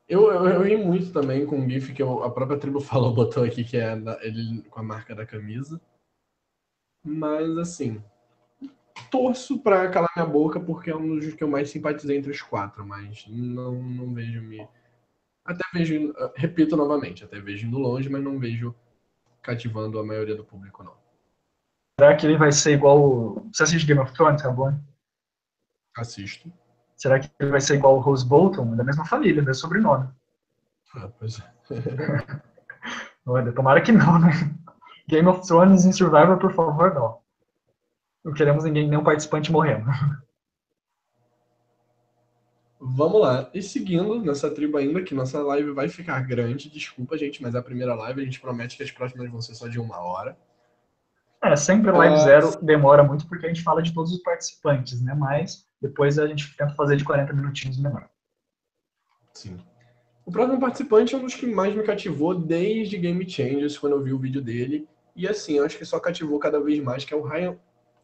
Eu, eu, eu ri muito também com o GIF que eu, a própria tribo falou, botou aqui, que é ele com a marca da camisa. Mas, assim, torço para calar minha boca porque é um dos que eu mais simpatizei entre os quatro, mas não, não vejo me. Até vejo, repito novamente, até vejo indo longe, mas não vejo cativando a maioria do público, não. Será que ele vai ser igual. Você assiste Game of Thrones, tá bom? Assisto. Será que ele vai ser igual o Rose Bolton? Da mesma família, mesmo sobrenome. Ah, pois é. Olha, tomara que não, né? Game of Thrones em Survivor, por favor, não. Não queremos ninguém, nenhum participante morrendo. Vamos lá. E seguindo nessa tribo ainda, que nossa live vai ficar grande. Desculpa, gente, mas é a primeira live. A gente promete que as próximas vão ser só de uma hora. É, sempre live zero demora muito porque a gente fala de todos os participantes, né? Mas depois a gente tenta fazer de 40 minutinhos menor. Sim. O próximo participante é um dos que mais me cativou desde Game Changers, quando eu vi o vídeo dele. E assim, eu acho que só cativou cada vez mais, que é o Ryan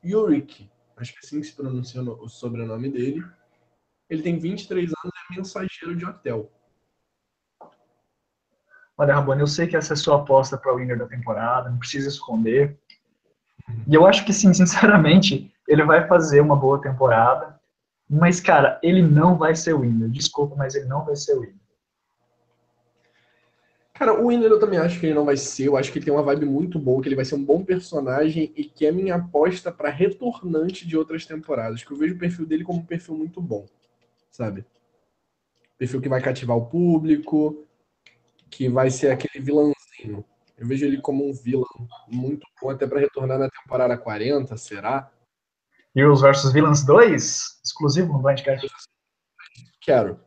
Yurik. Acho que assim que se pronuncia o sobrenome dele. Ele tem 23 anos e é mensageiro de hotel. Olha, Rabone, eu sei que essa é a sua aposta para o winner da temporada, não precisa esconder. E eu acho que sim, sinceramente, ele vai fazer uma boa temporada. Mas, cara, ele não vai ser o winner. Desculpa, mas ele não vai ser o winner. Cara, o Winner eu também acho que ele não vai ser. Eu acho que ele tem uma vibe muito boa, que ele vai ser um bom personagem e que é minha aposta para retornante de outras temporadas. Que eu vejo o perfil dele como um perfil muito bom, sabe? Perfil que vai cativar o público, que vai ser aquele vilãozinho. Eu vejo ele como um vilão muito bom, até para retornar na temporada 40, será? Heroes vs Villains 2? Exclusivo no Blindcast? Quero.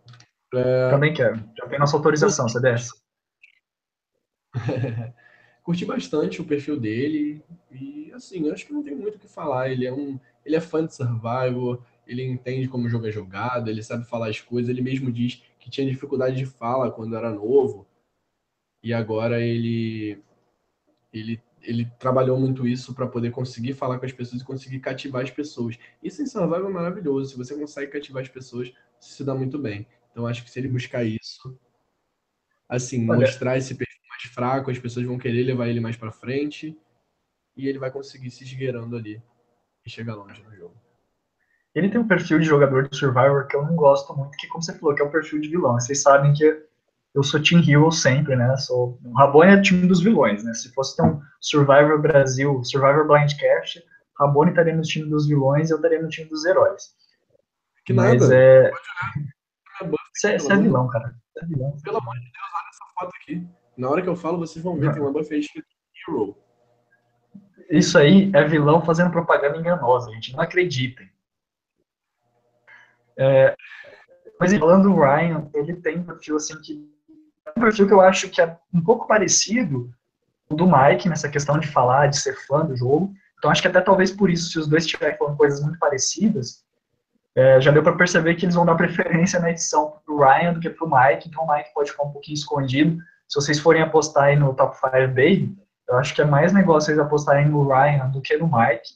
É... Também quero. Já tem nossa autorização, CDS. Curti bastante o perfil dele e assim, acho que não tem muito o que falar. Ele é um, ele é fã de Survivor, ele entende como o jogo é jogado, ele sabe falar as coisas. Ele mesmo diz que tinha dificuldade de fala quando era novo e agora ele ele ele trabalhou muito isso para poder conseguir falar com as pessoas e conseguir cativar as pessoas. Isso em Survivor é maravilhoso. Se você consegue cativar as pessoas, se dá muito bem. Então acho que se ele buscar isso, assim, Olha, mostrar esse perfil fraco, as pessoas vão querer levar ele mais para frente e ele vai conseguir se esgueirando ali e chegar longe no jogo. Ele tem um perfil de jogador de Survivor que eu não gosto muito, que como você falou, que é o perfil de vilão. Vocês sabem que eu sou Team Hero sempre, né? Sou o Rabone é time dos vilões, né? Se fosse ter um Survivor Brasil, Survivor Blind Cash, Rabone estaria no time dos vilões e eu estaria no time dos heróis. Que Mas nada. é você, é, é vilão, cara. Você é vilão. Pelo amor de Deus, olha essa foto aqui. Na hora que eu falo, vocês vão ver, tem uma buff aí escrito Hero. Isso aí é vilão fazendo propaganda enganosa, gente. Não acreditem. É, mas falando do Ryan, ele tem um perfil assim que. Um perfil que eu acho que é um pouco parecido do Mike nessa questão de falar, de ser fã do jogo. Então acho que até talvez por isso, se os dois estiverem falando coisas muito parecidas, é, já deu para perceber que eles vão dar preferência na edição pro Ryan do que pro Mike, então o Mike pode ficar um pouquinho escondido se vocês forem apostar aí no Top 5 Baby, eu acho que é mais negócio vocês apostarem no Ryan do que no Mike.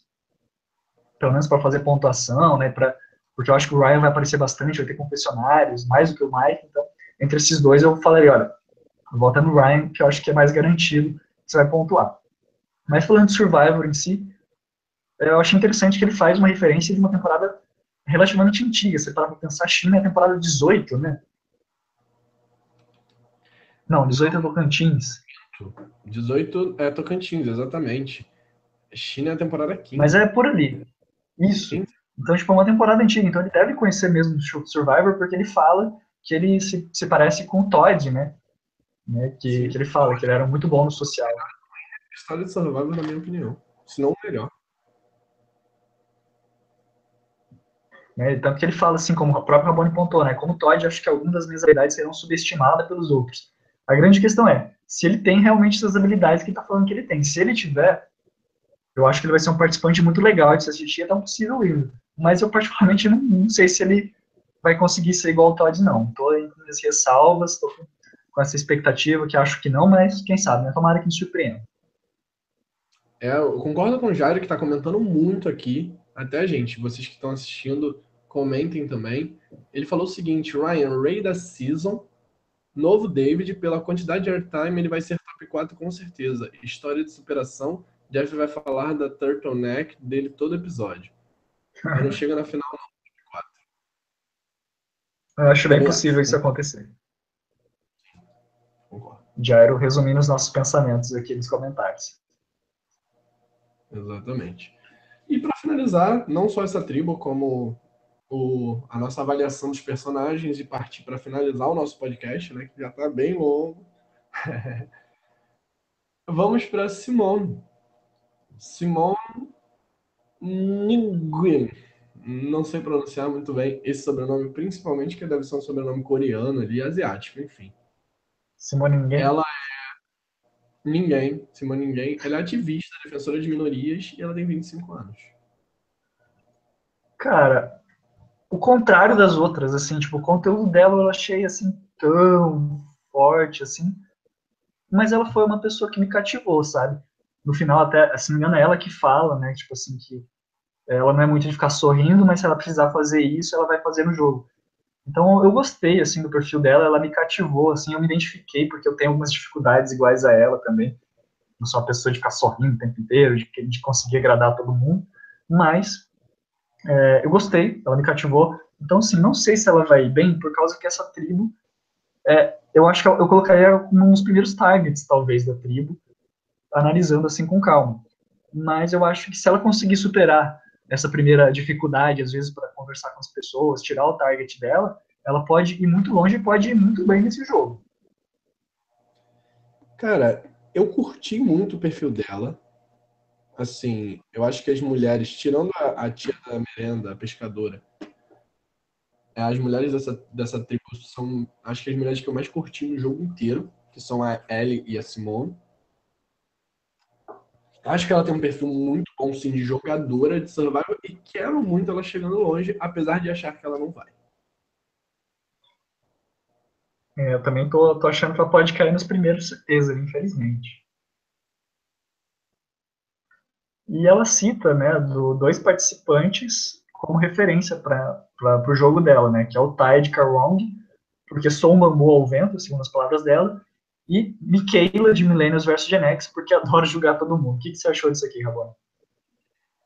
Pelo menos para fazer pontuação, né? Pra, porque eu acho que o Ryan vai aparecer bastante, vai ter confessionários, mais do que o Mike. Então, entre esses dois, eu falaria, olha, volta no Ryan, que eu acho que é mais garantido você vai pontuar. Mas falando de Survivor em si, eu acho interessante que ele faz uma referência de uma temporada relativamente antiga. Você para pensar, a China é a temporada 18, né? Não, 18 é Tocantins. 18 é Tocantins, exatamente. China é a temporada 15. Mas é por ali. Isso. Então, tipo, é uma temporada antiga. Então, ele deve conhecer mesmo o Survivor, porque ele fala que ele se, se parece com o Todd, né? né? Que, que ele fala que ele era muito bom no social. A história de Survivor, na minha opinião. Se não, melhor. Né? Tanto que ele fala assim, como o próprio Rabone pontou, né? Como o Todd, acho que algumas das minhas habilidades serão subestimadas pelos outros. A grande questão é, se ele tem realmente essas habilidades que ele está falando que ele tem. Se ele tiver, eu acho que ele vai ser um participante muito legal de se assistir até um possível livro. Mas eu particularmente não, não, sei se ele vai conseguir ser igual ao Todd, não. Estou com minhas ressalvas, estou com essa expectativa que acho que não, mas quem sabe, né? Tomara que me surpreenda. É, eu concordo com o Jairo que está comentando muito aqui. Até, gente, vocês que estão assistindo, comentem também. Ele falou o seguinte, Ryan, Ray da Season Novo David, pela quantidade de airtime, ele vai ser top 4 com certeza. História de superação, Jeff vai falar da turtleneck dele todo episódio. Mas não chega na final, não. Top 4. Eu acho bem possível isso acontecer. Jairo resumindo os nossos pensamentos aqui nos comentários. Exatamente. E para finalizar, não só essa tribo, como o, a nossa avaliação dos personagens e partir para finalizar o nosso podcast, né, que já está bem longo. Vamos para Simone. Simone Nguyen. Não sei pronunciar muito bem esse sobrenome, principalmente que deve ser um sobrenome coreano ali, asiático, enfim. Simone Nguyen. Ela é Ninguém. Simone Ninguém. Ela é ativista, defensora de minorias e ela tem 25 anos. Cara, o contrário das outras, assim, tipo, o conteúdo dela eu achei, assim, tão forte, assim. Mas ela foi uma pessoa que me cativou, sabe? No final, até, se não me engano, é ela que fala, né? Tipo assim, que ela não é muito de ficar sorrindo, mas se ela precisar fazer isso, ela vai fazer no jogo. Então eu gostei assim do perfil dela, ela me cativou, assim, eu me identifiquei porque eu tenho algumas dificuldades iguais a ela também. Não sou uma pessoa de ficar sorrindo o tempo inteiro, de, de conseguir agradar todo mundo, mas é, eu gostei, ela me cativou. Então, assim, não sei se ela vai bem por causa que essa tribo, é, eu acho que eu, eu colocaria como um dos primeiros targets, talvez, da tribo, analisando assim com calma. Mas eu acho que se ela conseguir superar essa primeira dificuldade, às vezes, para conversar com as pessoas, tirar o target dela, ela pode ir muito longe e pode ir muito bem nesse jogo. Cara, eu curti muito o perfil dela. Assim, eu acho que as mulheres, tirando a, a tia da merenda, a pescadora, as mulheres dessa, dessa tribo são, acho que as mulheres que eu mais curti no jogo inteiro, que são a Ellie e a Simone. Acho que ela tem um perfil muito bom, sim, de jogadora de survival e quero muito ela chegando longe, apesar de achar que ela não vai. É, eu também tô, tô achando que ela pode cair nos primeiros certeza, infelizmente. E ela cita, né, do, dois participantes como referência para o jogo dela, né, que é o Tide Karong, porque sou um bambu ao vento, segundo as palavras dela, e Michaela de Millennials vs Gen X, porque adoro julgar todo mundo. O que, que você achou disso aqui, Rabona?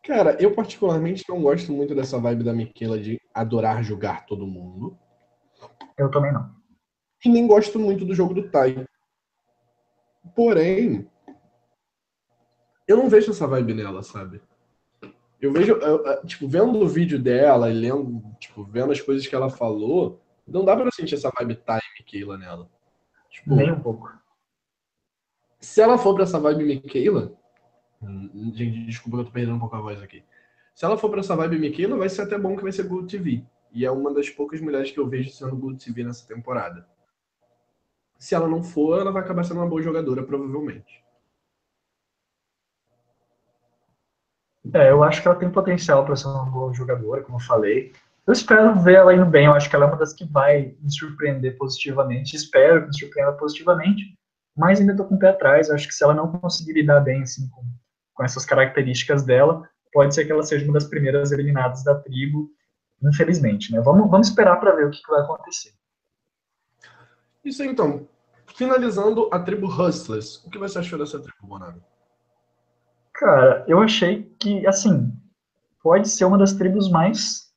Cara, eu particularmente não gosto muito dessa vibe da Michaela de adorar julgar todo mundo. Eu também não. E nem gosto muito do jogo do Tai. Porém, eu não vejo essa vibe nela, sabe? Eu vejo, eu, tipo, vendo o vídeo dela e lendo, tipo, vendo as coisas que ela falou, não dá pra sentir essa vibe Tai Michaela nela. Tipo, Nem um pouco. Se ela for pra essa vibe Michaela. Hum, gente, desculpa que eu tô perdendo um pouco a voz aqui. Se ela for pra essa vibe Michaela, vai ser até bom que vai ser Good TV. E é uma das poucas mulheres que eu vejo sendo Good TV nessa temporada. Se ela não for, ela vai acabar sendo uma boa jogadora, provavelmente. É, eu acho que ela tem potencial para ser uma boa jogadora, como eu falei. Eu espero ver ela indo bem. Eu acho que ela é uma das que vai me surpreender positivamente. Espero que me surpreenda positivamente. Mas ainda estou com o pé atrás. Eu acho que se ela não conseguir lidar bem assim, com, com essas características dela, pode ser que ela seja uma das primeiras eliminadas da tribo, infelizmente. Né? Vamos, vamos esperar para ver o que, que, vai acontecer. Isso então. Finalizando a tribo Hustlers, o que você achou dessa tribo, Bonado? Cara, eu achei que, assim, pode ser uma das tribos mais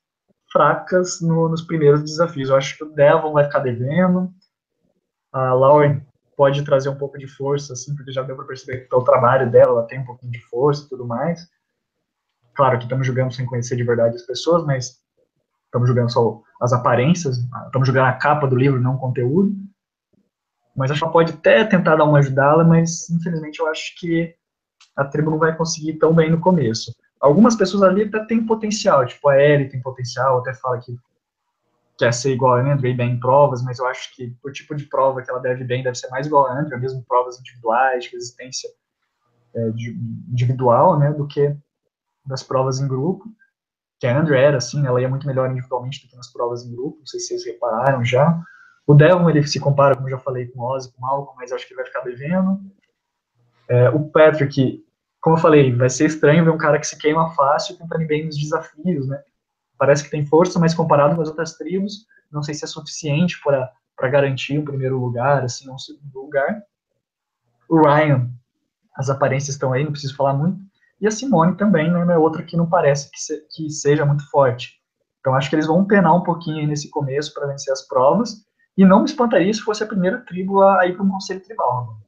fracas no, nos primeiros desafios. Eu acho que o Devon vai ficar devendo, a Lauren pode trazer um pouco de força, assim, porque já deu para perceber que pelo trabalho dela ela tem um pouquinho de força e tudo mais. Claro que estamos jogando sem conhecer de verdade as pessoas, mas estamos jogando só as aparências, estamos jogando a capa do livro, não o conteúdo. Mas acho que ela pode até tentar dar uma ajudá-la, mas infelizmente eu acho que a tribo não vai conseguir tão bem no começo. Algumas pessoas ali até têm potencial, tipo a Ellie tem potencial, até fala que quer ser igual a Andrew, bem em provas, mas eu acho que o tipo de prova que ela deve bem deve ser mais igual a Andrew, mesmo provas individuais, de resistência é, de, individual, né, do que das provas em grupo, que a Andrew era, assim, ela ia muito melhor individualmente do que nas provas em grupo, não sei se vocês repararam já. O Devon, ele se compara, como já falei, com o Ozzy, com o Malcolm, mas acho que ele vai ficar devendo. É, o Patrick, como eu falei, vai ser estranho ver um cara que se queima fácil tentando bem nos desafios, né? Parece que tem força, mas comparado com as outras tribos, não sei se é suficiente para garantir um primeiro lugar, assim, um segundo lugar. O Ryan, as aparências estão aí, não preciso falar muito. E a Simone também, né, é outra que não parece que, se, que seja muito forte. Então acho que eles vão penar um pouquinho nesse começo para vencer as provas. E não me espantaria se fosse a primeira tribo a ir para um conselho tribal.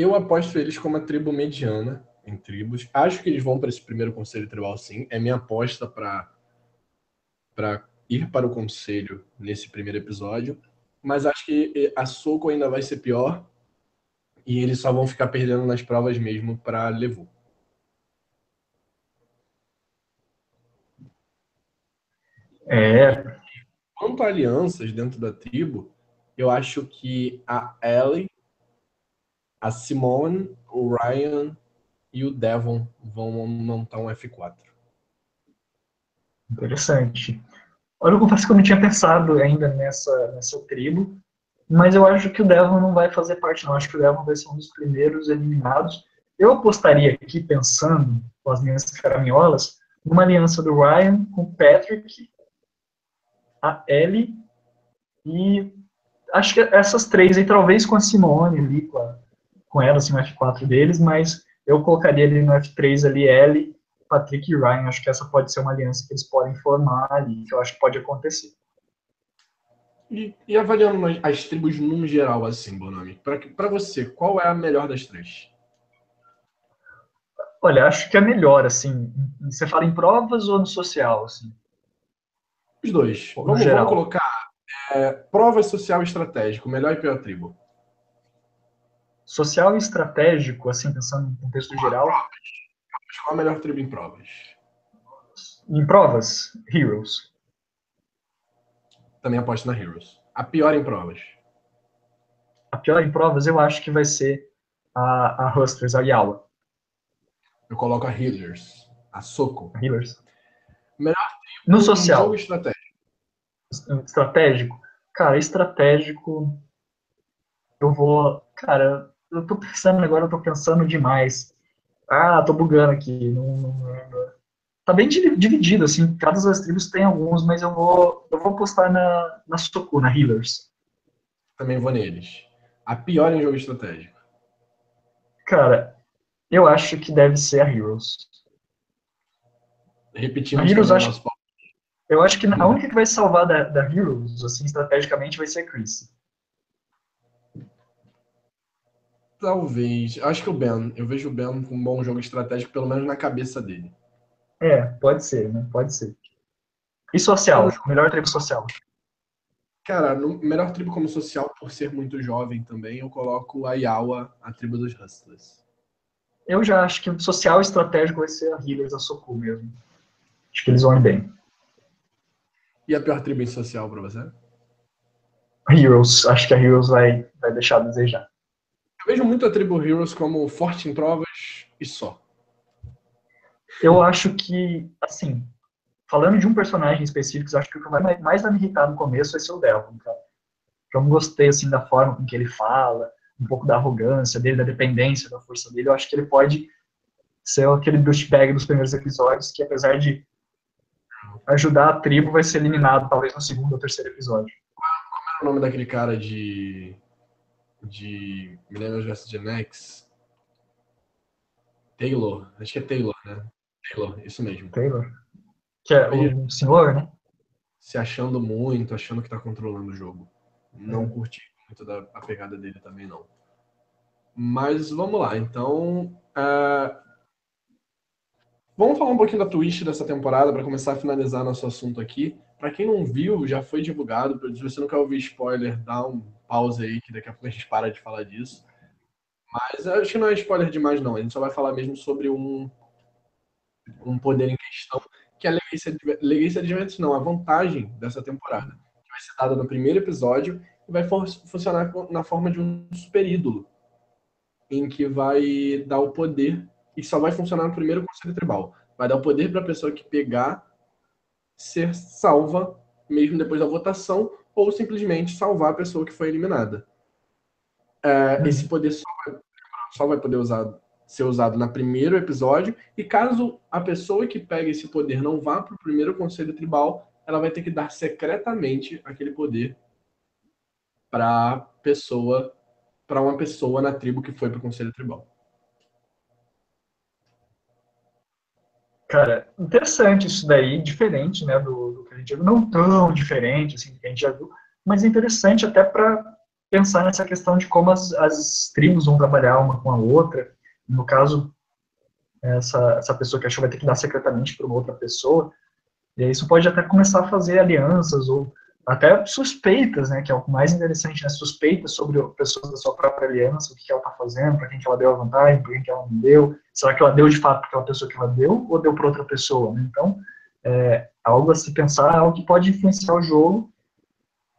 Eu aposto eles como a tribo mediana em tribos. Acho que eles vão para esse primeiro conselho tribal, sim. É minha aposta para ir para o conselho nesse primeiro episódio. Mas acho que a Soco ainda vai ser pior e eles só vão ficar perdendo nas provas mesmo para Levu. É. Quanto a alianças dentro da tribo, eu acho que a Ellie A Simone, o Ryan e o Devon vão montar um F4. Interessante. Olha, eu confesso que eu não tinha pensado ainda nessa, nessa tribo, mas eu acho que o Devon não vai fazer parte, não. Acho que o Devon vai ser um dos primeiros eliminados. Eu apostaria aqui, pensando com as minhas caraminholas, numa aliança do Ryan com o Patrick, a Ellie e acho que essas três aí, talvez com a Simone ali, com, a, com ela, assim, o F4 deles, mas eu colocaria ali no F3 ali Ellie, Patrick e Ryan. Acho que essa pode ser uma aliança que eles podem formar ali, que eu acho que pode acontecer. E, e avaliando as tribos num geral, assim, Bonami, para você, qual é a melhor das três? Olha, acho que é melhor, assim. Você fala em provas ou no social, assim? Os dois. Vamos, vamos, colocar é, prova social estratégico, melhor e pior tribo. Social e estratégico, assim, pensando no contexto geral. Qual a melhor tribo em provas? Em provas, Heroes. Também aposto na Heroes. A pior em provas. A pior em provas eu acho que vai ser a, a Hustlers, a Yawa. Eu coloco a Healers. A Soco. Healers. Melhor tribo no social. jogo estratégico. Estratégico? Cara, estratégico. Eu vou. Cara, eu tô pensando agora, eu tô pensando demais. Ah, tô bugando aqui. Não, não, não, tá bem dividido, assim. Cada das tribos tem alguns, mas eu vou, eu vou postar na, na Soku, na Healers. Também vou neles. A pior em jogo estratégico. Cara, eu acho que deve ser a Heroes. Repetindo, a Heroes acho, nosso... eu acho que a única que vai salvar da, da Heroes, assim, estrategicamente, vai ser a Chris. Talvez. Acho que o Ben. Eu vejo o Ben com um bom jogo estratégico, pelo menos na cabeça dele. É, pode ser, né? Pode ser. E social? Eu... Melhor tribo social? Cara, no melhor tribo como social, por ser muito jovem também, eu coloco a Yawa, a tribo dos Hustlers. Eu já acho que o social estratégico vai ser a Healers, a Soku mesmo. Acho que eles vão bem. E a pior tribo em social pra você? Heroes. Acho que a Heroes vai, vai deixar a desejar. Eu vejo muito a tribo Heroes como forte em provas e só. Eu acho que, assim, falando de um personagem específico, acho que o que vai mais vai me irritar no começo vai ser o Delvin, cara. Eu não gostei, assim, da forma com que ele fala, um pouco da arrogância dele, da dependência da força dele. Eu acho que ele pode ser aquele douchebag dos primeiros episódios, que apesar de ajudar a tribo, vai ser eliminado talvez no segundo ou terceiro episódio. Como era o nome daquele cara de de Millennium vs Gen X. Taylor, acho que é Taylor, né? Taylor, isso mesmo. Taylor. Que é o senhor, né? Se achando muito, achando que tá controlando o jogo. Não é. curti muito da, a pegada dele também, não. Mas vamos lá, então. Uh, vamos falar um pouquinho da Twitch dessa temporada para começar a finalizar nosso assunto aqui. Para quem não viu, já foi divulgado. Se você não quer ouvir spoiler, dá um pause aí, que daqui a pouco a gente para de falar disso. Mas acho que não é spoiler demais, não. A gente só vai falar mesmo sobre um, um poder em questão, que é a Legacy Adventures, não, a vantagem dessa temporada. Que vai ser dada no primeiro episódio e vai funcionar na forma de um super ídolo, em que vai dar o poder, e só vai funcionar no primeiro conselho tribal. Vai dar o poder para a pessoa que pegar ser salva mesmo depois da votação ou simplesmente salvar a pessoa que foi eliminada. É, esse poder só vai, só vai poder usar, ser usado no primeiro episódio, e caso a pessoa que pega esse poder não vá para o primeiro conselho tribal, ela vai ter que dar secretamente aquele poder para pessoa para uma pessoa na tribo que foi para o conselho tribal. Cara, interessante isso daí, diferente, né, do, do, que a gente viu, não tão diferente, assim, que a gente já viu, mas interessante até para pensar nessa questão de como as, as tribos vão trabalhar uma com a outra. No caso, essa, essa pessoa que achou vai ter que dar secretamente para uma outra pessoa, e aí isso pode até começar a fazer alianças ou até suspeitas, né, que é o mais interessante, né, suspeitas sobre pessoas da sua própria aliança, o que ela está fazendo, para quem que ela deu a vantagem, para quem que ela não deu, será que ela deu de fato para aquela pessoa que ela deu, ou deu para outra pessoa, né? então, é algo a se pensar, algo que pode influenciar o jogo,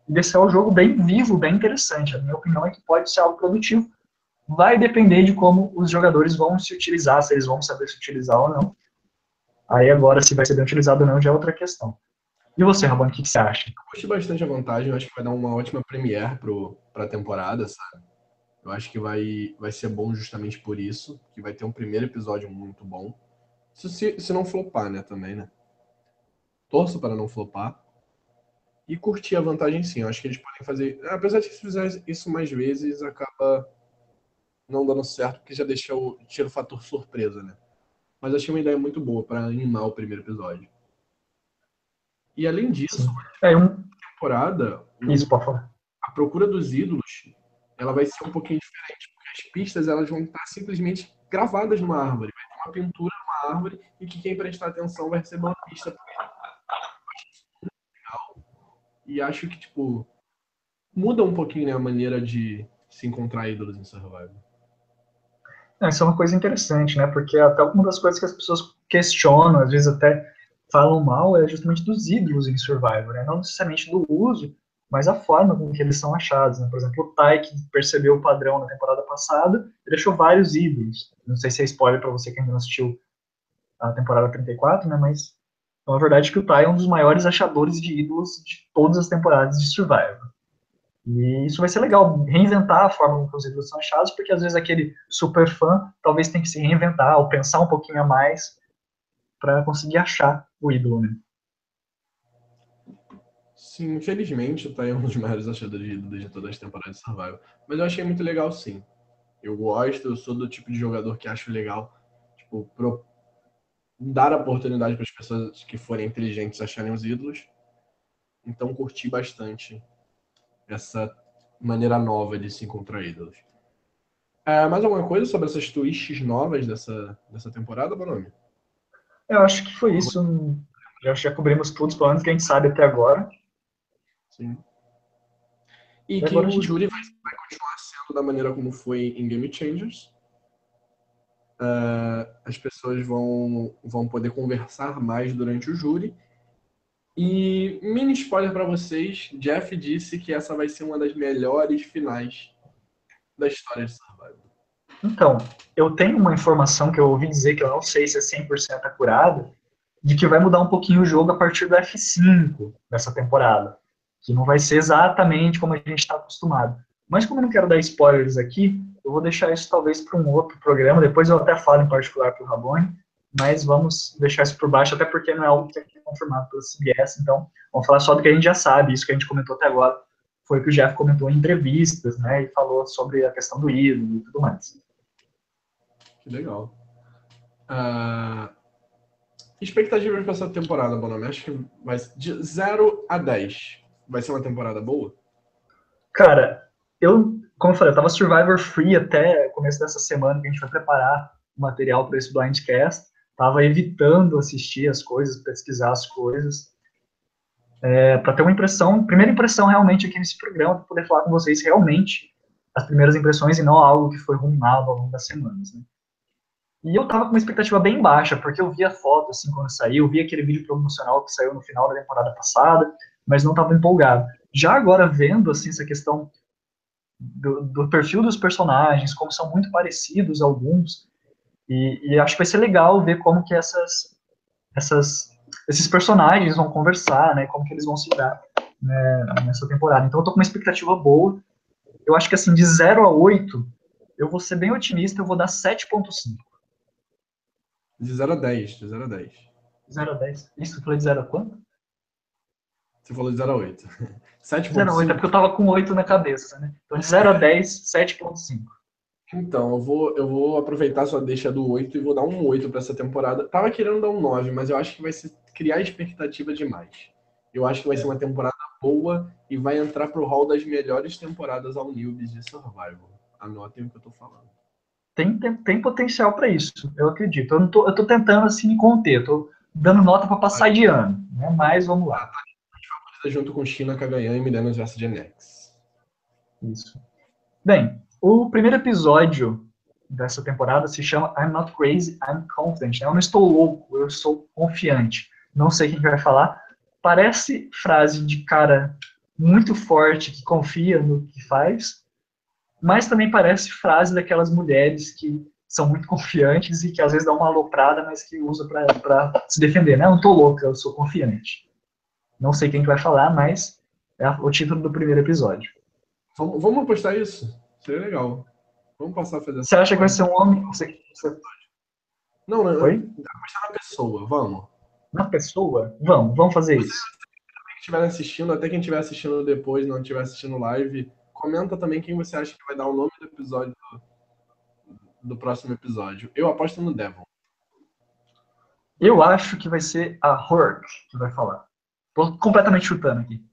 e deixar o jogo bem vivo, bem interessante, a minha opinião é que pode ser algo produtivo, vai depender de como os jogadores vão se utilizar, se eles vão saber se utilizar ou não. Aí agora, se vai ser bem utilizado ou não, já é outra questão. E você, Rabon, o que, que, você acha? Eu gostei bastante a vantagem, eu acho que vai dar uma ótima premiere para a temporada, sabe? Eu acho que vai, vai ser bom justamente por isso, que vai ter um primeiro episódio muito bom. Se, se não flopar, né, também, né? Torço para não flopar. E curtir a vantagem sim. Eu acho que eles podem fazer. Apesar de que se fizer isso mais vezes, acaba não dando certo, porque já deixa o, tira o fator surpresa, né? Mas achei uma ideia muito boa para animar o primeiro episódio. E além disso, é um temporada. Isso, por favor. A procura dos ídolos, ela vai ser um pouquinho diferente, porque as pistas elas vão estar simplesmente gravadas numa árvore. Vai ter uma pintura numa árvore e que quem prestar atenção vai receber uma pista. E acho que, tipo, muda um pouquinho né, a maneira de se encontrar ídolos em Survivor. É, isso é uma coisa interessante, né? Porque até uma das coisas que as pessoas questionam, às vezes até falam mal, é justamente dos ídolos em Survivor, né? Não necessariamente do uso, mas a forma com que eles são achados. Né? Por exemplo, o Tai, que percebeu o padrão na temporada passada, deixou vários ídolos. Não sei se é spoiler para você que ainda não assistiu a temporada 34, né? Mas então, a verdade é que o Tai é um dos maiores achadores de ídolos de todas as temporadas de Survivor. E isso vai ser legal, reinventar a forma como os ídolos são achados, porque às vezes aquele super fã talvez tem que se reinventar ou pensar um pouquinho a mais para conseguir achar o ídolo, né? Sim, infelizmente o Tai é um dos maiores achadores de ídolos de todas as temporadas de Survival. Mas eu achei muito legal, sim. Eu gosto, eu sou do tipo de jogador que acho legal, tipo, pro... dar oportunidade para as pessoas que forem inteligentes acharem os ídolos. Então curti bastante essa maneira nova de se encontrar ídolos. É, mais alguma coisa sobre essas twists novas dessa, dessa temporada, Bonome? Eu acho que foi isso. Já, já cobrimos todos os planos que a gente sabe até agora. Sim. E, e que o gente... júri vai, vai, continuar sendo da maneira como foi em Game Changers. Uh, as pessoas vão, vão poder conversar mais durante o júri e mini spoiler para vocês, Jeff disse que essa vai ser uma das melhores finais da história de Survivor. Então, eu tenho uma informação que eu ouvi dizer que eu não sei se é 100% acurada, de que vai mudar um pouquinho o jogo a partir do F5 dessa temporada, que não vai ser exatamente como a gente está acostumado. Mas como eu não quero dar spoilers aqui, eu vou deixar isso talvez para um outro programa, depois eu até falo em particular para o Rabone, mas vamos deixar isso por baixo, até porque não é algo que é confirmado pela CBS, então vamos falar só do que a gente já sabe, isso que a gente comentou até agora, foi o que o Jeff comentou em entrevistas, né, e falou sobre a questão do ídolo e tudo mais. Que legal. Uh, expectativas para essa temporada, Bonami? Acho que vai de 0 a 10. Vai ser uma temporada boa? Cara, eu, como eu falei, eu tava Survivor Free até começo dessa semana que a gente vai preparar o material para esse Blindcast estava evitando assistir as coisas, pesquisar as coisas, é, para ter uma impressão, primeira impressão realmente aqui nesse programa, para poder falar com vocês realmente as primeiras impressões e não algo que foi rumado ao longo das semanas. Né? E eu tava com uma expectativa bem baixa, porque eu via foto assim quando saiu, eu vi aquele vídeo promocional que saiu no final da temporada passada, mas não estava empolgado. Já agora vendo assim essa questão do, do, perfil dos personagens, como são muito parecidos alguns, e, e, acho que vai ser legal ver como que essas, essas, esses personagens vão conversar, né? Como que eles vão se dar né, nessa temporada. Então eu tô com uma expectativa boa. Eu acho que assim, de 0 a 8, eu vou ser bem otimista, eu vou dar 7.5. De 0 a 10, de 0 a 10. 0 a 10. Isso, eu falei de 0 a quanto? Você falou de 0 a 8. 7.5. 0 a 8, é porque eu tava com 8 na cabeça, né? Então de 0 a 10, 7.5. Então, eu vou, eu vou aproveitar sua deixa do 8 e vou dar um 8 para essa temporada. Tava querendo dar um 9, mas eu acho que vai ser criar expectativa demais. Eu acho que vai ser uma temporada boa e vai entrar pro hall das melhores temporadas ao Newbies de Survival. Anotem o que eu tô falando. Tem, tem, tem potencial para isso, eu acredito. Eu, tô tentando assim me conter, tô dando nota para passar de ano, né? Mas vamos lá. Junto com China, Kagayan e Millennium vs Gen X. Isso. Bem, o primeiro episódio dessa temporada se chama I'm Not Crazy, I'm Confident. Eu não estou louco, eu sou confiante. Não sei quem vai falar. Parece frase de cara muito forte que confia no que faz, mas também parece frase daquelas mulheres que são muito confiantes e que às vezes dão uma aloprada, mas que usa para se defender. Não, não tô louca, eu sou confiante. Não sei quem que vai falar, mas é o título do primeiro episódio. Vamos, vamos apostar isso? Seria legal. Vamos passar a fazer Você acha que vai ser um homem? Você, você... Não, não. Oi? Apostar na pessoa, vamos. Na pessoa? Vamos, vamos fazer isso. Quem estiver assistindo, até quem estiver assistindo depois, não estiver assistindo live, comenta também quem você acha que vai dar o nome do episódio do, do próximo episódio. Eu aposto no Devon. Eu acho que vai ser a Hork que vai falar. Tô completamente chutando aqui.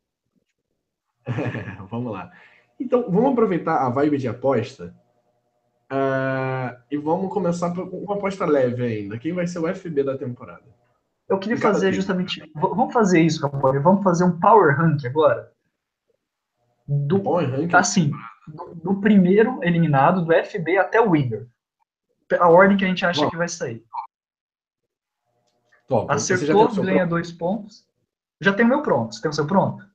vamos lá. Então, vamos aproveitar a vibe de aposta uh, e vamos começar com uma aposta leve ainda. Quem vai ser o FB da temporada? Eu queria fazer justamente. Vamos fazer isso, Capone. Vamos fazer um Power Rank agora. Do, Rank? Assim, do, do, primeiro eliminado, do FB até o winner. A ordem que a gente acha Bom. que vai sair. Top. Acertou, ganha pronto? dois pontos. Já tem o meu pronto. Você tem o seu pronto?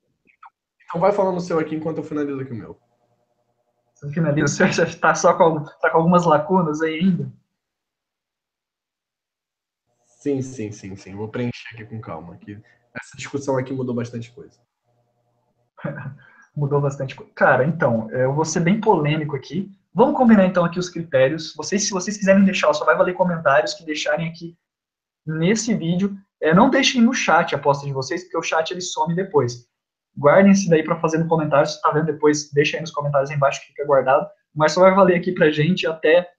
Então vai falando o seu aqui enquanto eu finalizo aqui o meu. Você finaliza? Você já está só com, tá com algumas lacunas aí ainda? Sim, sim, sim, sim. Vou preencher aqui com calma. Aqui. Essa discussão aqui mudou bastante coisa. mudou bastante. Cara, então, eu vou ser bem polêmico aqui. Vamos combinar então aqui os critérios. Vocês, se vocês quiserem deixar, só vai valer comentários que deixarem aqui nesse vídeo. É, não deixem no chat a aposta de vocês, porque o chat ele some depois. Guardem esse daí para fazer no comentário. Se está vendo depois, deixa aí nos comentários aí embaixo que fica guardado. Mas só vai valer aqui pra gente até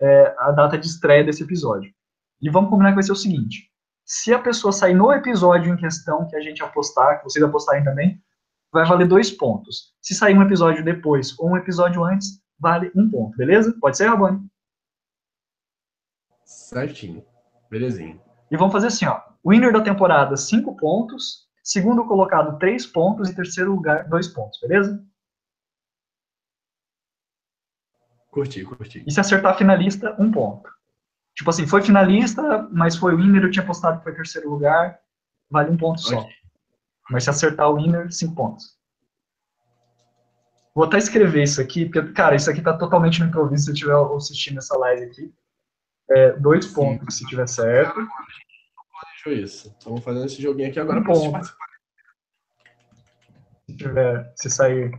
é, a data de estreia desse episódio. E vamos combinar que vai ser o seguinte: se a pessoa sair no episódio em questão que a gente apostar, que vocês apostarem também, vai valer dois pontos. Se sair um episódio depois ou um episódio antes, vale um ponto, beleza? Pode ser, Rabone? Certinho. Belezinho. E vamos fazer assim, ó. Winner da temporada, cinco pontos. Segundo colocado, três pontos. E terceiro lugar, dois pontos, beleza? Curti, curti. E se acertar finalista, um ponto. Tipo assim, foi finalista, mas foi winner, eu tinha postado que foi terceiro lugar, vale um ponto só. Mas se acertar o winner, cinco pontos. Vou até escrever isso aqui, porque, cara, isso aqui tá totalmente no improviso se eu estiver assistindo essa live aqui. É, dois Sim. pontos se tiver certo. Planejou isso. Estamos fazendo esse joguinho aqui agora um ponto. Se tiver, se sair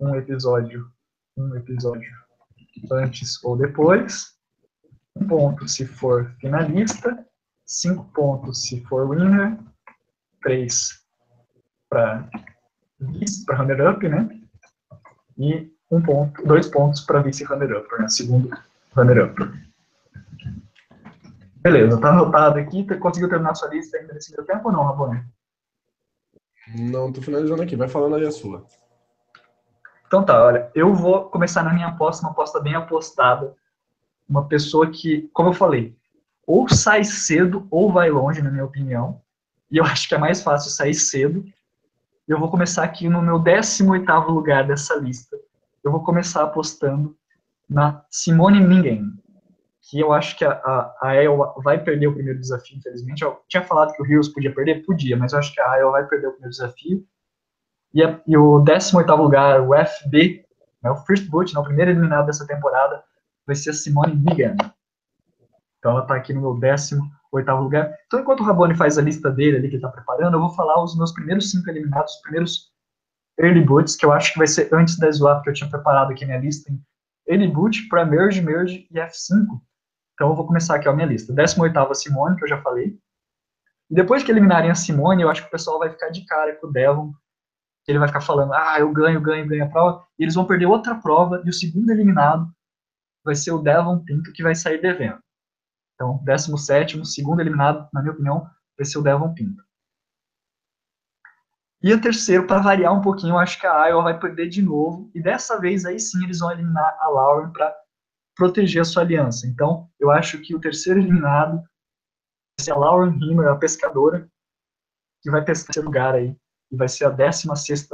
um episódio, um episódio antes ou depois, um ponto se for finalista, cinco pontos se for winner, três para para runner-up, né? E um ponto, dois pontos para vice-runner-up, né? Segundo runner-up. Beleza, tá anotado aqui. Conseguiu terminar sua lista ainda nesse meu tempo ou não, Rabone? Não, tô finalizando aqui. Vai falando aí a sua. Então tá, olha, eu vou começar na minha aposta, uma aposta bem apostada. Uma pessoa que, como eu falei, ou sai cedo ou vai longe, na minha opinião. E eu acho que é mais fácil sair cedo. Eu vou começar aqui no meu 18º lugar dessa lista. Eu vou começar apostando na Simone Mingen que eu acho que a, a, a Ael vai perder o primeiro desafio, infelizmente. Eu tinha falado que o Heroes podia perder? Podia, mas eu acho que a Ael vai perder o primeiro desafio. E, a, e o 18 lugar, o FB, né, o First Boot, né, o primeiro eliminado dessa temporada, vai ser a Simone Bigan. Então ela está aqui no meu 18 lugar. Então enquanto o Rabone faz a lista dele ali que ele está preparando, eu vou falar os meus primeiros cinco eliminados, os primeiros early boots, que eu acho que vai ser antes da swap que eu tinha preparado aqui minha lista em early boot, para merge, merge e F5. Então eu vou começar aqui a minha lista. 18 a Simone, que eu já falei. E depois que eliminarem a Simone, eu acho que o pessoal vai ficar de cara com o Devon. Ele vai ficar falando, ah, eu ganho, ganho, ganho a prova. E eles vão perder outra prova. E o segundo eliminado vai ser o Devon Pinto, que vai sair devendo. Então, 17, segundo eliminado, na minha opinião, vai ser o Devon Pinto. E o terceiro, para variar um pouquinho, eu acho que a Iowa vai perder de novo. E dessa vez, aí sim, eles vão eliminar a Lauren para proteger a sua aliança. Então, eu acho que o terceiro eliminado vai ser a Lauren Himmer, a pescadora, que vai pescar esse lugar aí, e vai ser a 16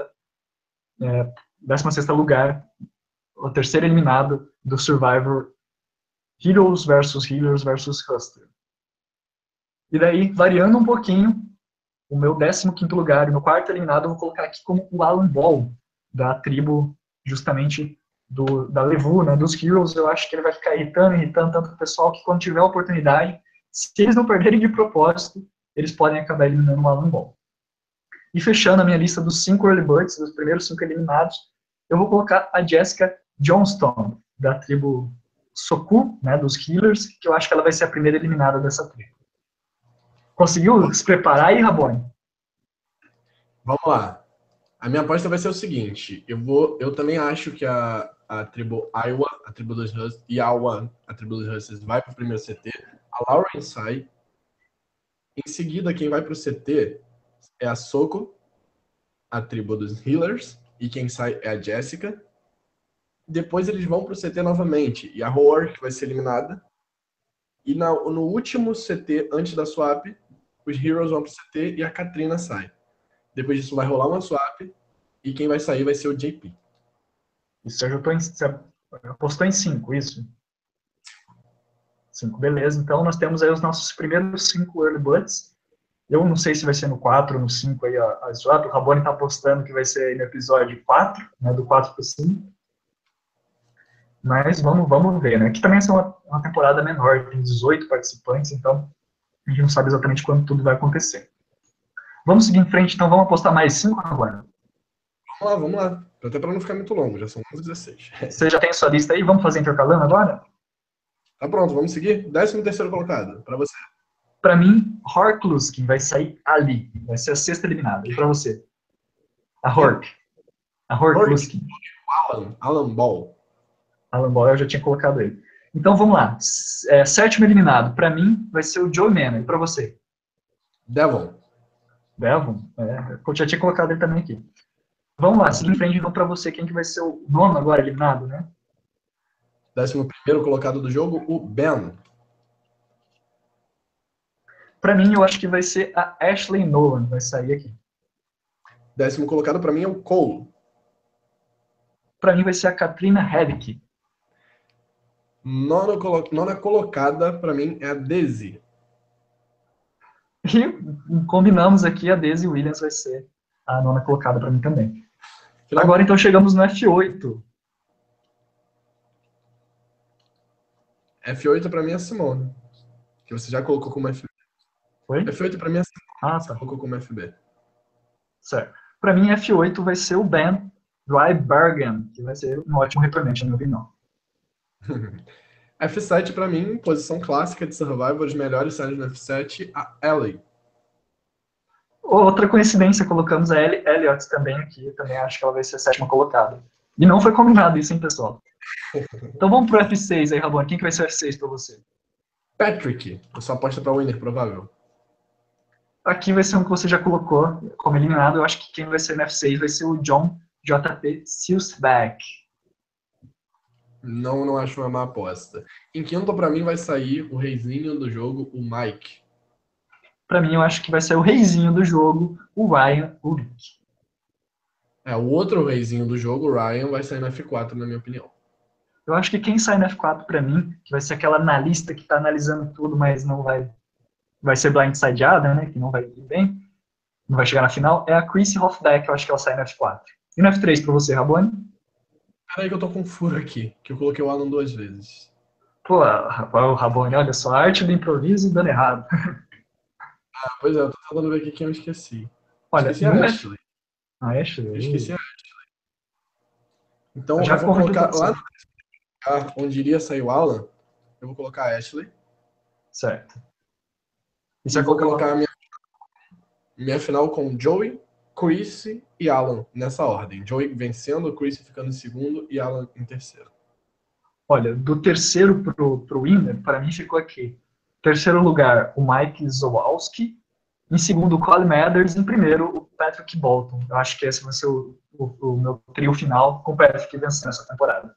é, 16 lugar, o terceiro eliminado do Survivor Heroes versus Healers versus Huster. E daí, variando um pouquinho, o meu 15 lugar e meu quarto eliminado eu vou colocar aqui como o Alan Ball, da tribo justamente do, da Levu, né, dos Heroes, eu acho que ele vai ficar irritando, irritando tanto o pessoal que quando tiver a oportunidade, se eles não perderem de propósito, eles podem acabar eliminando o Alan Ball. E fechando a minha lista dos cinco early birds, dos primeiros cinco eliminados, eu vou colocar a Jessica Johnston, da tribo Soku, né, dos Killers, que eu acho que ela vai ser a primeira eliminada dessa tribo. Conseguiu se preparar aí, Rabone? Vamos lá. A minha aposta vai ser o seguinte: eu vou, eu também acho que a, a tribo Iowa, a tribo dos Hustlers, e Iowa, a tribo dos Hustlers, vai para o primeiro CT. A Lauren sai. Em seguida, quem vai para o CT é a Soko, a tribo dos Healers, e quem sai é a Jessica. Depois eles vão para o CT novamente, e a Roar, que vai ser eliminada. E na, no último CT, antes da swap, os Heroes vão para o CT e a Katrina sai. Depois disso vai rolar uma swap, e quem vai sair vai ser o JP. Isso você apostou em, você apostou em cinco, isso? Cinco, beleza. Então nós temos aí os nossos primeiros cinco early buds. Eu não sei se vai ser no 4 ou no 5 aí a, a swap. O Rabone está apostando que vai ser no episódio 4, né, do 4 para o 5. Mas vamos, vamos ver, né? Aqui também é uma, uma temporada menor, tem 18 participantes, então a gente não sabe exatamente quando tudo vai acontecer. Vamos seguir em frente, então vamos apostar mais 5 agora? Vamos lá, vamos lá. Até para não ficar muito longo, já são 11 16. Você já tem a sua lista aí? Vamos fazer intercalando agora? Tá pronto, vamos seguir? 13 terceiro colocado, para você. Para mim, Horkluskin vai sair ali. Vai ser a sexta eliminada. E para você? A Hork. A Horkluskin. Alan, Alan Ball. Alan Ball, eu já tinha colocado ele. Então vamos lá. É, sétimo eliminado, para mim, vai ser o Joe Mann. E para você? Devon. Devon? É, eu já tinha colocado ele também aqui. Vamos lá, seguindo em frente, então, para você, quem que vai ser o nono agora eliminado, né? Décimo primeiro colocado do jogo, o Ben. Para mim, eu acho que vai ser a Ashley Nolan, vai sair aqui. Décimo colocado para mim é o Cole. Para mim vai ser a Katrina Hedrick. Nona, colo nona colocada para mim é a Daisy. E combinamos aqui, a Daisy Williams vai ser a nona colocada para mim também. Agora então chegamos no F8. F8 para mim é a Simone. Que você já colocou como FB. Foi? F8 para mim é a Simone. Ah, tá. Colocou como FB. Certo. Para mim, F8 vai ser o Ben Drybergen, que vai ser um ótimo retornante, na minha opinião. F7 para mim, posição clássica de Survivor, os melhores séries no F7, a Ellie. Outra coincidência, colocamos a Ellie Elliot também aqui, também acho que ela vai ser a sétima colocada. E não foi combinado isso, hein, pessoal? Então vamos pro F6 aí, Rabone. Quem que vai ser o F6 para você? Patrick. A sua aposta para winner, provável. Aqui vai ser um que você já colocou como eliminado. Eu acho que quem vai ser no F6 vai ser o John JP Silsbeck. Não, não acho uma má aposta. Em quinto, para mim, vai sair o reizinho do jogo, o Mike. Para mim, eu acho que vai ser o reizinho do jogo, o Ryan Ulrich. É, o outro reizinho do jogo, o Ryan, vai sair no F4, na minha opinião. Eu acho que quem sai no F4 para mim, que vai ser aquela analista que está analisando tudo, mas não vai vai ser blindsideada, né, que não vai ir bem, não vai chegar na final, é a Chrissy Hofbeck, eu acho que ela sai no F4. E no F3 para você, Rabone? Peraí que eu tô com um furo aqui, que eu coloquei o Alan duas vezes. Pô, o Rabone, olha só, a arte do improviso dando errado. Ah, pois é, eu tô tentando ver aqui quem eu esqueci. Olha, esqueci a Ashley. A Ashley? Eu esqueci a Ashley. Então, eu já vou colocar lá no onde iria sair o Alan, eu vou colocar a Ashley. Certo. E você vou colocar a minha, minha final com Joey, Chris e Alan, nessa ordem. Joey vencendo, Chris ficando em segundo e Alan em terceiro. Olha, do terceiro pro, pro winner, para mim ficou aqui. Terceiro lugar, o Mike Zowalski. Em segundo, o Colin Mathers. Em primeiro, o Patrick Bolton. Eu acho que esse vai ser o, o, o meu trio final com o Patrick vencendo essa temporada.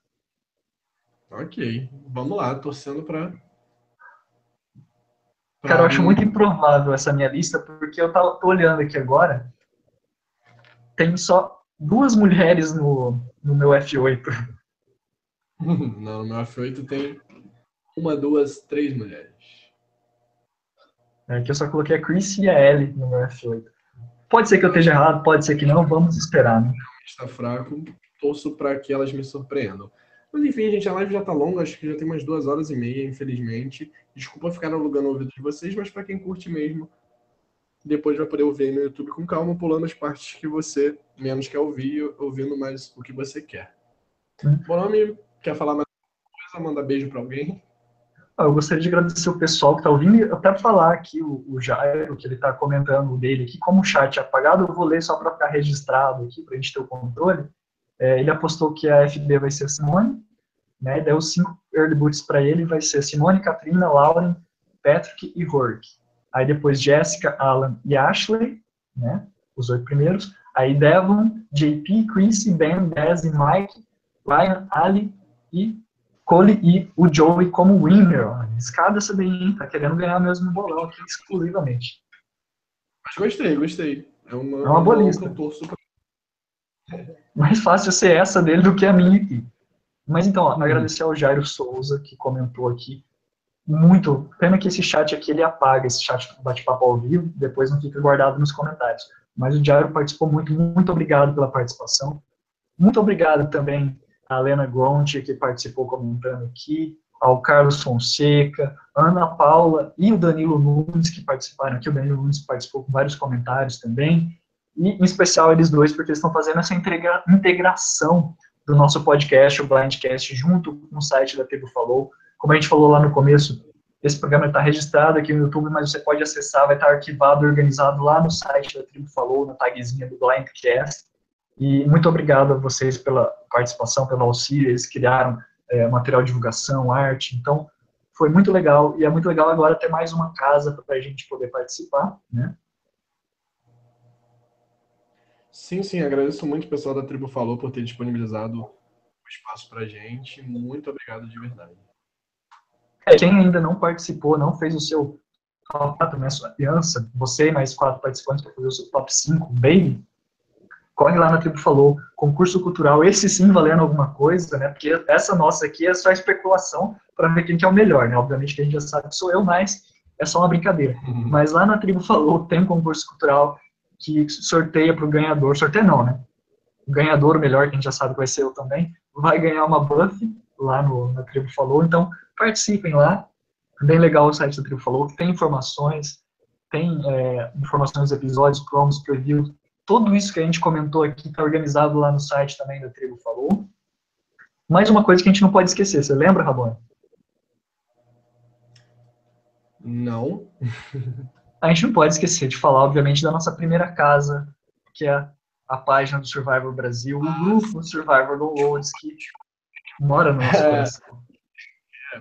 Ok, vamos lá, torcendo para. Cara, eu acho muito improvável essa minha lista, porque eu tô, tô olhando aqui agora, tem só duas mulheres no, no meu F8. Não, no meu F8 tem uma, duas, três mulheres. É que eu só coloquei a Chris e a Ellie no meu F8. Pode ser que eu esteja errado, pode ser que não, vamos esperar, né? Está fraco, torço para que elas me surpreendam. Mas enfim, gente, a live já tá longa, acho que já tem umas duas horas e meia, infelizmente. Desculpa ficar alugando o ouvido de vocês, mas para quem curte mesmo, depois vai poder ouvir no YouTube com calma, pulando as partes que você menos quer ouvir, ouvindo mais o que você quer. Hum. Bom nome, quer falar mais coisa? Manda beijo para alguém? Ah, eu gostaria de agradecer o pessoal que está ouvindo até falar aqui o, o Jairo, que ele está comentando dele aqui, como o chat é apagado, eu vou ler só para ficar registrado aqui, para a gente ter o controle. É, ele apostou que a FB vai ser a Simone, né? Deu cinco early boots para ele, vai ser Simone, Katrina, Lauren, Patrick e Rourke. Aí depois Jessica, Alan e Ashley, né? Os oito primeiros. Aí Devon, JP, Chrissy, Ben, Dez e Mike, Ryan, Ali e Cole e o Joey como winner. Escada essa daí, tá querendo ganhar mesmo bolão aqui exclusivamente. Mas gostei, gostei. É uma, é uma boa lista. Mais fácil ser essa dele do que a minha aqui. Mas então, ó, agradecer ao Jairo Souza, que comentou aqui. Muito. Pena que esse chat aqui ele apaga, esse chat bate-papo ao vivo, depois não fica guardado nos comentários. Mas o Jairo participou muito, muito obrigado pela participação. Muito obrigado também à Lena Gonti, que participou comentando aqui, ao Carlos Fonseca, Ana Paula e o Danilo Nunes, que participaram aqui. O Danilo Nunes participou com vários comentários também. E, em especial, eles dois, porque eles estão fazendo essa integra integração do nosso podcast, o Blindcast, junto com o site da Tribo Falou. Como a gente falou lá no começo, esse programa está registrado aqui no YouTube, mas você pode acessar, vai estar arquivado, organizado lá no site da Tribo Falou, na tagzinha do Blindcast. E muito obrigado a vocês pela participação, pelo auxílio, eles criaram é, material de divulgação, arte, então foi muito legal, e é muito legal agora ter mais uma casa para a gente poder participar, né? Sim, sim, agradeço muito o pessoal da Tribo Falou por ter disponibilizado o espaço para gente. Muito obrigado de verdade. É, quem ainda não participou, não fez o seu top 4, né, sua aliança, você e mais quatro participantes para fazer o seu top 5, bem, corre lá na Tribo Falou, concurso cultural, esse sim valendo alguma coisa, né, porque essa nossa aqui é só especulação para ver quem que é o melhor, né, obviamente que a gente já sabe que sou eu, mas é só uma brincadeira. Uhum. Mas lá na Tribo Falou tem um concurso cultural que sorteia para o ganhador, sorteia não, né? O ganhador, o melhor, que a gente já sabe que vai ser eu também, vai ganhar uma buff lá no, na Tribo Falou, então participem lá, é bem legal o site da Tribo Falou, tem informações, tem é, informações dos episódios, promos, preview, tudo isso que a gente comentou aqui está organizado lá no site também da Tribo Falou. Mais uma coisa que a gente não pode esquecer, você lembra, Rabone? Não. a gente não pode esquecer de falar, obviamente, da nossa primeira casa, que é a página do Survivor Brasil, o grupo Survivor Downloads, que mora no nosso coração.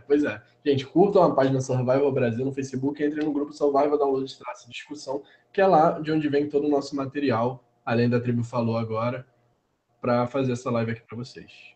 Pois é. Gente, curtam a página Survivor Brasil no Facebook entrem no grupo Survivor Downloads Traça Discussão, que é lá de onde vem todo o nosso material, além da tribo falou agora, para fazer essa live aqui para vocês.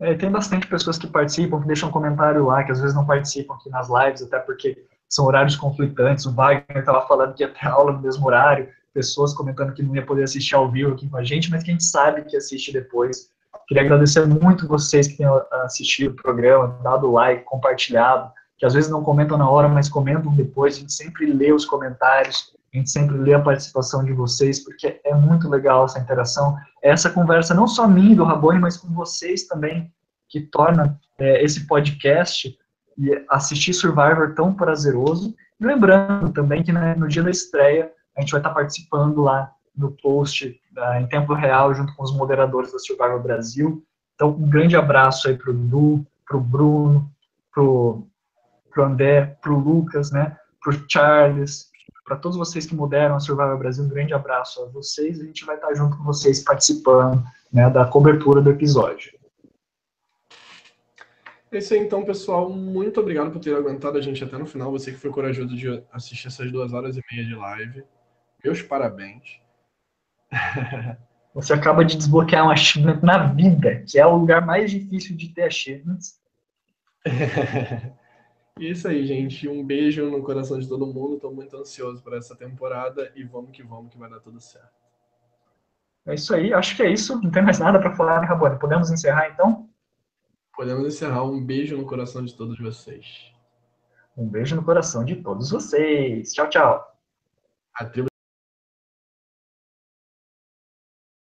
É, tem bastante pessoas que participam, que deixam comentário lá, que às vezes não participam aqui nas lives, até porque são horários conflitantes. O Wagner estava falando que ia ter aula no mesmo horário, pessoas comentando que não ia poder assistir ao vivo aqui com a gente, mas que a gente sabe que assiste depois. Queria agradecer muito vocês que têm assistido o programa, dado like, compartilhado, que às vezes não comentam na hora, mas comentam depois. A gente sempre lê os comentários, a gente sempre lê a participação de vocês, porque é muito legal essa interação. Essa conversa, não só minha do Rabone, mas com vocês também, que torna é, esse podcast e assistir Survivor tão prazeroso. E lembrando também que né, no dia da estreia a gente vai estar participando lá no post uh, em tempo real junto com os moderadores da Survivor Brasil. Então, um grande abraço aí para o Du, para o Bruno, para o André, para o Lucas, né, para o Charles, para todos vocês que moderam a Survivor Brasil, um grande abraço a vocês. A gente vai estar junto com vocês participando né, da cobertura do episódio. É isso aí, então, pessoal. Muito obrigado por ter aguentado a gente até no final. Você que foi corajoso de assistir essas duas horas e meia de live. Meus parabéns. Você acaba de desbloquear um achievement na vida, que é o lugar mais difícil de ter achievements. Isso aí, gente. Um beijo no coração de todo mundo. Estou muito ansioso por essa temporada e vamos que vamos, que vai dar tudo certo. É isso aí. Acho que é isso. Não tem mais nada para falar, né, Rabone? Podemos encerrar, então? Podemos encerrar. Um beijo no coração de todos vocês. Um beijo no coração de todos vocês. Tchau, tchau. A tribo